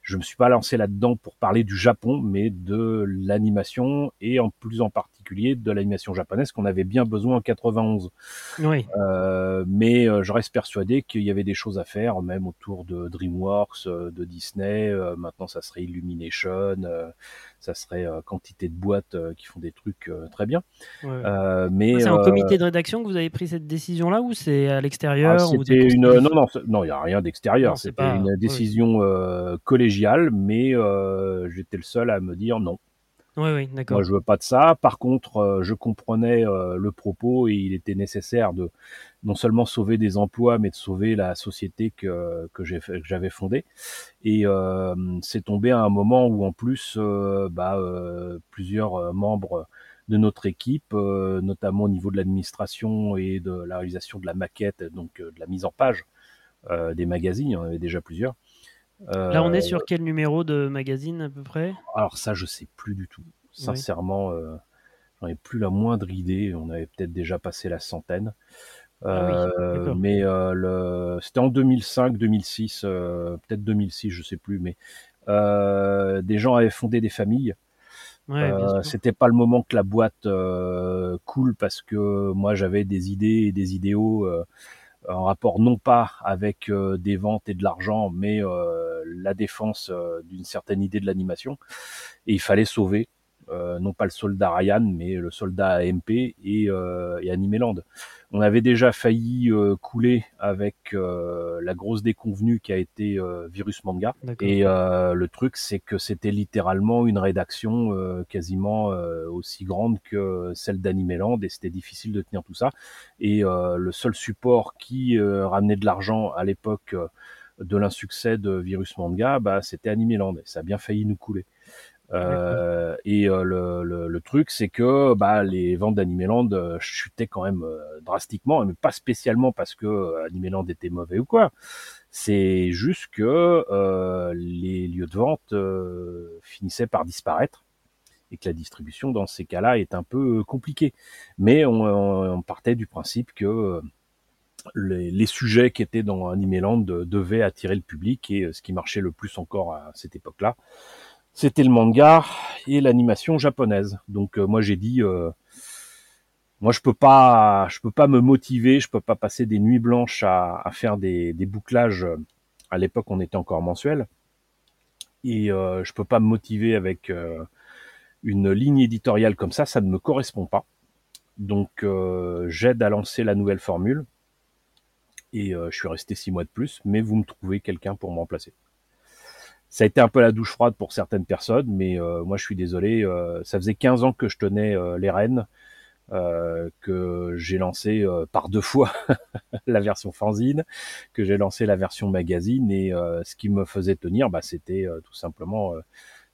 je me suis pas lancé là-dedans pour parler du Japon, mais de l'animation et en plus en particulier de l'animation japonaise qu'on avait bien besoin en 91. Oui. Euh, mais euh, je reste persuadé qu'il y avait des choses à faire, même autour de DreamWorks, euh, de Disney. Euh, maintenant, ça serait Illumination, ça serait quantité de boîtes qui font des trucs très bien. mais c'est en comité de rédaction que vous avez pris cette décision-là ou c'est à l'extérieur ah, C'était une non non non il y a rien d'extérieur. C'était une décision collégiale mais euh, j'étais le seul à me dire non. Oui, oui, d'accord. Moi, je veux pas de ça. Par contre, euh, je comprenais euh, le propos et il était nécessaire de non seulement sauver des emplois, mais de sauver la société que, que j'avais fondée. Et c'est tombé à un moment où, en plus, bah, plusieurs membres de notre équipe, notamment au niveau de l'administration et de la réalisation de la maquette, donc de la mise en page des magazines, il y en avait déjà plusieurs, Là, on est sur euh, quel numéro de magazine à peu près? Alors ça, je sais plus du tout. Sincèrement, euh, j'en ai plus la moindre idée. On avait peut-être déjà passé la centaine. Ah euh, mais le... c'était en 2005, 2006, peut-être 2006, je sais plus. Mais des gens avaient fondé des familles. c'était pas le moment que la boîte coule parce que moi j'avais des idées et des idéaux en rapport non pas avec euh, des ventes et de l'argent, mais euh, la défense euh, d'une certaine idée de l'animation. Et il fallait sauver non pas le soldat Ryan, mais le soldat AMP et, et Animeland. On avait déjà failli couler avec la grosse déconvenue qui a été Virus Manga. Et le truc, c'est que c'était littéralement une rédaction quasiment aussi grande que celle d'Animeland, et c'était difficile de tenir tout ça. Et le seul support qui ramenait de l'argent à l'époque de l'insuccès de Virus Manga, bah, c'était Animeland. Et ça a bien failli nous couler. Euh, et euh, le, le, truc, c'est que bah, les ventes d'Animeland euh, chutaient quand même drastiquement, mais pas spécialement parce que Animeland était mauvais ou quoi. C'est juste que les lieux de vente finissaient par disparaître et que la distribution dans ces cas-là est un peu compliquée. Mais on, on partait du principe que les, les, sujets qui étaient dans Animeland devaient attirer le public et ce qui marchait le plus encore à cette époque-là, c'était le manga et l'animation japonaise. Donc euh, moi j'ai dit euh, moi je peux pas je peux pas me motiver, je peux pas passer des nuits blanches à, faire des, bouclages. À l'époque on était encore mensuel et euh, je peux pas me motiver avec une ligne éditoriale comme ça, ça ne me correspond pas. Donc j'aide à lancer la nouvelle formule et je suis resté six mois de plus, mais vous me trouvez quelqu'un pour me remplacer. Ça a été un peu la douche froide pour certaines personnes, mais moi je suis désolé. ça faisait 15 ans que je tenais les rênes. que j'ai lancé par deux fois la version fanzine, que j'ai lancé la version magazine et ce qui me faisait tenir, bah, c'était tout simplement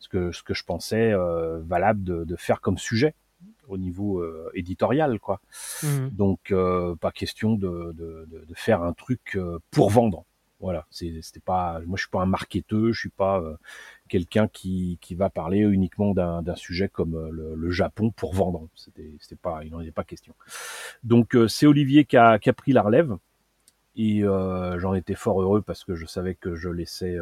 ce que ce que je pensais valable de, de, faire comme sujet au niveau euh, éditorial, quoi. Mhm. Donc, euh, pas question de, de, de, faire un truc euh, pour vendre. Voilà, c'était pas. Moi, je suis pas un marketeur, je suis pas quelqu'un qui, qui va parler uniquement d'un sujet comme le, Japon pour vendre. C'était pas, il n'en était pas question. Donc, c'est Olivier qui a, qui a pris la relève et j'en étais fort heureux parce que je savais que je laissais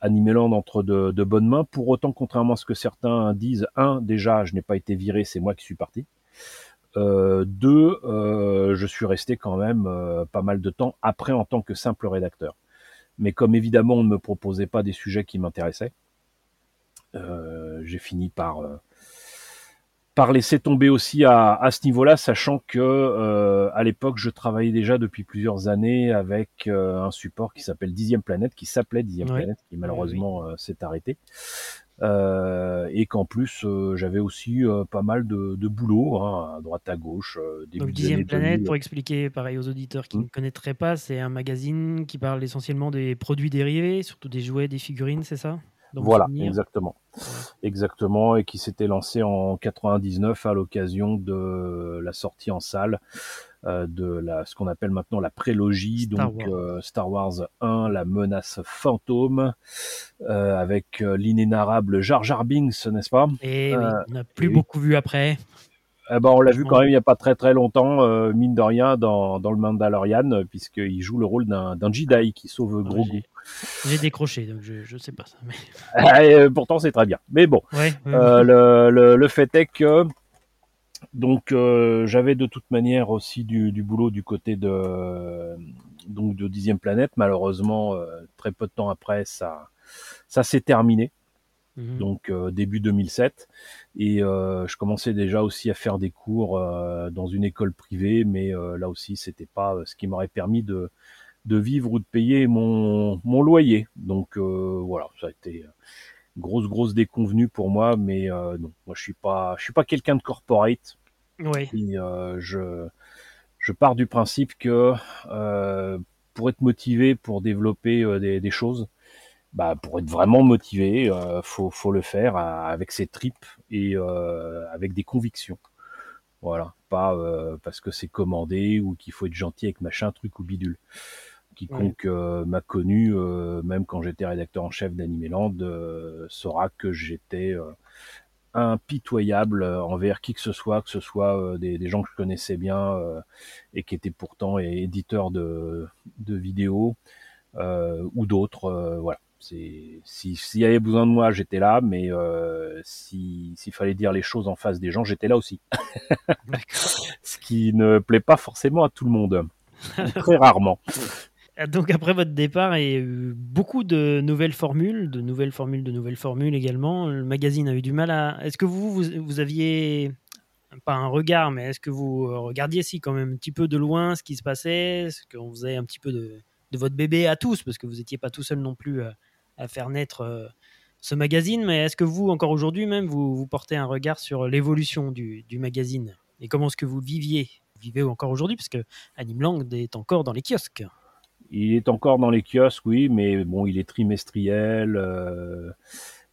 Animeland entre de, de, bonnes mains. Pour autant, contrairement à ce que certains disent, un, déjà, je n'ai pas été viré, c'est moi qui suis parti. Euh, deux, euh, je suis resté quand même euh, pas mal de temps après en tant que simple rédacteur. Mais comme évidemment on ne me proposait pas des sujets qui m'intéressaient, j'ai fini par par laisser tomber aussi à, à ce niveau-là, sachant que à l'époque, je travaillais déjà depuis plusieurs années avec un support qui s'appelle Dixième Planète, qui s'appelait Dixième Planète, qui malheureusement s'est arrêté. Et qu'en plus, j'avais aussi pas mal de, de boulot, hein, à droite à gauche. Donc Dixième Planète, pour expliquer pareil aux auditeurs qui hmm. ne connaîtraient pas, c'est un magazine qui parle essentiellement des produits dérivés, surtout des jouets, des figurines, c'est ça? Voilà, exactement. Exactement, et qui s'était lancé en 99 à l'occasion de la sortie en salle euh, de la, ce qu'on appelle maintenant la prélogie, donc euh, Star Wars 1, la menace fantôme, euh, avec l'inénarrable Jar Jar Binks, n'est-ce pas? Et oui, on n'a plus beaucoup vu après. Eh ben, on l'a vu quand même il n'y a pas très très longtemps, euh, mine de rien, dans, dans le Mandalorian, euh, puisqu'il joue le rôle d'un Jedi qui sauve Grogu. J'ai décroché, donc je ne sais pas ça. Mais... Euh, pourtant, c'est très bien. Mais bon, le, le, le, fait est que donc j'avais de toute manière aussi du, du, boulot du côté de donc de dixième planète. Malheureusement, très peu de temps après, ça ça s'est terminé. Mhm. donc euh, début 2007. Et euh, je commençais déjà aussi à faire des cours euh, dans une école privée, mais là aussi, c'était pas ce qui m'aurait permis de, de vivre ou de payer mon, mon loyer. Donc voilà, ça a été grosse grosse déconvenue pour moi, mais non, moi je suis pas je suis pas quelqu'un de corporate. Oui. Et, je je pars du principe que pour être motivé pour développer des, des choses, bah, pour être vraiment motivé, euh, faut, faut le faire avec ses tripes et euh, avec des convictions. Voilà, pas euh, parce que c'est commandé ou qu'il faut être gentil avec machin, truc ou bidule. Quiconque euh, m'a connu, euh, même quand j'étais rédacteur en chef d'Animeland, saura que j'étais impitoyable envers qui que ce soit, que ce soit des, des, gens que je connaissais bien et qui étaient pourtant éditeurs de, de vidéos ou d'autres. voilà s'il y avait besoin de moi, j'étais là, mais euh, s'il fallait dire les choses en face des gens, j'étais là aussi. Ce qui ne plaît pas forcément à tout le monde, très rarement. Donc après votre départ, il y a eu beaucoup de nouvelles formules, de nouvelles formules, de nouvelles formules également. Le magazine a eu du mal à. Est-ce que vous, vous, aviez pas un regard, mais est-ce que vous regardiez si quand même un petit peu de loin ce qui se passait, est-ce qu'on faisait un petit peu de, votre bébé à tous, parce que vous n'étiez pas tout seul non plus à faire naître euh, ce magazine. Mais est-ce que vous, encore aujourd'hui même, vous, portez un regard sur l'évolution du, magazine? Et comment est-ce que vous viviez Vous vivez encore aujourd'hui, parce que Animeland est encore dans les kiosques. Il est encore dans les kiosques, oui, mais bon, il est trimestriel. Euh,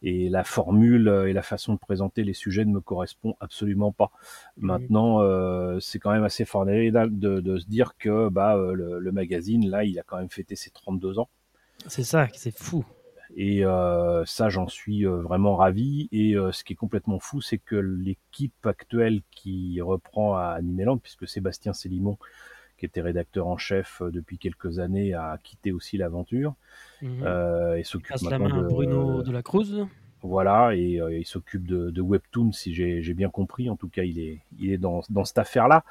et la formule et la façon de présenter les sujets ne me correspond absolument pas. Maintenant, euh, c'est quand même assez formidable de, de, se dire que bah, le, le, magazine, là, il a quand même fêté ses 32 ans. C'est ça, c'est fou. Et euh, ça, j'en suis euh, vraiment ravi. Et euh, ce qui est complètement fou, c'est que l'équipe actuelle qui reprend à Animeland, puisque Sébastien Célimon, qui était rédacteur en chef depuis quelques années, a quitté aussi l'aventure mhm. et s'occupe maintenant de Bruno de la Cruz. Voilà, et il s'occupe de, de, Webtoon, si j'ai bien compris. En tout cas, il est, il est dans, dans cette affaire-là.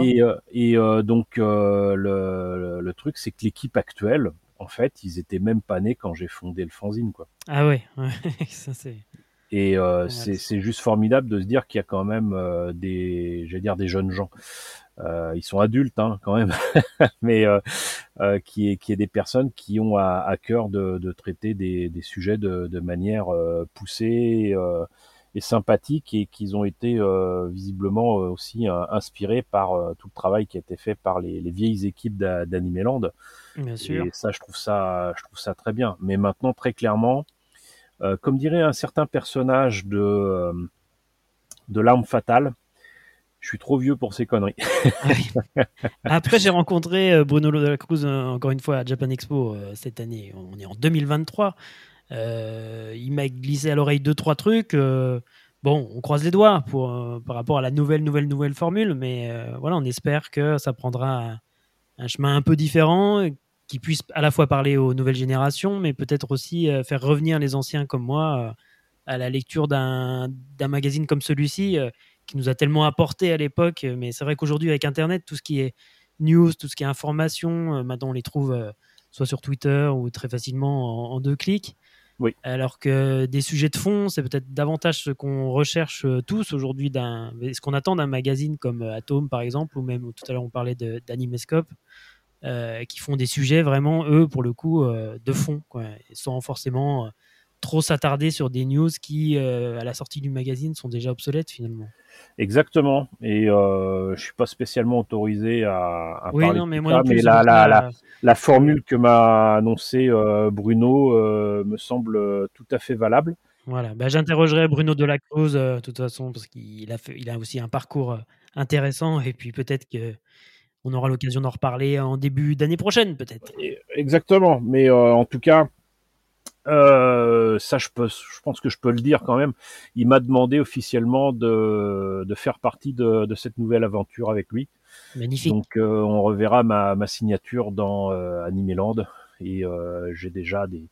Et, et donc, le, le, truc, c'est que l'équipe actuelle, en fait, ils étaient même pas nés quand j'ai fondé le fanzine, quoi. Ah ouais, ça c'est. Et c'est juste formidable de se dire qu'il y a quand même des, j'allais dire des jeunes gens. ils sont adultes hein, quand même, mais qui est qui est des personnes qui ont à, à cœur de, de traiter des, des sujets de, de manière poussée et sympathique et qu'ils ont été visiblement aussi inspirés par tout le travail qui a été fait par les, les vieilles équipes d'Animeland. Bien sûr. Et ça, je trouve ça, je trouve ça très bien. Mais maintenant, très clairement, euh, comme dirait un certain personnage de, euh, de l'arme fatale, je suis trop vieux pour ces conneries. Après, j'ai rencontré euh, Bruno de la Cruz encore une fois à Japan Expo cette année. On est en 2023. il m'a glissé à l'oreille deux trois trucs. bon, on croise les doigts par rapport à la nouvelle nouvelle nouvelle formule, mais voilà, on espère que ça prendra un chemin un peu différent, qui puisse à la fois parler aux nouvelles générations, mais peut-être aussi euh, faire revenir les anciens comme moi euh, à la lecture d'un magazine comme celui-ci, euh, qui nous a tellement apporté à l'époque. Mais c'est vrai qu'aujourd'hui, avec Internet, tout ce qui est news, tout ce qui est information, maintenant on les trouve soit sur Twitter ou très facilement en, deux clics. Oui. Alors que des sujets de fond, c'est peut-être davantage ce qu'on recherche tous aujourd'hui, ce qu'on attend d'un magazine comme Atom par exemple, ou même tout à l'heure on parlait d'Animescope. Euh, qui font des sujets vraiment, eux, pour le coup, euh, de fond, quoi, sans forcément euh, trop s'attarder sur des news qui, à la sortie du magazine, sont déjà obsolètes finalement. Exactement. Et je suis pas spécialement autorisé à, oui, parler non, mais de moi mais la, la, la, formule que m'a annoncée Bruno me semble tout à fait valable. Voilà, bah, j'interrogerai Bruno Delacruz de toute façon parce qu'il a, il a aussi un parcours intéressant et puis peut-être que on aura l'occasion d'en reparler en début d'année prochaine, peut-être. Exactement. Mais euh, en tout cas, euh, ça, je, peux, je pense que je peux le dire quand même. Il m'a demandé officiellement de, de faire partie de, de, cette nouvelle aventure avec lui. Magnifique. Donc, euh, on reverra ma, ma signature dans Animeland. Et j'ai déjà des,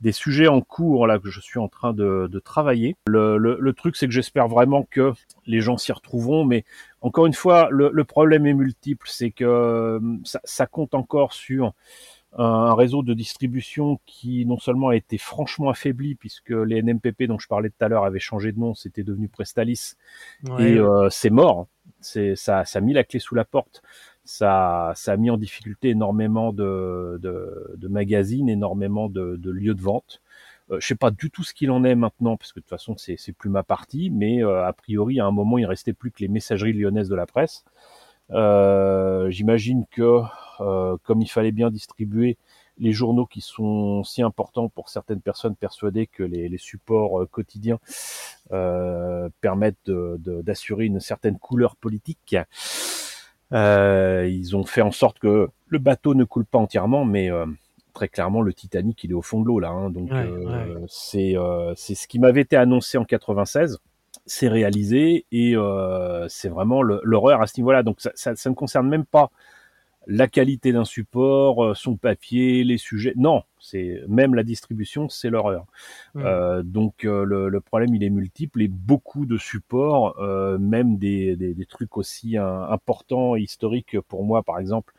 des sujets en cours là que je suis en train de, de travailler. Le, le, le truc, c'est que j'espère vraiment que les gens s'y retrouveront, mais encore une fois, le, le problème est multiple, c'est que euh, ça, ça, compte encore sur un réseau de distribution qui non seulement a été franchement affaibli puisque les NMPP dont je parlais tout à l'heure avaient changé de nom, c'était devenu Prestalis et euh, c'est mort. C'est ça, ça a mis la clé sous la porte ça, ça a mis en difficulté énormément de, de, de magazines, énormément de, de, lieux de vente. Euh, je sais pas du tout ce qu'il en est maintenant, parce que de toute façon c'est, c'est plus ma partie, mais euh, a priori à un moment il restait plus que les messageries lyonnaises de la presse. Euh, j'imagine que euh, comme il fallait bien distribuer les journaux qui sont si importants pour certaines personnes persuadées que les, les supports euh, quotidiens permettent de, d'assurer une certaine couleur politique, euh, ils ont fait en sorte que le bateau ne coule pas entièrement, mais euh, très clairement le Titanic il est au fond de l'eau là. Hein, donc euh, c'est euh, c'est ce qui m'avait été annoncé en 96. C'est réalisé et c'est vraiment l'horreur à ce niveau-là. Donc ça, ça, ça, ne concerne même pas la qualité d'un support, euh, son papier, les sujets. Non, c'est même la distribution, c'est l'horreur. Euh, donc euh, le, le, problème il est multiple et beaucoup de supports, euh, même des, des, des, trucs aussi importants et historiques pour moi par exemple,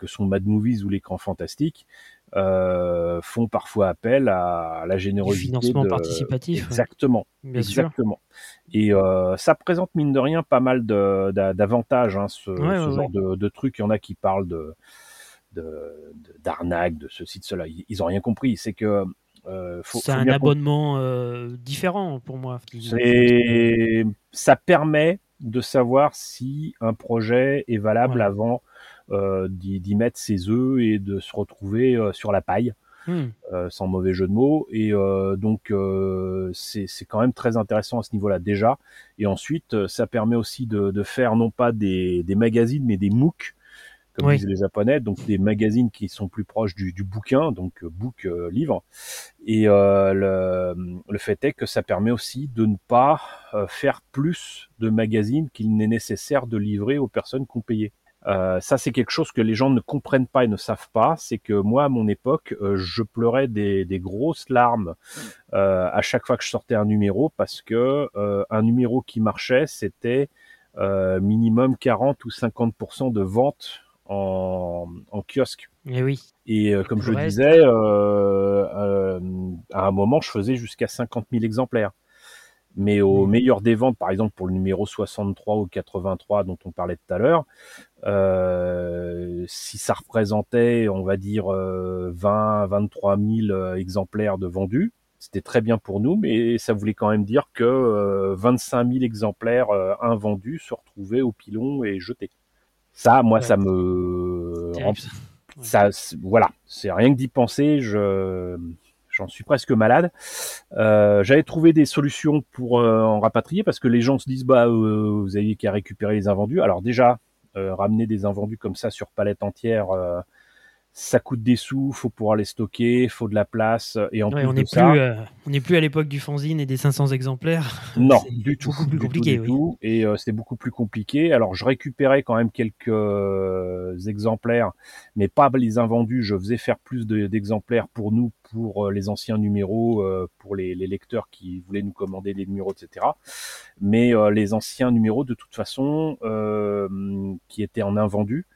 que sont Mad Movies ou l'écran fantastique, font parfois appel à, la générosité. Du financement participatif. Exactement. exactement. Et euh, ça présente mine de rien pas mal d'avantages, hein, ce, genre de, de trucs. Il y en a qui parlent de d'arnaque, de, ceci, de cela. Ils, ils ont rien compris. C'est que euh, c'est un abonnement euh, différent pour moi. Ça permet de savoir si un projet est valable avant euh, d'y mettre ses œufs et de se retrouver euh, sur la paille. Hmm. Euh, sans mauvais jeu de mots. Et euh, donc, euh, c'est quand même très intéressant à ce niveau-là déjà. Et ensuite, ça permet aussi de, de faire non pas des, des, magazines, mais des MOOC, comme disent les japonais, donc des magazines qui sont plus proches du, du bouquin, donc book, livre. Et le, le, fait est que ça permet aussi de ne pas faire plus de magazines qu'il n'est nécessaire de livrer aux personnes qui ont payé. Euh, ça, c'est quelque chose que les gens ne comprennent pas et ne savent pas. C'est que moi, à mon époque, euh, je pleurais des, des grosses larmes euh, à chaque fois que je sortais un numéro parce que euh, un numéro qui marchait, c'était minimum 40 ou 50% de vente en, en kiosque. Et eh oui. Et comme je le disais, à un moment, je faisais jusqu'à 50 000 exemplaires. Mais au meilleur des ventes, par exemple pour le numéro 63 ou 83 dont on parlait tout à l'heure, euh, si ça représentait, on va dire, 20, 23 000 exemplaires de vendus, c'était très bien pour nous, mais ça voulait quand même dire que 25 000 exemplaires invendus se retrouvaient au pilon et jetés. Ça, moi, ça me... Ça, voilà, c'est rien que d'y penser, je j'en suis presque malade. Euh, j'avais trouvé des solutions pour euh, en rapatrier parce que les gens se disent bah euh, vous avez qu'à récupérer les invendus. Alors déjà ramener des invendus comme ça sur palette entière ça coûte des sous, faut pouvoir les stocker, faut de la place et en plus on n'est plus euh, on n'est plus à l'époque du fanzine et des 500 exemplaires. Non, du tout, beaucoup plus compliqué, et euh, c'était beaucoup plus compliqué. Alors je récupérais quand même quelques euh, exemplaires, mais pas les invendus. Je faisais faire plus d'exemplaires pour nous, pour les anciens numéros, pour les, les, lecteurs qui voulaient nous commander des numéros, etc. Mais les anciens numéros, de toute façon, qui étaient en invendus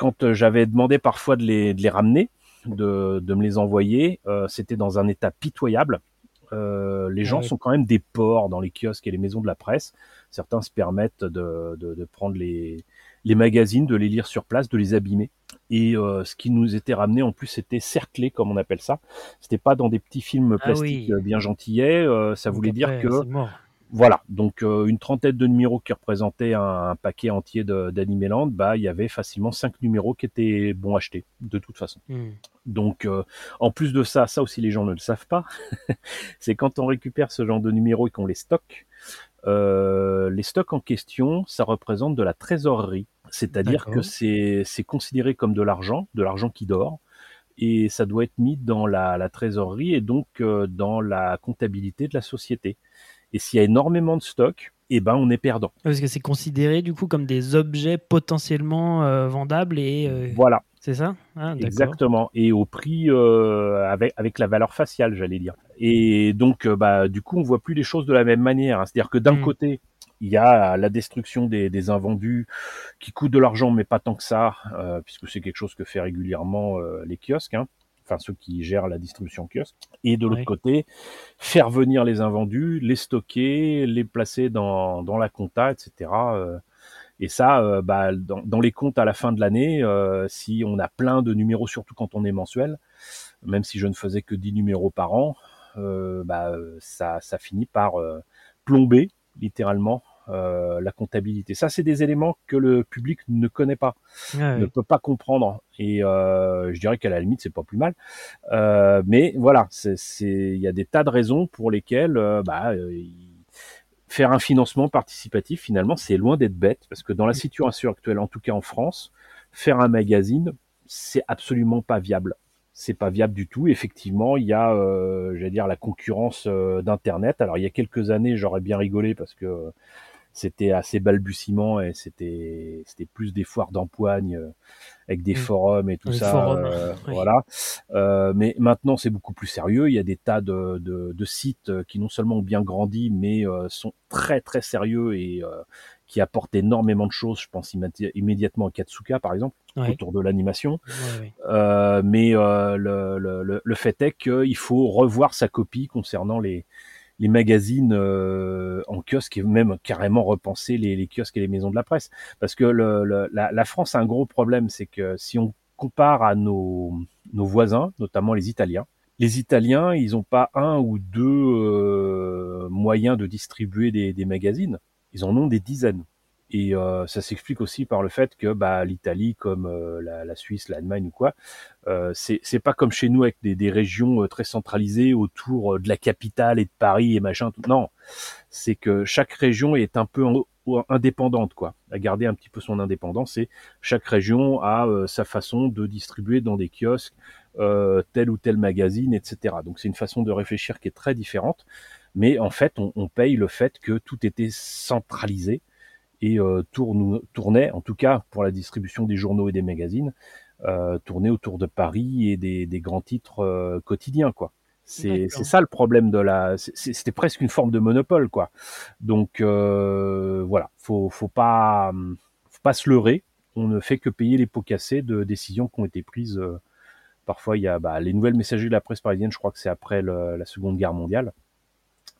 quand euh, j'avais demandé parfois de les, de les ramener, de, de, me les envoyer, euh, c'était dans un état pitoyable. Euh, les gens sont quand même des porcs dans les kiosques et les maisons de la presse. Certains se permettent de, de, de prendre les, les, magazines, de les lire sur place, de les abîmer. Et euh, ce qui nous était ramené en plus, c'était cerclé, comme on appelle ça. C'était pas dans des petits films ah plastiques bien gentillets. ça voulait dire que voilà, donc euh, une trentaine de numéros qui représentaient un, paquet entier d'Animeland, bah il y avait facilement cinq numéros qui étaient bons achetés, de toute façon. Hmm. Donc euh, en plus de ça, ça aussi les gens ne le savent pas, c'est quand on récupère ce genre de numéros et qu'on les stocke, euh, les stocks en question, ça représente de la trésorerie, c'est-à-dire que c'est considéré comme de l'argent, de l'argent qui dort, et ça doit être mis dans la, la trésorerie et donc dans la comptabilité de la société. Et s'il y a énormément de stock, eh ben on est perdant. Parce que c'est considéré du coup comme des objets potentiellement euh, vendables et euh, voilà. C'est ça? Ah, Exactement. Et au prix euh, avec avec la valeur faciale, j'allais dire. Et donc bah du coup on voit plus les choses de la même manière. Hein. C'est-à-dire que d'un hmm. côté il y a la destruction des, des, invendus qui coûtent de l'argent, mais pas tant que ça, puisque c'est quelque chose que fait régulièrement les kiosques. Hein enfin ceux qui gèrent la distribution kiosque, et de l'autre côté, faire venir les invendus, les stocker, les placer dans, dans la compta, etc. Euh. Et ça, euh, bah, dans, dans, les comptes à la fin de l'année, euh, si on a plein de numéros, surtout quand on est mensuel, même si je ne faisais que 10 numéros par an, bah, ça, ça finit par plomber littéralement euh, la comptabilité. Ça, c'est des éléments que le public ne connaît pas, ne peut pas comprendre. Et euh, je dirais qu'à la limite, c'est pas plus mal. Euh, mais voilà, il y a des tas de raisons pour lesquelles bah, faire un financement participatif, finalement, c'est loin d'être bête, parce que dans la situation actuelle, en tout cas en France, faire un magazine, c'est absolument pas viable c'est pas viable du tout. Effectivement, il y a, euh, j'allais dire, la concurrence d'internet. Alors il y a quelques années, j'aurais bien rigolé parce que c'était assez balbutiement et c'était c'était plus des foires d'empoigne euh, avec des mm. forums et tout ça euh, voilà. Euh, mais maintenant c'est beaucoup plus sérieux. Il y a des tas de, de, de sites qui non seulement ont bien grandi mais sont très très sérieux et qui apportent énormément de choses. Je pense immédiatement à Katsuka par exemple autour de l'animation. Mais le, le, le fait est qu'il faut revoir sa copie concernant les les magazines euh, en kiosque et même carrément repenser les, les, kiosques et les maisons de la presse. Parce que le, la, la, France a un gros problème, c'est que si on compare à nos, nos voisins, notamment les Italiens, les Italiens, ils n'ont pas un ou deux euh, moyens de distribuer des, des magazines, ils en ont des dizaines. Et euh, ça s'explique aussi par le fait que bah, l'Italie, comme euh, la, la, Suisse, l'Allemagne ou quoi, euh, c'est pas comme chez nous avec des, des régions euh, très centralisées autour de la capitale et de Paris et machin. Non, c'est que chaque région est un peu indépendante, quoi, à garder un petit peu son indépendance. Et chaque région a sa façon de distribuer dans des kiosques tel ou tel magazine, etc. Donc c'est une façon de réfléchir qui est très différente. Mais en fait, on, on paye le fait que tout était centralisé et euh, tourne, tournait, en tout cas pour la distribution des journaux et des magazines, euh, tournait autour de Paris et des, des grands titres euh, quotidiens, quoi. C'est ça le problème de la. C'était presque une forme de monopole, quoi. Donc euh, voilà, faut faut pas faut pas se leurrer. On ne fait que payer les pots cassés de décisions qui ont été prises. Euh, parfois, il y a bah, les nouvelles messageries de la presse parisienne. Je crois que c'est après le, la Seconde Guerre mondiale.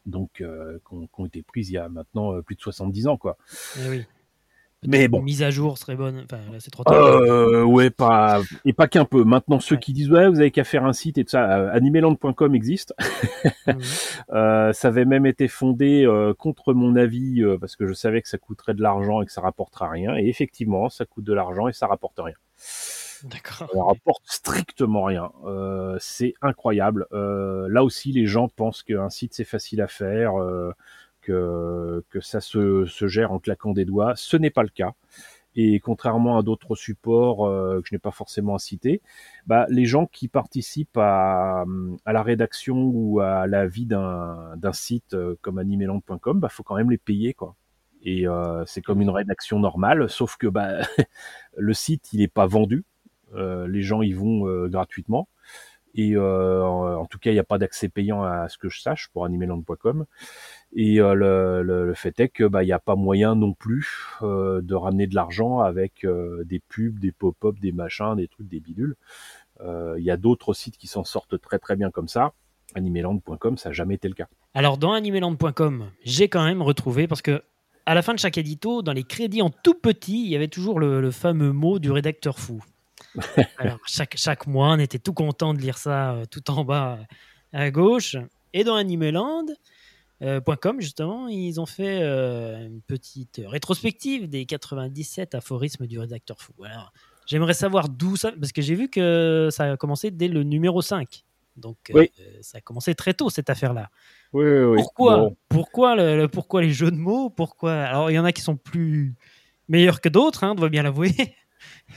Donc qui ont été prises il y a maintenant plus de 70 ans, quoi. Eh oui. Mais bon. mise à jour serait bonne. Enfin, c'est trop tard. Euh, ouais, pas et pas qu'un peu. Maintenant, ceux qui disent ouais, vous avez qu'à faire un site et tout ça, euh, animeland.com existe. Mhm. euh, ça avait même été fondé euh, contre mon avis euh, parce que je savais que ça coûterait de l'argent et que ça rapporterait rien. Et effectivement, ça coûte de l'argent et ça rapporte rien. D'accord. Ça rapporte strictement rien. Euh, c'est incroyable. là aussi, les gens pensent qu'un site c'est facile à faire que, que ça se, se, gère en claquant des doigts. Ce n'est pas le cas. Et contrairement à d'autres supports euh, que je n'ai pas forcément à citer, bah, les gens qui participent à, à la rédaction ou à la vie d'un site euh, comme animeland.com, bah faut quand même les payer quoi. Et euh, c'est comme une rédaction normale, sauf que bah, le site il est pas vendu, euh, les gens y vont euh, gratuitement. Et euh, en, tout cas, il n'y a pas d'accès payant à ce que je sache pour animeland.com. Et euh, le, fait est que bah n'y a pas moyen non plus euh, de ramener de l'argent avec euh, des pubs, des pop-up, des machins, des trucs, des bidules. Euh, il y a d'autres sites qui s'en sortent très très bien comme ça. Animeland.com, ça n'a jamais été le cas. Alors dans animeland.com, j'ai quand même retrouvé parce que à la fin de chaque édito, dans les crédits en tout petit, il y avait toujours le fameux mot du rédacteur fou. Alors chaque, chaque mois, on était tout content de lire ça tout en bas à gauche. Et dans Animeland, euh, justement, ils ont fait euh, une petite rétrospective des 97 aphorismes du rédacteur fou. Alors, j'aimerais savoir d'où ça, parce que j'ai vu que ça a commencé dès le numéro 5. Donc, oui. euh, ça a commencé très tôt cette affaire-là. Oui, oui, oui. Pourquoi, Bon. pourquoi, le, le- pourquoi les jeux de mots? Pourquoi? Alors, il y en a qui sont plus meilleurs que d'autres, hein, on doit bien l'avouer.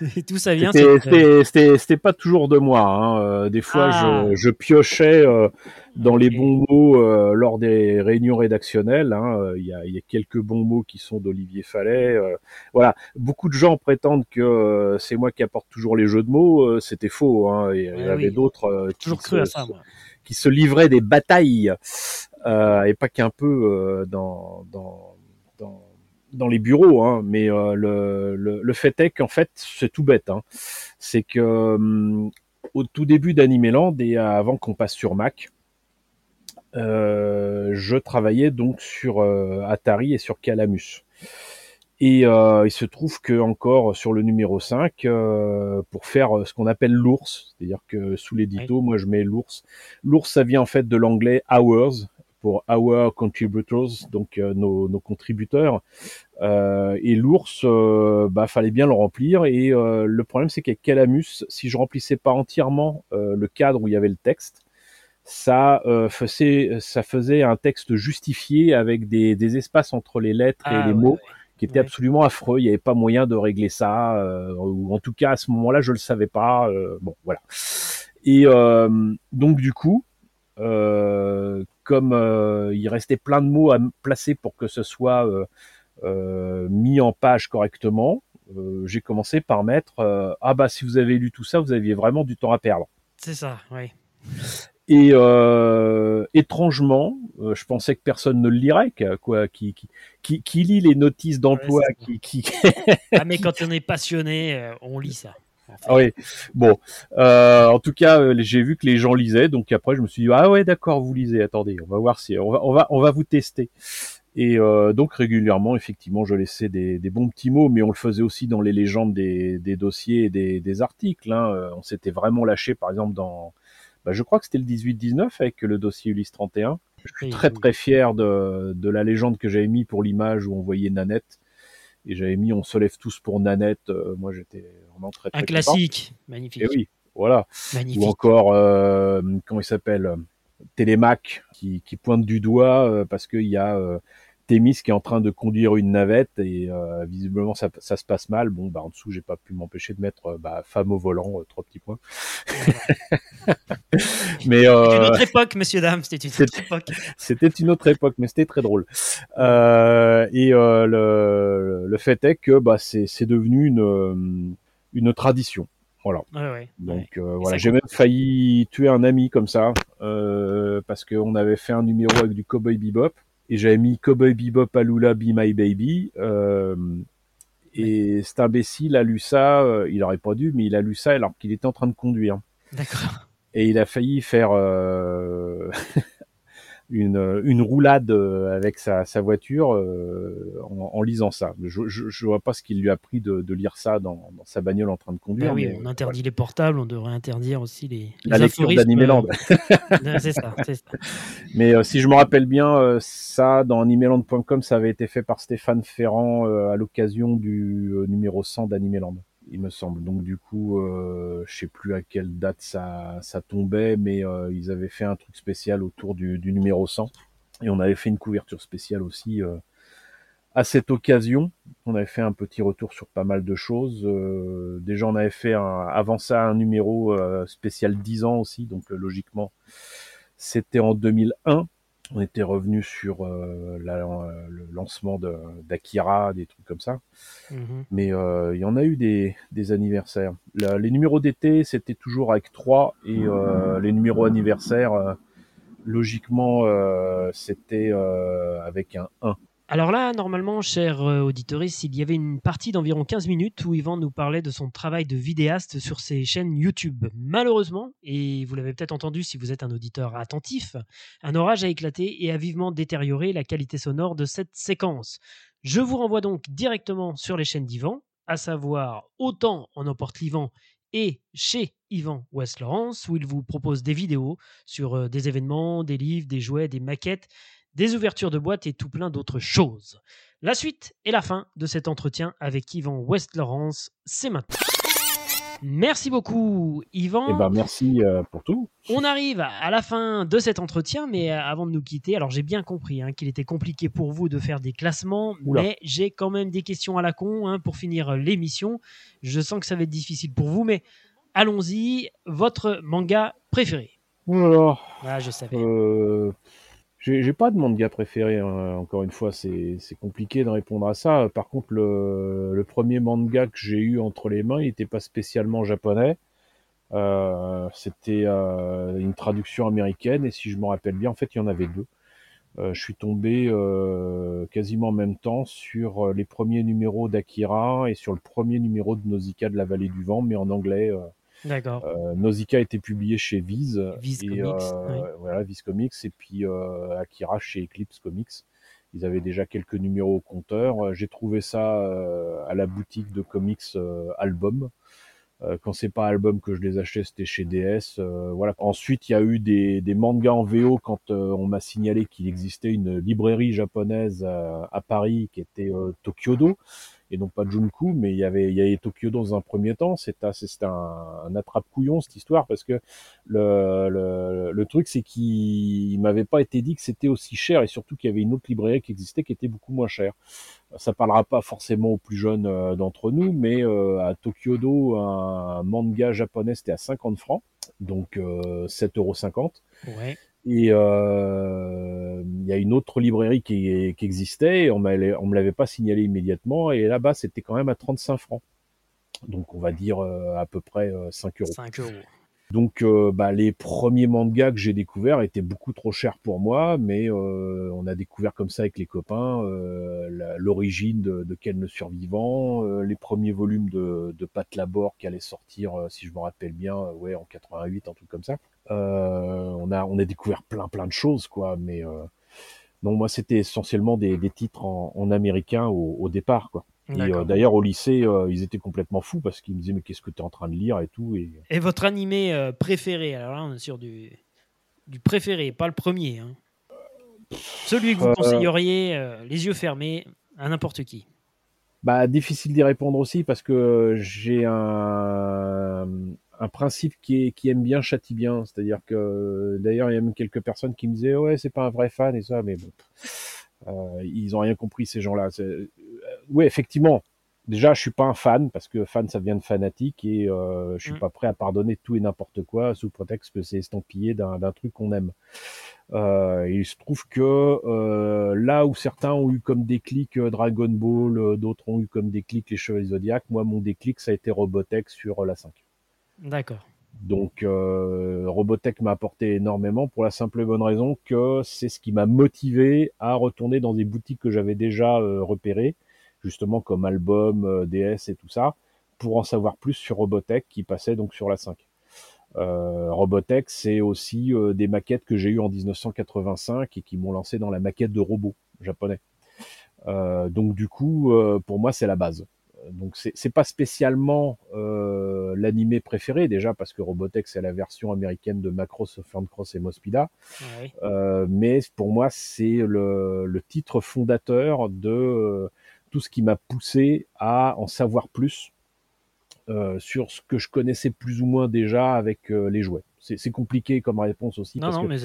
Et tout ça vient. C'était- pas toujours de moi. Hein. Euh, des fois, Ah. je, je piochais euh, dans les bons mots euh, lors des réunions rédactionnelles. hein. Il y, a, il y a quelques bons mots qui sont d'Olivier Fallet. euh, voilà, beaucoup de gens prétendent que c'est moi qui apporte toujours les jeux de mots. C'était faux. Hein. Il y avait oui. d'autres qui, toujours cru à se- ça, moi. qui se livraient des batailles euh, et pas qu'un peu euh, dans, dans, dans, les bureaux. Hein. Mais euh, le, le, le fait est qu'en fait, c'est tout bête. Hein. C'est que hum, au tout début d'Animeland et avant qu'on passe sur Mac, euh, je travaillais donc sur euh, Atari et sur Calamus. Et euh, il se trouve que encore sur le numéro 5, euh, pour faire euh, ce qu'on appelle l'ours, c'est-à-dire que sous l'édito, moi je mets l'ours. L'ours, ça vient en fait de l'anglais hours pour our contributors, donc euh, nos, nos contributeurs. Euh, et l'ours, euh, bah fallait bien le remplir. Et le problème, c'est qu'avec Calamus, si je remplissais pas entièrement le cadre où il y avait le texte, ça euh, faisait ça faisait un texte justifié avec des, des espaces entre les lettres et Ah, les ouais, mots ouais. qui était Ouais. absolument affreux. Il n'y avait pas moyen de régler ça, euh, ou en tout cas à ce moment-là, je le savais pas. euh, bon, voilà. Et donc du coup, comme euh, il restait plein de mots à placer pour que ce soit euh, euh, mis en page correctement, j'ai commencé par mettre ah bah si vous avez lu tout ça, vous aviez vraiment du temps à perdre. C'est ça, oui. Et euh, étrangement, euh, je pensais que personne ne le lirait, quoi, qui, qui, qui, qui lit les notices d'emploi, Ouais, qui, qui, Ah, mais quand on est passionné, on lit ça. Ah oui, bon. Euh, en tout cas, euh, j'ai vu que les gens lisaient, donc après je me suis dit ah ouais d'accord, vous lisez. Attendez, on va voir si on va on va on va vous tester. Et euh, donc régulièrement, effectivement, je laissais des, des bons petits mots, mais on le faisait aussi dans les légendes des, des dossiers et des, des articles. Hein. Euh, On s'était vraiment lâché, par exemple dans, bah, je crois que c'était le 18-19 avec le dossier Ulysse 31. Je suis Oui, très oui. très fier de, de la légende que j'avais mis pour l'image où on voyait Nanette. Et j'avais mis on se lève tous pour Nanette. Euh, moi j'étais vraiment très très Un content. classique, magnifique. Et oui, voilà. magnifique. Ou encore, euh, comment il s'appelle? Télémac, qui, qui pointe du doigt euh, parce qu'il y a euh, Thémis qui est en train de conduire une navette et euh, visiblement ça, ça se passe mal. Bon, bah en dessous, j'ai pas pu m'empêcher de mettre euh, bah, femme au volant, euh, trois petits points. Mais C'était euh, une autre époque, messieurs, dames. C'était une autre époque. c'était une autre époque, mais c'était très drôle. Euh, et euh, le, le fait est que bah, c'est devenu une, une tradition. Voilà. Ouais, ouais, ouais. Donc euh, voilà, j'ai même failli tuer un ami comme ça euh, parce qu'on avait fait un numéro avec du Cowboy Bebop et j'avais mis Cowboy Bebop Alula Be My Baby. Euh, et cet imbécile a lu ça, euh, il aurait pas dû, mais il a lu ça alors qu'il était en train de conduire. D'accord. et il a failli faire euh, une, une roulade avec sa, sa voiture en, lisant ça. Je, je, je, vois pas ce qu'il lui a pris de, de lire ça dans, dans, sa bagnole en train de conduire. Ben oui, on interdit les portables, on devrait interdire aussi les, les la lecture d'Animeland. c'est ça, ça, Mais si je me rappelle bien, ça dans animeland.com, ça avait été fait par Stéphane Ferrand à l'occasion du numéro 100 d'Animeland il me semble. Donc du coup, euh, je sais plus à quelle date ça, ça tombait, mais euh, ils avaient fait un truc spécial autour du, du, numéro 100. Et on avait fait une couverture spéciale aussi euh, à cette occasion. On avait fait un petit retour sur pas mal de choses. Euh, déjà, on avait fait un, avant ça un numéro euh, spécial 10 ans aussi, donc euh, logiquement, c'était en 2001 on était revenu sur euh, la, le lancement d'Akira, des trucs comme ça. Mmh. Mais euh, il y en a eu des, des anniversaires. La, les numéros d'été, c'était toujours avec 3 et euh, les numéros anniversaires, logiquement, c'était avec un 1. Alors là, normalement, cher euh, auditeuriste, il y avait une partie d'environ 15 minutes où Yvan nous parlait de son travail de vidéaste sur ses chaînes YouTube. Malheureusement, et vous l'avez peut-être entendu si vous êtes un auditeur attentif, un orage a éclaté et a vivement détérioré la qualité sonore de cette séquence. Je vous renvoie donc directement sur les chaînes d'Yvan, à savoir autant en emporte l'Yvan et chez Yvan West Laurence, où il vous propose des vidéos sur euh, des événements, des livres, des jouets, des maquettes, des ouvertures de boîtes et tout plein d'autres choses. La suite et la fin de cet entretien avec Yvan West-Laurence, c'est maintenant. Merci beaucoup, Yvan. Eh ben, merci euh, pour tout. On arrive à la fin de cet entretien, mais euh, avant de nous quitter, alors j'ai bien compris hein, qu'il était compliqué pour vous de faire des classements, mais j'ai quand même des questions à la con hein, pour finir l'émission. Je sens que ça va être difficile pour vous, mais allons-y. Votre manga préféré? Alors, ah, je savais. Euh, j'ai pas de manga préféré, hein. encore une fois, c'est compliqué de répondre à ça. Par contre, le, le premier manga que j'ai eu entre les mains, il n'était pas spécialement japonais. Euh, C'était euh, une traduction américaine, et si je me rappelle bien, en fait, il y en avait deux. Euh, je suis tombé euh, quasiment en même temps sur les premiers numéros d'Akira et sur le premier numéro de Nausicaa de la vallée du vent, mais en anglais. D'accord. Euh, Nausicaa a été publié chez Viz. Viz et, Comics. euh, oui. Voilà, Viz Comics. Et puis euh, Akira chez Eclipse Comics. Ils avaient déjà quelques numéros au compteur. J'ai trouvé ça euh, à la boutique de comics euh, Album. Quand c'est pas Album que je les achetais, c'était chez DS. Euh, voilà. Ensuite, il y a eu des, des mangas en VO quand euh, on m'a signalé qu'il existait une librairie japonaise à Paris qui était Tokyodo et non pas Junku, mais il y avait, il y Tokyo dans un premier temps. C'était un, un attrape-couillon cette histoire parce que le, le, truc c'est qu'il m'avait pas été dit que c'était aussi cher et surtout qu'il y avait une autre librairie qui existait qui était beaucoup moins chère. Ça parlera pas forcément aux plus jeunes euh, d'entre nous, mais euh, à Tokyodo, un manga japonais c'était à 50 francs, donc euh, 7,50 Ouais. Et euh, il y a une autre librairie qui, existait, et on, on me l'avait pas signalé immédiatement, et là-bas c'était quand même à 35 francs. Donc on va dire euh, à peu près euh, 5 euros. 5 euros. Donc euh, bah, les premiers mangas que j'ai découverts étaient beaucoup trop chers pour moi, mais euh, on a découvert comme ça avec les copains euh, l'origine de, de Ken le Survivant, les premiers volumes de, de Pat Labor qui allaient sortir, si je me rappelle bien, ouais en 88, un truc comme ça. On a on a découvert plein plein de choses quoi, mais non moi c'était essentiellement des, des titres en, en américain au, au départ quoi. Euh, d'ailleurs au lycée euh, ils étaient complètement fous parce qu'ils me disaient mais qu'est-ce que tu es en train de lire et tout et Et votre animé euh, préféré Alors là, on est sur du, du préféré, pas le premier. hein. Celui que vous conseilleriez, les yeux fermés, à n'importe qui. Bah, difficile d'y répondre aussi parce que j'ai un, un principe qui, est, qui aime bien châtie bien. C'est-à-dire que d'ailleurs, il y a même quelques personnes qui me disaient ouais, c'est pas un vrai fan et ça, mais bon, euh, ils ont rien compris ces gens-là. Ouais, effectivement. Déjà, je suis pas un fan parce que fan, ça vient de fanatique et euh, je suis Mm. pas prêt à pardonner tout et n'importe quoi sous prétexte que c'est estampillé d'un truc qu'on aime. Euh, et il se trouve que euh, là où certains ont eu comme déclic euh, Dragon Ball, d'autres ont eu comme déclic les Chevaliers Zodiac, moi mon déclic ça a été Robotech sur la 5. D'accord. Donc Robotech m'a apporté énormément pour la simple et bonne raison que c'est ce qui m'a motivé à retourner dans des boutiques que j'avais déjà repérées, justement comme Album, euh, DS et tout ça, pour en savoir plus sur Robotech qui passait donc sur la 5. Robotech, c'est aussi des maquettes que j'ai eues en 1985 et qui m'ont lancé dans la maquette de robots japonais. donc du coup, pour moi, c'est la base donc c'est pas spécialement euh, l'animé préféré déjà parce que Robotech c'est la version américaine de Macross, Cross et Mospida, euh, mais pour moi c'est le, titre fondateur de euh, tout ce qui m'a poussé à en savoir plus sur ce que je connaissais plus ou moins déjà avec les jouets. C'est compliqué comme réponse aussi. Non, non, mais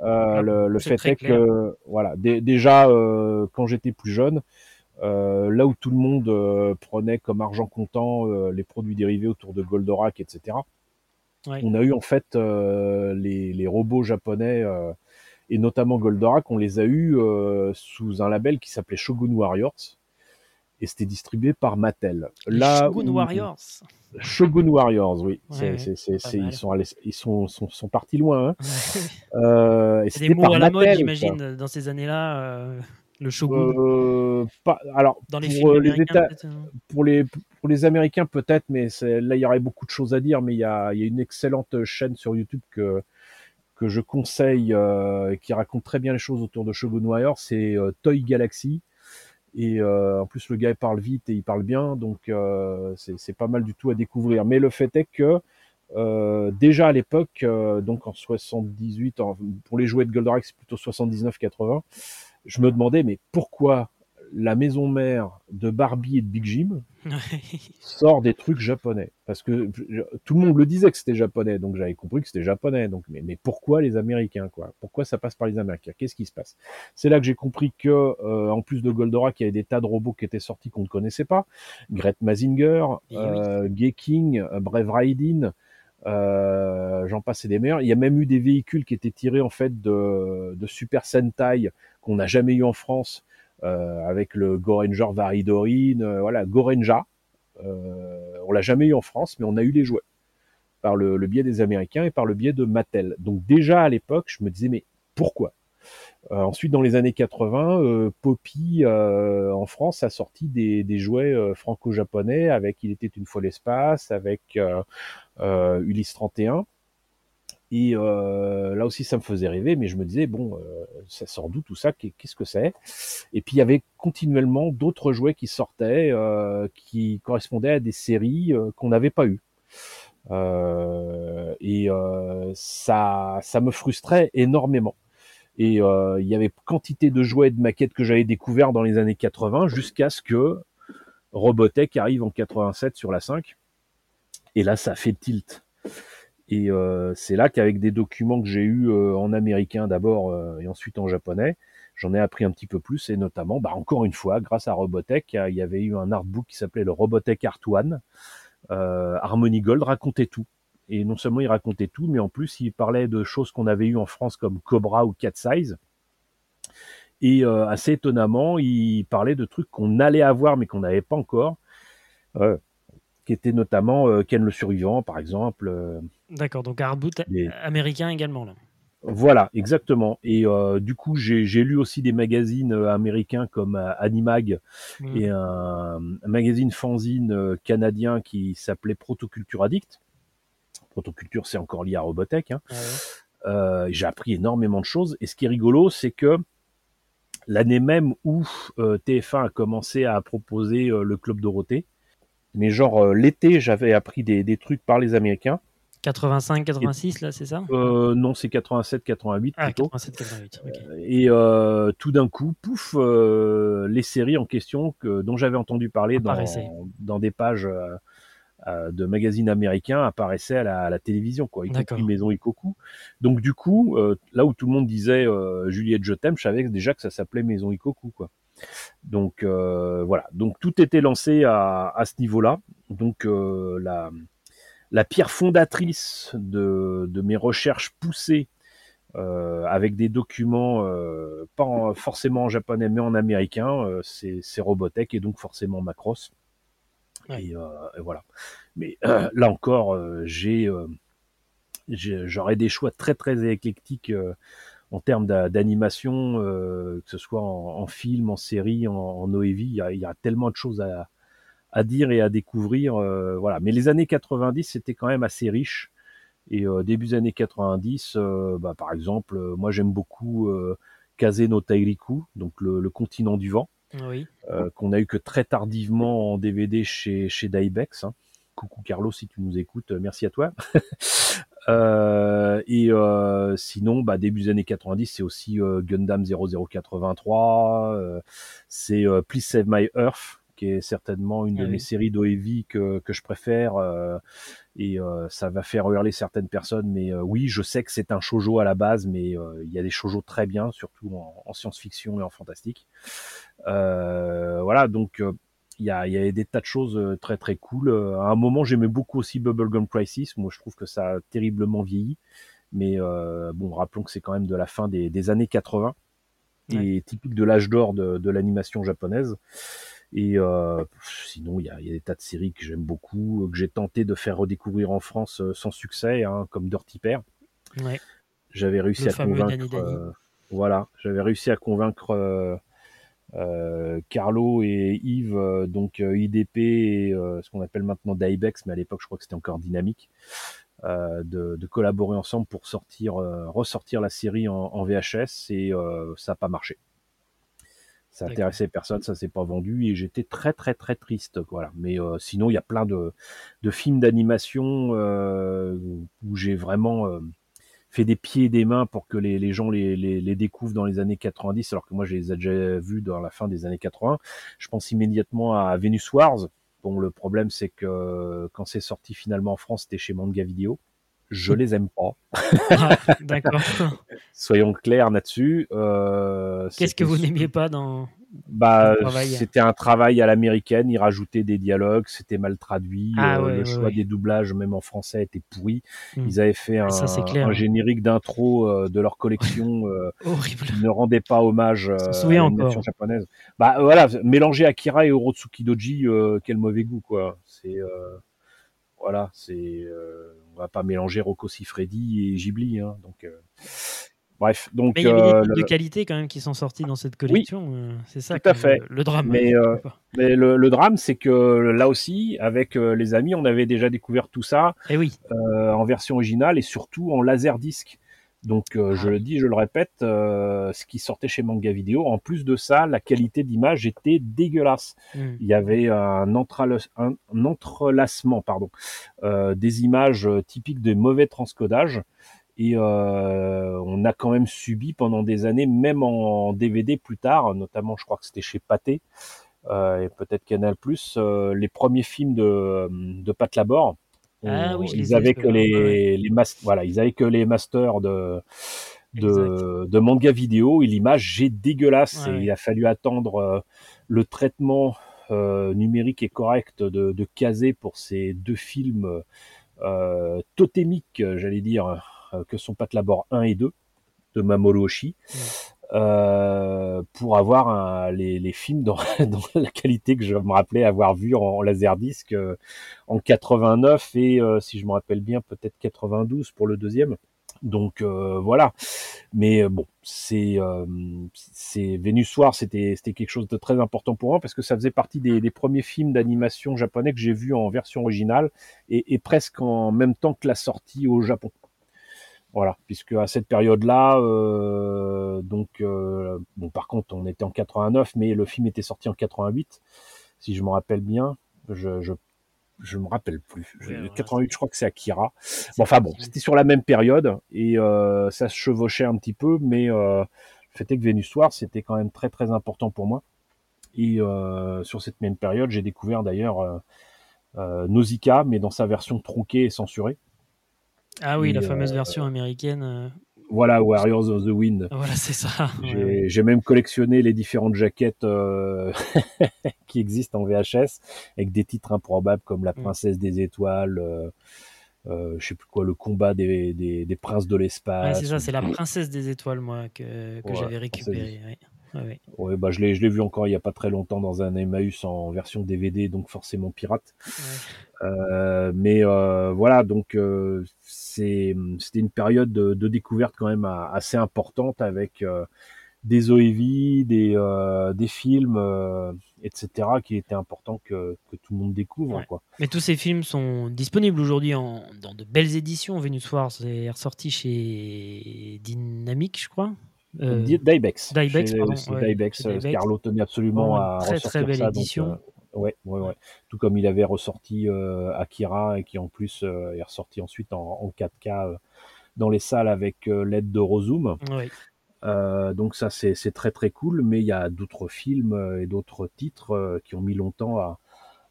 le, fait est que voilà, déjà quand j'étais plus jeune, euh, là où tout le monde euh, prenait comme argent comptant euh, les produits dérivés autour de Goldorak, etc. On a eu en fait les, robots japonais et notamment Goldorak, on les a eu sous un label qui s'appelait Shogun Warriors et c'était distribué par Mattel. Là Shogun Warriors. Shogun Warriors, oui. ils sont, ils sont, sont, partis loin. Hein. c'est des mots à la mode, j'imagine, dans ces années-là le Shogun euh, Alors, dans les pour, euh, les États, pour, les, pour les Américains peut-être, mais là il y aurait beaucoup de choses à dire, mais il y a, y a, une excellente chaîne sur YouTube que, que je conseille, euh, qui raconte très bien les choses autour de Shogun Warrior, c'est Toy Galaxy. Et en plus, le gars il parle vite et il parle bien, donc c'est pas mal du tout à découvrir. Mais le fait est que déjà à l'époque, donc en 78, pour les jouets de Goldorak, c'est plutôt 79-80 je me demandais, mais pourquoi la maison mère de Barbie et de Big Jim sort des trucs japonais Parce que tout le monde le disait que c'était japonais, donc j'avais compris que c'était japonais. Donc, mais, mais, pourquoi les Américains quoi? Pourquoi ça passe par les Américains? Qu'est-ce qui se passe? C'est là que j'ai compris que, euh, en plus de Goldorak, il y avait des tas de robots qui étaient sortis qu'on ne connaissait pas. Gret Mazinger, euh, King, Brave Riding. Euh, j'en passais des meilleurs. Il y a même eu des véhicules qui étaient tirés en fait de, de Super Sentai qu'on n'a jamais eu en France euh, avec le Goranger Varidorine, euh, voilà, Gorenja. Euh, on l'a jamais eu en France, mais on a eu les jouets par le, biais des Américains et par le biais de Mattel. Donc déjà à l'époque, je me disais mais pourquoi? Ensuite, dans les années 80, Poppy en France a sorti des, jouets franco-japonais avec Il était une fois l'espace, avec Ulysse 31. Et euh, là aussi, ça me faisait rêver, mais je me disais, bon, euh, ça sort d'où tout ça? Qu'est-ce que c'est? Et puis, il y avait continuellement d'autres jouets qui sortaient, euh, qui correspondaient à des séries qu'on n'avait pas eues. et ça, ça me frustrait énormément. Et il y avait quantité de jouets de maquettes que j'avais découverts dans les années 80, jusqu'à ce que Robotech arrive en 87 sur la 5. Et là, ça fait tilt. Et euh, c'est là qu'avec des documents que j'ai eus euh, en américain d'abord euh, et ensuite en japonais, j'en ai appris un petit peu plus. Et notamment, bah, encore une fois, grâce à Robotech, il y avait eu un artbook qui s'appelait le Robotech Art One. Harmony Gold racontait tout. Et non seulement il racontait tout, mais en plus il parlait de choses qu'on avait eues en France comme Cobra ou Cat Size. Et assez étonnamment, il parlait de trucs qu'on allait avoir mais qu'on n'avait pas encore qui était notamment euh, Ken le survivant, par exemple. Euh, D'accord, donc Hardboot américain également là. Voilà, exactement. Et euh, du coup, j'ai lu aussi des magazines américains comme Animag mmh. et un, magazine fanzine canadien qui s'appelait Protoculture Addict. Protoculture, c'est encore lié à Robotech. Hein. j'ai appris énormément de choses. Et ce qui est rigolo, c'est que l'année même où TF1 a commencé à proposer le Club Dorothée, mais genre euh, l'été, j'avais appris des, des, trucs par les Américains. 85, 86, là, c'est ça? Euh, Non, c'est 87, 88 ah, plutôt. 87, 88, euh, Et euh, tout d'un coup, pouf, euh, les séries en question que, dont j'avais entendu parler dans, dans, des pages de magazines américains apparaissaient à la, à la télévision, quoi, y compris Maison Ikoku. Donc du coup, là où tout le monde disait Juliette, je t'aime, je savais déjà que ça s'appelait Maison Ikoku, quoi. Donc euh, voilà, donc tout était lancé à, ce niveau-là. Donc euh, la, pierre fondatrice de, mes recherches poussées euh, avec des documents pas forcément en japonais mais en américain, c'est Robotech et donc forcément Macross. Et, voilà. Mais là encore, j'ai j'aurais des choix très très éclectiques en termes d'animation, euh, que ce soit en, film, en série, en, en OEV, il y, a, tellement de choses à, dire et à découvrir. Euh, voilà. Mais les années 90, c'était quand même assez riche. Et début des années 90, bah, par exemple, moi j'aime beaucoup Kaze no Tairiku, donc le, continent du vent, qu'on a eu que très tardivement en DVD chez, chez Daibex. Hein. Coucou Carlos, si tu nous écoutes, merci à toi. et sinon, bah, début des années 90, c'est aussi Gundam 0083, c'est Please Save My Earth, qui est certainement une de mes séries d'OEV que, que je préfère. Euh, et euh, ça va faire hurler certaines personnes, mais euh, oui, je sais que c'est un shojo à la base, mais il y a des shoujo très bien, surtout en, science-fiction et en fantastique. voilà, donc il y, a, y a des tas de choses très très cool. À un moment, j'aimais beaucoup aussi Bubblegum Crisis. Moi, je trouve que ça a terriblement vieilli. Mais bon, rappelons que c'est quand même de la fin des, années 80 et typique de l'âge d'or de, de l'animation japonaise. Et euh, sinon, il y a, y a, des tas de séries que j'aime beaucoup, que j'ai tenté de faire redécouvrir en France euh, sans succès, hein, comme Dirty Pair. Ouais. J'avais réussi à convaincre. Euh, voilà, j'avais réussi à convaincre euh, euh, Carlo et Yves, donc IDP et ce qu'on appelle maintenant Daibex, mais à l'époque, je crois que c'était encore Dynamique. De, de, collaborer ensemble pour sortir, ressortir la série en, en VHS et ça n'a pas marché. Ça intéressait personne, ça s'est pas vendu et j'étais très très très triste. Voilà. Mais euh, sinon, il y a plein de, de films d'animation euh, où j'ai vraiment euh, fait des pieds et des mains pour que les, les gens les, les, les, découvrent dans les années 90, alors que moi je les ai déjà vus dans la fin des années 80. Je pense immédiatement à Venus Wars. Bon, le problème c'est que quand c'est sorti finalement en France, c'était chez Manga Video je les aime pas. Ah, d'accord. Soyons clairs là-dessus. Euh, Qu'est-ce que vous n'aimiez pas dans bah, c'était un travail à l'américaine. Ils rajoutaient des dialogues, c'était mal traduit. Ah euh, le choix des doublages, même en français, était pourri. Hmm. Ils avaient fait un, un générique d'intro euh, de leur collection qui ne rendait pas hommage à l'animation japonaise. Bah voilà, mélanger Akira et Orotsuki Doji, quel mauvais goût quoi. C'est voilà, c'est va pas mélanger Rocco Siffredi et Ghibli. Hein, donc, euh, bref. Donc, mais il y avait des euh, de qualité quand même qui sont sortis dans cette collection. Euh, c'est ça. Tout à fait. Le, drame. Mais, mais le, drame, c'est que là aussi, avec les amis, on avait déjà découvert tout ça. Et eh oui. en version originale et surtout en laser disque. Donc euh, je ah. le dis, je le répète, euh, ce qui sortait chez Manga Vidéo, en plus de ça, la qualité d'image était dégueulasse. Hmm. Il y avait un, entrelacement pardon, euh, des images typiques de mauvais transcodage. Et on a quand même subi pendant des années, même en DVD plus tard, notamment je crois que c'était chez Pathé et peut-être Canal+, les premiers films de, de Pat Labor. Ah ils avaient que les, les voilà, ils avaient que les masters de de, de manga vidéo et l'image est dégueulasse. Et il a fallu attendre euh, le traitement euh, numérique et correct de, de Kazé pour ces deux films euh, totémiques, j'allais dire, euh, que sont Pat Labor 1 et 2 de Mamoru Oshii. Euh, pour avoir les, les, films dans, dans, la qualité que je me rappelais avoir vu en, en laserdisc euh, en 89 et euh, si je me rappelle bien peut-être 92 pour le deuxième. Donc voilà, mais bon, c'est c'est Vénus Soir, c'était c'était quelque chose de très important pour moi parce que ça faisait partie des, des premiers films d'animation japonais que j'ai vu en version originale et, et presque en même temps que la sortie au Japon. Voilà, puisque à cette période-là, euh, donc, euh, bon, par contre, on était en 89, mais le film était sorti en 88, si je me rappelle bien. Je, je, je me rappelle plus. 88, je crois que c'est Akira. Bon, enfin bon, c'était sur la même période et euh, ça se chevauchait un petit peu, mais euh, le fait est que Vénus Soir, c'était quand même très très important pour moi. Et euh, sur cette même période, j'ai découvert d'ailleurs euh, Nausicaa, mais dans sa version tronquée et censurée. Ah oui, la fameuse euh, version américaine. Euh. Voilà, Warriors of the Wind. Voilà, c'est ça. J'ai même collectionné les différentes jaquettes euh, qui existent en VHS avec des titres improbables comme La mm. Princesse des Étoiles. Euh, euh, je sais plus quoi, le combat des, des, des princes de l'espace. Ouais, c'est ça, c'est la princesse des étoiles, moi, que, que j'avais récupéré. Ouais. Ouais, bah, je l'ai, je l'ai vu encore il y a pas très longtemps dans un Emmaüs en version DVD, donc forcément pirate. Euh, mais euh, voilà, donc euh, c'est, c'était une période de, de, découverte quand même assez importante avec des OEV, des, des films etc., qui était important que, tout le monde découvre. Quoi. Mais tous ces films sont disponibles aujourd'hui dans de belles éditions. Venus Soir, c'est ressorti chez Dynamique, je crois. Euh, Dybex. Dybex, pardon. Dybex, Carlo tenait absolument à très, ressortir très belle ça, édition. ouais, ouais, ouais. Tout comme il avait ressorti Akira et qui en plus est ressorti ensuite en, 4K dans les salles avec l'aide de Rozoom. Oui. Euh, donc ça c'est très très cool, mais il y a d'autres films euh, et d'autres titres euh, qui ont mis longtemps à,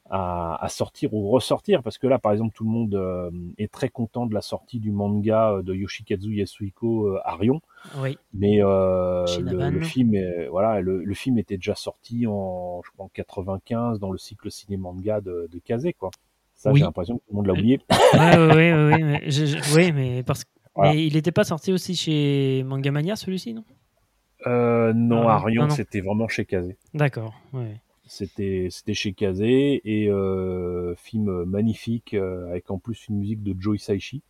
à, sortir ou ressortir, parce que là par exemple tout le monde est très content de la sortie du manga de Yoshikazu Yasuhiko Arion, oui. mais le, film voilà le, film était déjà sorti en je crois en 95 dans le cycle ciné manga de, de Kazé quoi. Ça, j'ai l'impression que tout le monde l'a oublié. oui, oui, oui, oui, mais parce que mais il n'était pas sorti aussi chez Mangamania, celui-ci, non? Euh, Non, ah, Arion, c'était vraiment chez Kazé. D'accord, C'était, c'était chez Kazé et euh, film magnifique euh, avec en plus une musique de Joe Hisaishi.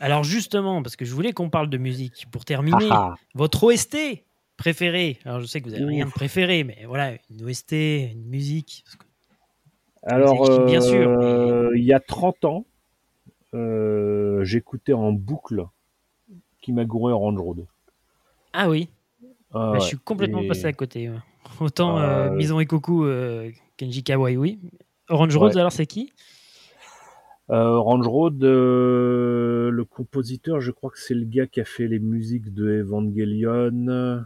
Alors justement, parce que je voulais qu'on parle de musique pour terminer, ah, ah. votre OST préféré. Alors je sais que vous n'avez rien de préféré, mais voilà, une OST, une musique. Alors, bien sûr, il y a 30 ans, j'écoutais en boucle Kimagure Orange Road. Ah oui. Ah bah, je suis complètement passé à côté. Autant euh, euh, Mison et Coucou, euh, Kenji Kawai, oui. Orange Road, alors c'est qui? Orange Road, le compositeur, je crois que c'est le gars qui a fait les musiques de Evangelion.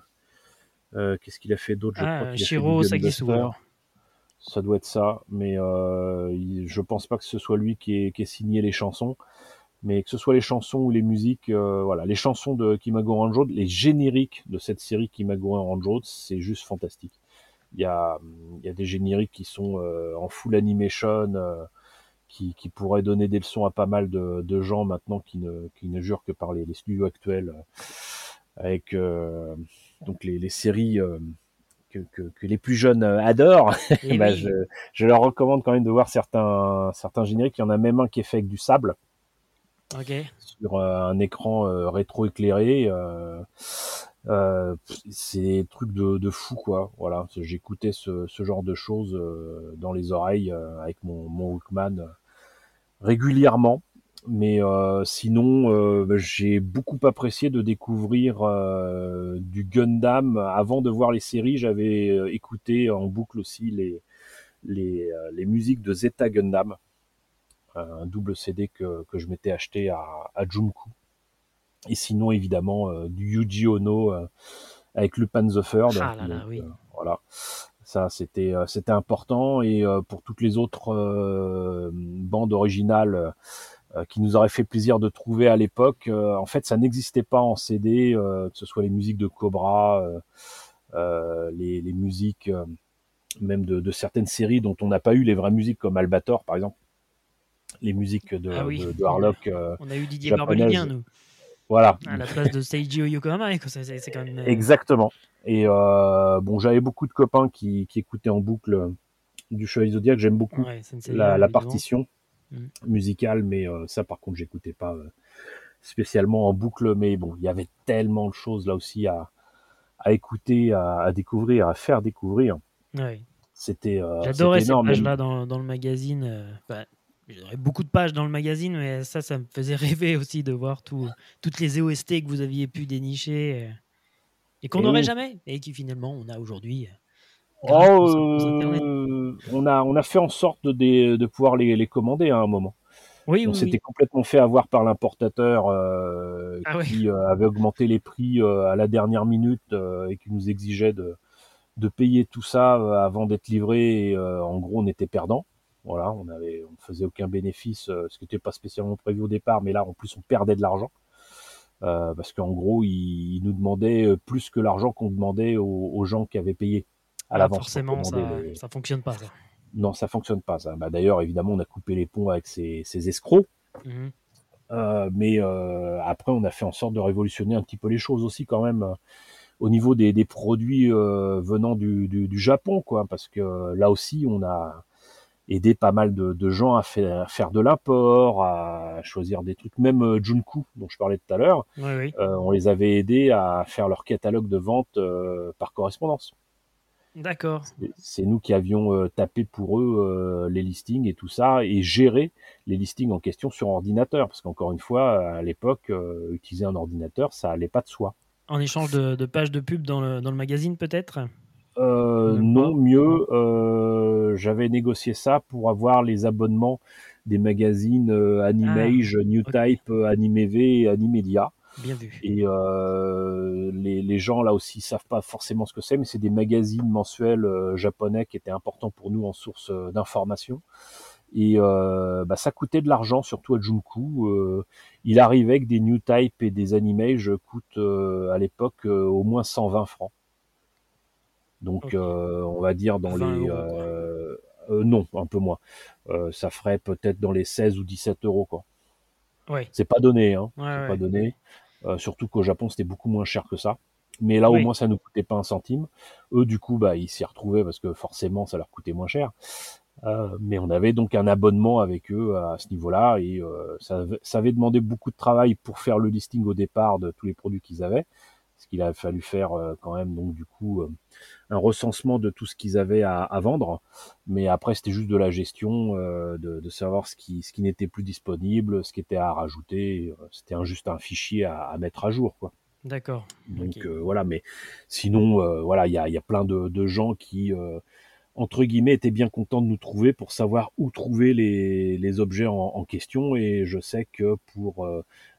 Qu'est-ce qu'il a fait d'autre? Ah, Shiro Sagisu. Ça doit être ça, mais je pense pas que ce soit lui qui ait signé les chansons mais que ce soit les chansons ou les musiques, euh, voilà, les chansons de Kimagure Road, les génériques de cette série Kimagure Road, c'est juste fantastique. Il y a, il y a des génériques qui sont euh, en full animation, euh, qui, qui, pourraient donner des leçons à pas mal de, de gens maintenant qui ne, qui ne jurent que par les, les studios actuels, avec donc les, les séries. Que, que, que, les plus jeunes adorent, eh bah, je, je, leur recommande quand même de voir certains, certains génériques. Il y en a même un qui est fait avec du sable sur euh, un écran euh, rétro-éclairé. Euh, c'est des trucs de, de, fou quoi. Voilà. J'écoutais ce, ce, genre de choses dans les oreilles avec mon, mon Walkman régulièrement. Mais sinon bah, j'ai beaucoup apprécié de découvrir du Gundam. Avant de voir les séries j'avais écouté en boucle aussi les les, les musiques de Zeta Gundam un double CD que, que je m'étais acheté à, à Junku. Et sinon, évidemment, euh, du Yuji Ono euh, avec Lupin the Third. Ah là là, oui. Euh, voilà. Ça, c'était c'était important. Et pour toutes les autres bandes originales qui nous auraient fait plaisir de trouver à l'époque, en fait, ça n'existait pas en CD, que ce soit les musiques de Cobra, les, les, musiques même de, de, certaines séries dont on n'a pas eu les vraies musiques comme Albator, par exemple les musiques de, ah de, Harlock. Euh, on a eu Didier Barbelivien, nous. Voilà. À la place de Seiji Yokohama, c'est quand même. Euh, Exactement. Et euh, bon, j'avais beaucoup de copains qui, qui, écoutaient en boucle du Chevalier Zodiac. J'aime beaucoup la, la, partition mm. musicale, mais ça, par contre, j'écoutais pas spécialement en boucle. Mais bon, il y avait tellement de choses là aussi à, à écouter, à, à découvrir, à faire découvrir. C'était. J'adorais ces pages-là dans, dans, le magazine. J'aurais beaucoup de pages dans le magazine, mais ça, ça me faisait rêver aussi de voir tout, toutes les OST que vous aviez pu dénicher euh, et qu'on n'aurait jamais, et qui finalement on a aujourd'hui. Euh, oh, on, a, on a fait en sorte de, de pouvoir les, les, commander à un moment. Oui, on s'était complètement fait avoir par l'importateur euh, ah qui avait augmenté les prix à la dernière minute et qui nous exigeait de, de payer tout ça avant d'être livré. Et, en gros, on était perdant. Voilà, on avait, on faisait aucun bénéfice, euh, ce qui n'était pas spécialement prévu au départ, mais là en plus on perdait de l'argent. Euh, parce qu'en gros, ils, nous demandaient euh, plus que l'argent qu'on demandait aux, gens qui avaient payé à ah, l'avance. Forcément, ça, ne fonctionne pas. Ça. Non, ça fonctionne pas. Ça. Bah, D'ailleurs, évidemment, on a coupé les ponts avec ces, ces escrocs. Mhm. Euh, mais euh, après, on a fait en sorte de révolutionner un petit peu les choses aussi quand même au niveau des, des produits venant du, du, du, Japon, quoi. Parce que là aussi, on a aider pas mal de, gens à faire, faire de l'import, à choisir des trucs. Même euh, Junku, dont je parlais tout à l'heure, euh, on les avait aidés à faire leur catalogue de vente euh, par correspondance. D'accord. C'est nous qui avions tapé pour eux les listings et tout ça, et géré les listings en question sur ordinateur, parce qu'encore une fois, à l'époque, utiliser un ordinateur, ça allait pas de soi. En échange de, pages de pub dans le, dans le magazine, peut-être? Non, mieux, j'avais négocié ça pour avoir les abonnements des magazines Animage, ah, Newtype, AnimeV et Animedia. Bien vu. Et euh, les, les, gens là aussi savent pas forcément ce que c'est, mais c'est des magazines mensuels euh, japonais qui étaient importants pour nous en source euh, d'information. Et euh, bah, ça coûtait de l'argent, surtout à Junku. Euh, il arrivait que des New Type et des Animage coûtent à l'époque au moins 120 francs. Donc on va dire dans les... non, un peu moins. ça ferait peut-être dans les 16 ou 17 euros. quoi. Ouais. C'est pas donné, hein. c'est pas donné. Euh, surtout qu'au Japon, c'était beaucoup moins cher que ça. Mais là, au moins, ça ne nous coûtait pas un centime. Eux, du coup, bah, ils s'y retrouvaient parce que forcément, ça leur coûtait moins cher. Euh, mais on avait donc un abonnement avec eux à ce niveau-là et euh, ça, ça, avait demandé beaucoup de travail pour faire le listing au départ de tous les produits qu'ils avaient parce qu'il a fallu faire euh, quand même donc du coup euh, un recensement de tout ce qu'ils avaient à, vendre. Mais après, c'était juste de la gestion, euh, de, savoir ce qui, ce qui n'était plus disponible, ce qui était à rajouter. C'était juste un fichier à, mettre à jour, quoi. D'accord. Donc voilà, mais sinon, voilà, il y a, y a, plein de, gens qui, entre guillemets, étaient bien contents de nous trouver pour savoir où trouver les, les objets en, en, question. Et je sais que pour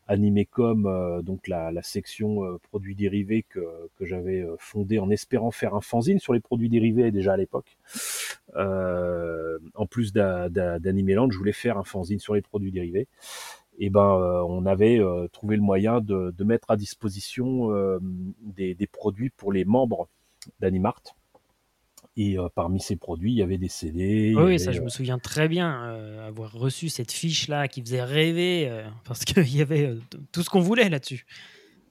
Animecom, euh, donc la, section euh, produits dérivés que, que j'avais euh, fondée en espérant faire un fanzine sur les produits dérivés déjà à l'époque. en plus d'Animeland, je voulais faire un fanzine sur les produits dérivés. Et ben, on avait trouvé le moyen de, mettre à disposition des, des, produits pour les membres d'Animart. Et euh, parmi ces produits, il y avait des CD. Oui, ça, je me euh, souviens très bien euh, avoir reçu cette fiche-là qui faisait rêver parce qu'il y avait tout ce qu'on voulait là-dessus.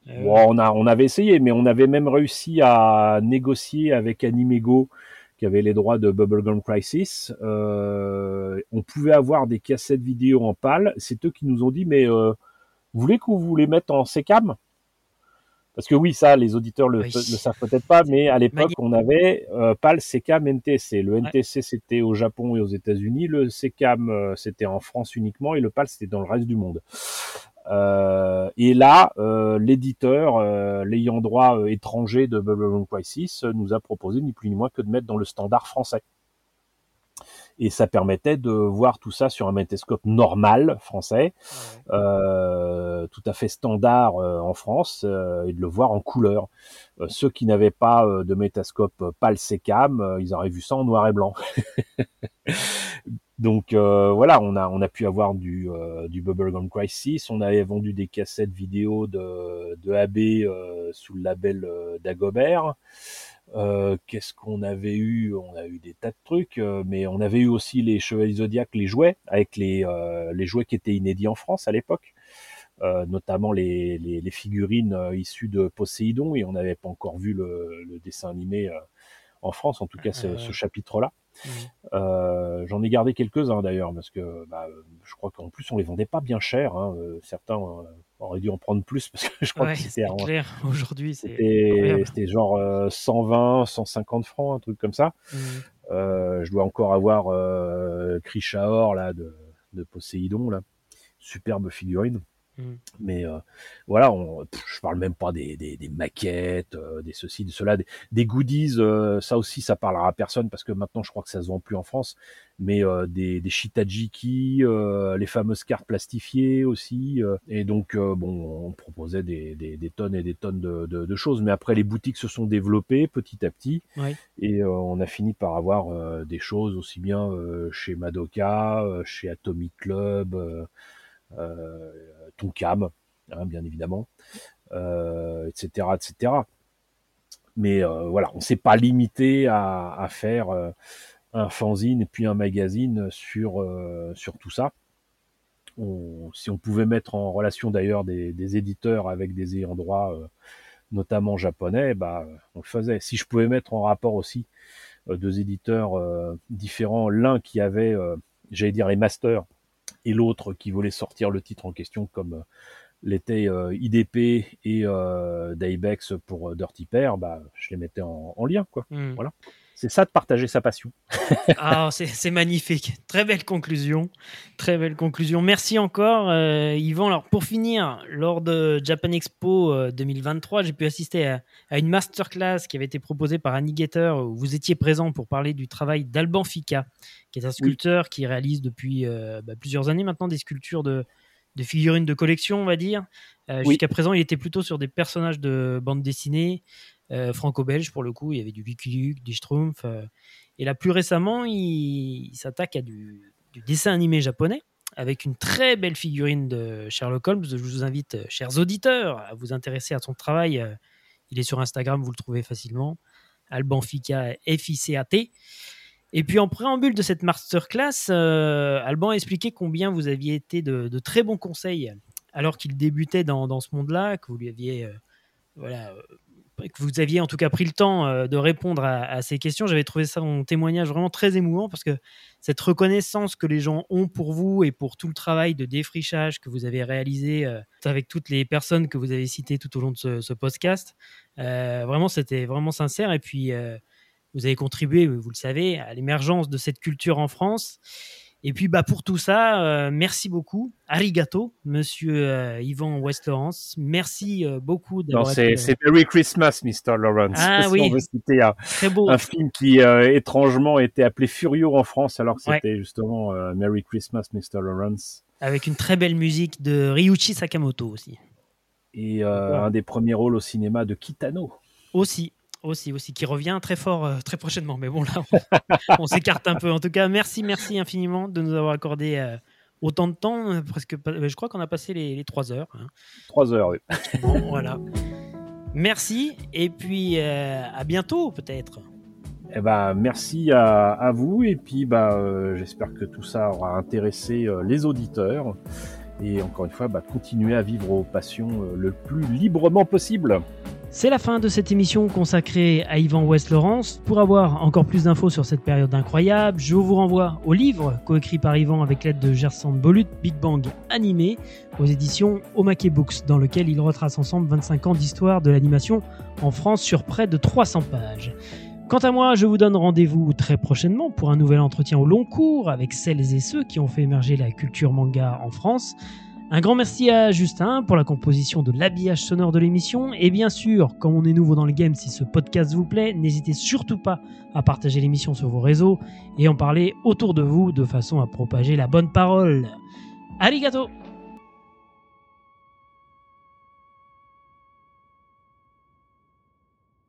on, a, on avait essayé, mais on avait même réussi à négocier avec Animego qui avait les droits de Bubblegum Crisis. on pouvait avoir des cassettes vidéo en pâle. C'est eux qui nous ont dit, mais vous voulez qu'on vous les mette en SECAM parce que oui, ça, les auditeurs le, le savent peut-être pas, mais à l'époque, on avait euh, pas le CECAM NTC. Le NTC, c'était au Japon et aux États-Unis. Le CECAM, euh, c'était en France uniquement, et le PAL, c'était dans le reste du monde. Euh, et là, euh, l'éditeur, euh, l'ayant droit étranger de Bubble Crisis, nous a proposé ni plus ni moins que de mettre dans le standard français et ça permettait de voir tout ça sur un magnétoscope normal français, euh, tout à fait standard euh, en France, euh, et de le voir en couleur. ceux qui n'avaient pas de magnétoscope PAL SECAM, ils auraient vu ça en noir et blanc. Donc voilà, on a on a pu avoir du du Bubblegum Crisis, on avait vendu des cassettes vidéo de de AB sous le label d'Agobert. Euh, qu'est-ce qu'on avait eu? On a eu des tas de trucs, euh, mais on avait eu aussi les Chevaliers Zodiac, les jouets, avec les, euh, les jouets qui étaient inédits en France à l'époque, notamment les, les, les figurines issues de Poséidon, et on n'avait pas encore vu le, le dessin animé en France, en tout cas ce, ce chapitre-là. Euh, J'en ai gardé quelques-uns d'ailleurs, parce que bah, je crois qu'en plus on les vendait pas bien cher. Hein. Certains aurait dû en prendre plus parce que je crois que c'était clair aujourd'hui c'était genre 120 150 francs un truc comme ça mmh. euh, je dois encore avoir euh, Krishaor là de, de Poséidon là superbe figurine Mm. Mais euh, voilà, on, je parle même pas des, des, des maquettes, euh, des ceci, de cela, des, des goodies. Euh, ça aussi, ça parlera à personne parce que maintenant, je crois que ça se vend plus en France. Mais des, des shitajiki, les fameuses cartes plastifiées aussi. et donc, bon, on proposait des, des, des, tonnes et des tonnes de, de, de, choses. Mais après, les boutiques se sont développées petit à petit, et on a fini par avoir des choses aussi bien chez Madoka, chez Atomic Club. Euh, Tonkam, hein, bien évidemment, etc., euh, etc. Mais euh, voilà, on s'est pas limité à, faire un fanzine et puis un magazine sur sur tout ça. si on pouvait mettre en relation d'ailleurs des, éditeurs avec des ayants droit, notamment japonais, bah on le faisait. Si je pouvais mettre en rapport aussi deux éditeurs différents, l'un qui avait, j'allais dire les masters, et l'autre qui voulait sortir le titre en question comme euh, l'était euh, IDP et euh, Daybex pour Dirty Pair, bah, je les mettais en, lien. Quoi. Hmm. Voilà. C'est ça de partager sa passion. ah, c'est magnifique. Très belle conclusion. Très belle conclusion. Merci encore, euh, Yvan. Alors, pour finir, lors de Japan Expo 2023, j'ai pu assister à, à, une masterclass qui avait été proposée par Annie Getter, où vous étiez présent pour parler du travail d'Alban Fika, qui est un sculpteur qui réalise depuis bah, plusieurs années maintenant des sculptures de, de figurines de collection, on va dire. Euh, jusqu'à présent, il était plutôt sur des personnages de bande dessinée euh, franco-belge pour le coup. Il y avait du Lucky du Schtroumpf. Euh, et là, plus récemment, il, s'attaque à du, dessin animé japonais avec une très belle figurine de Sherlock Holmes. Je vous invite, chers auditeurs, à vous intéresser à son travail. Il est sur Instagram, vous le trouvez facilement. Alban Fika, F-I-C-A-T. Et puis en préambule de cette masterclass, euh, Alban a expliqué combien vous aviez été de, très bons conseils alors qu'il débutait dans, ce monde-là, que vous lui aviez, euh, voilà, euh, que vous aviez en tout cas pris le temps de répondre à, ces questions. J'avais trouvé ça un témoignage vraiment très émouvant parce que cette reconnaissance que les gens ont pour vous et pour tout le travail de défrichage que vous avez réalisé avec toutes les personnes que vous avez citées tout au long de ce, ce podcast, vraiment c'était vraiment sincère et puis vous avez contribué, vous le savez, à l'émergence de cette culture en France. Et puis bah pour tout ça, euh, merci beaucoup. Arigato, monsieur euh, Yvan West Lawrence. Merci euh, beaucoup d'avoir c'est, c'est Merry Christmas, Mr. Lawrence. Ah oui. On veut citer un, un film qui étrangement était appelé Furio en France, alors que c'était justement Merry Christmas, Mr. Lawrence. Avec une très belle musique de Ryuichi Sakamoto aussi. Et un des premiers rôles au cinéma de Kitano. Aussi, aussi, aussi, qui revient très fort euh, très prochainement. Mais bon, là, on, s'écarte un peu. En tout cas, merci, merci infiniment de nous avoir accordé euh, autant de temps. Euh, presque, je crois qu'on a passé les, trois heures. Hein. Trois heures, oui. Bon, voilà. Merci et puis à bientôt peut-être. Eh ben, merci à, vous et puis bah, j'espère que tout ça aura intéressé les auditeurs et encore une fois bah, continuer à vivre vos passions le plus librement possible. C'est la fin de cette émission consacrée à Yvan West Laurence. Pour avoir encore plus d'infos sur cette période incroyable, je vous renvoie au livre coécrit par Yvan avec l'aide de Gerson Bolut, Big Bang animé, aux éditions Omake Books, dans lequel il retrace ensemble 25 ans d'histoire de l'animation en France sur près de 300 pages. Quant à moi, je vous donne rendez-vous très prochainement pour un nouvel entretien au long cours avec celles et ceux qui ont fait émerger la culture manga en France. Un grand merci à Justin pour la composition de l'habillage sonore de l'émission. Et bien sûr, comme on est nouveau dans le game, si ce podcast vous plaît, n'hésitez surtout pas à partager l'émission sur vos réseaux et en parler autour de vous de façon à propager la bonne parole. Arigato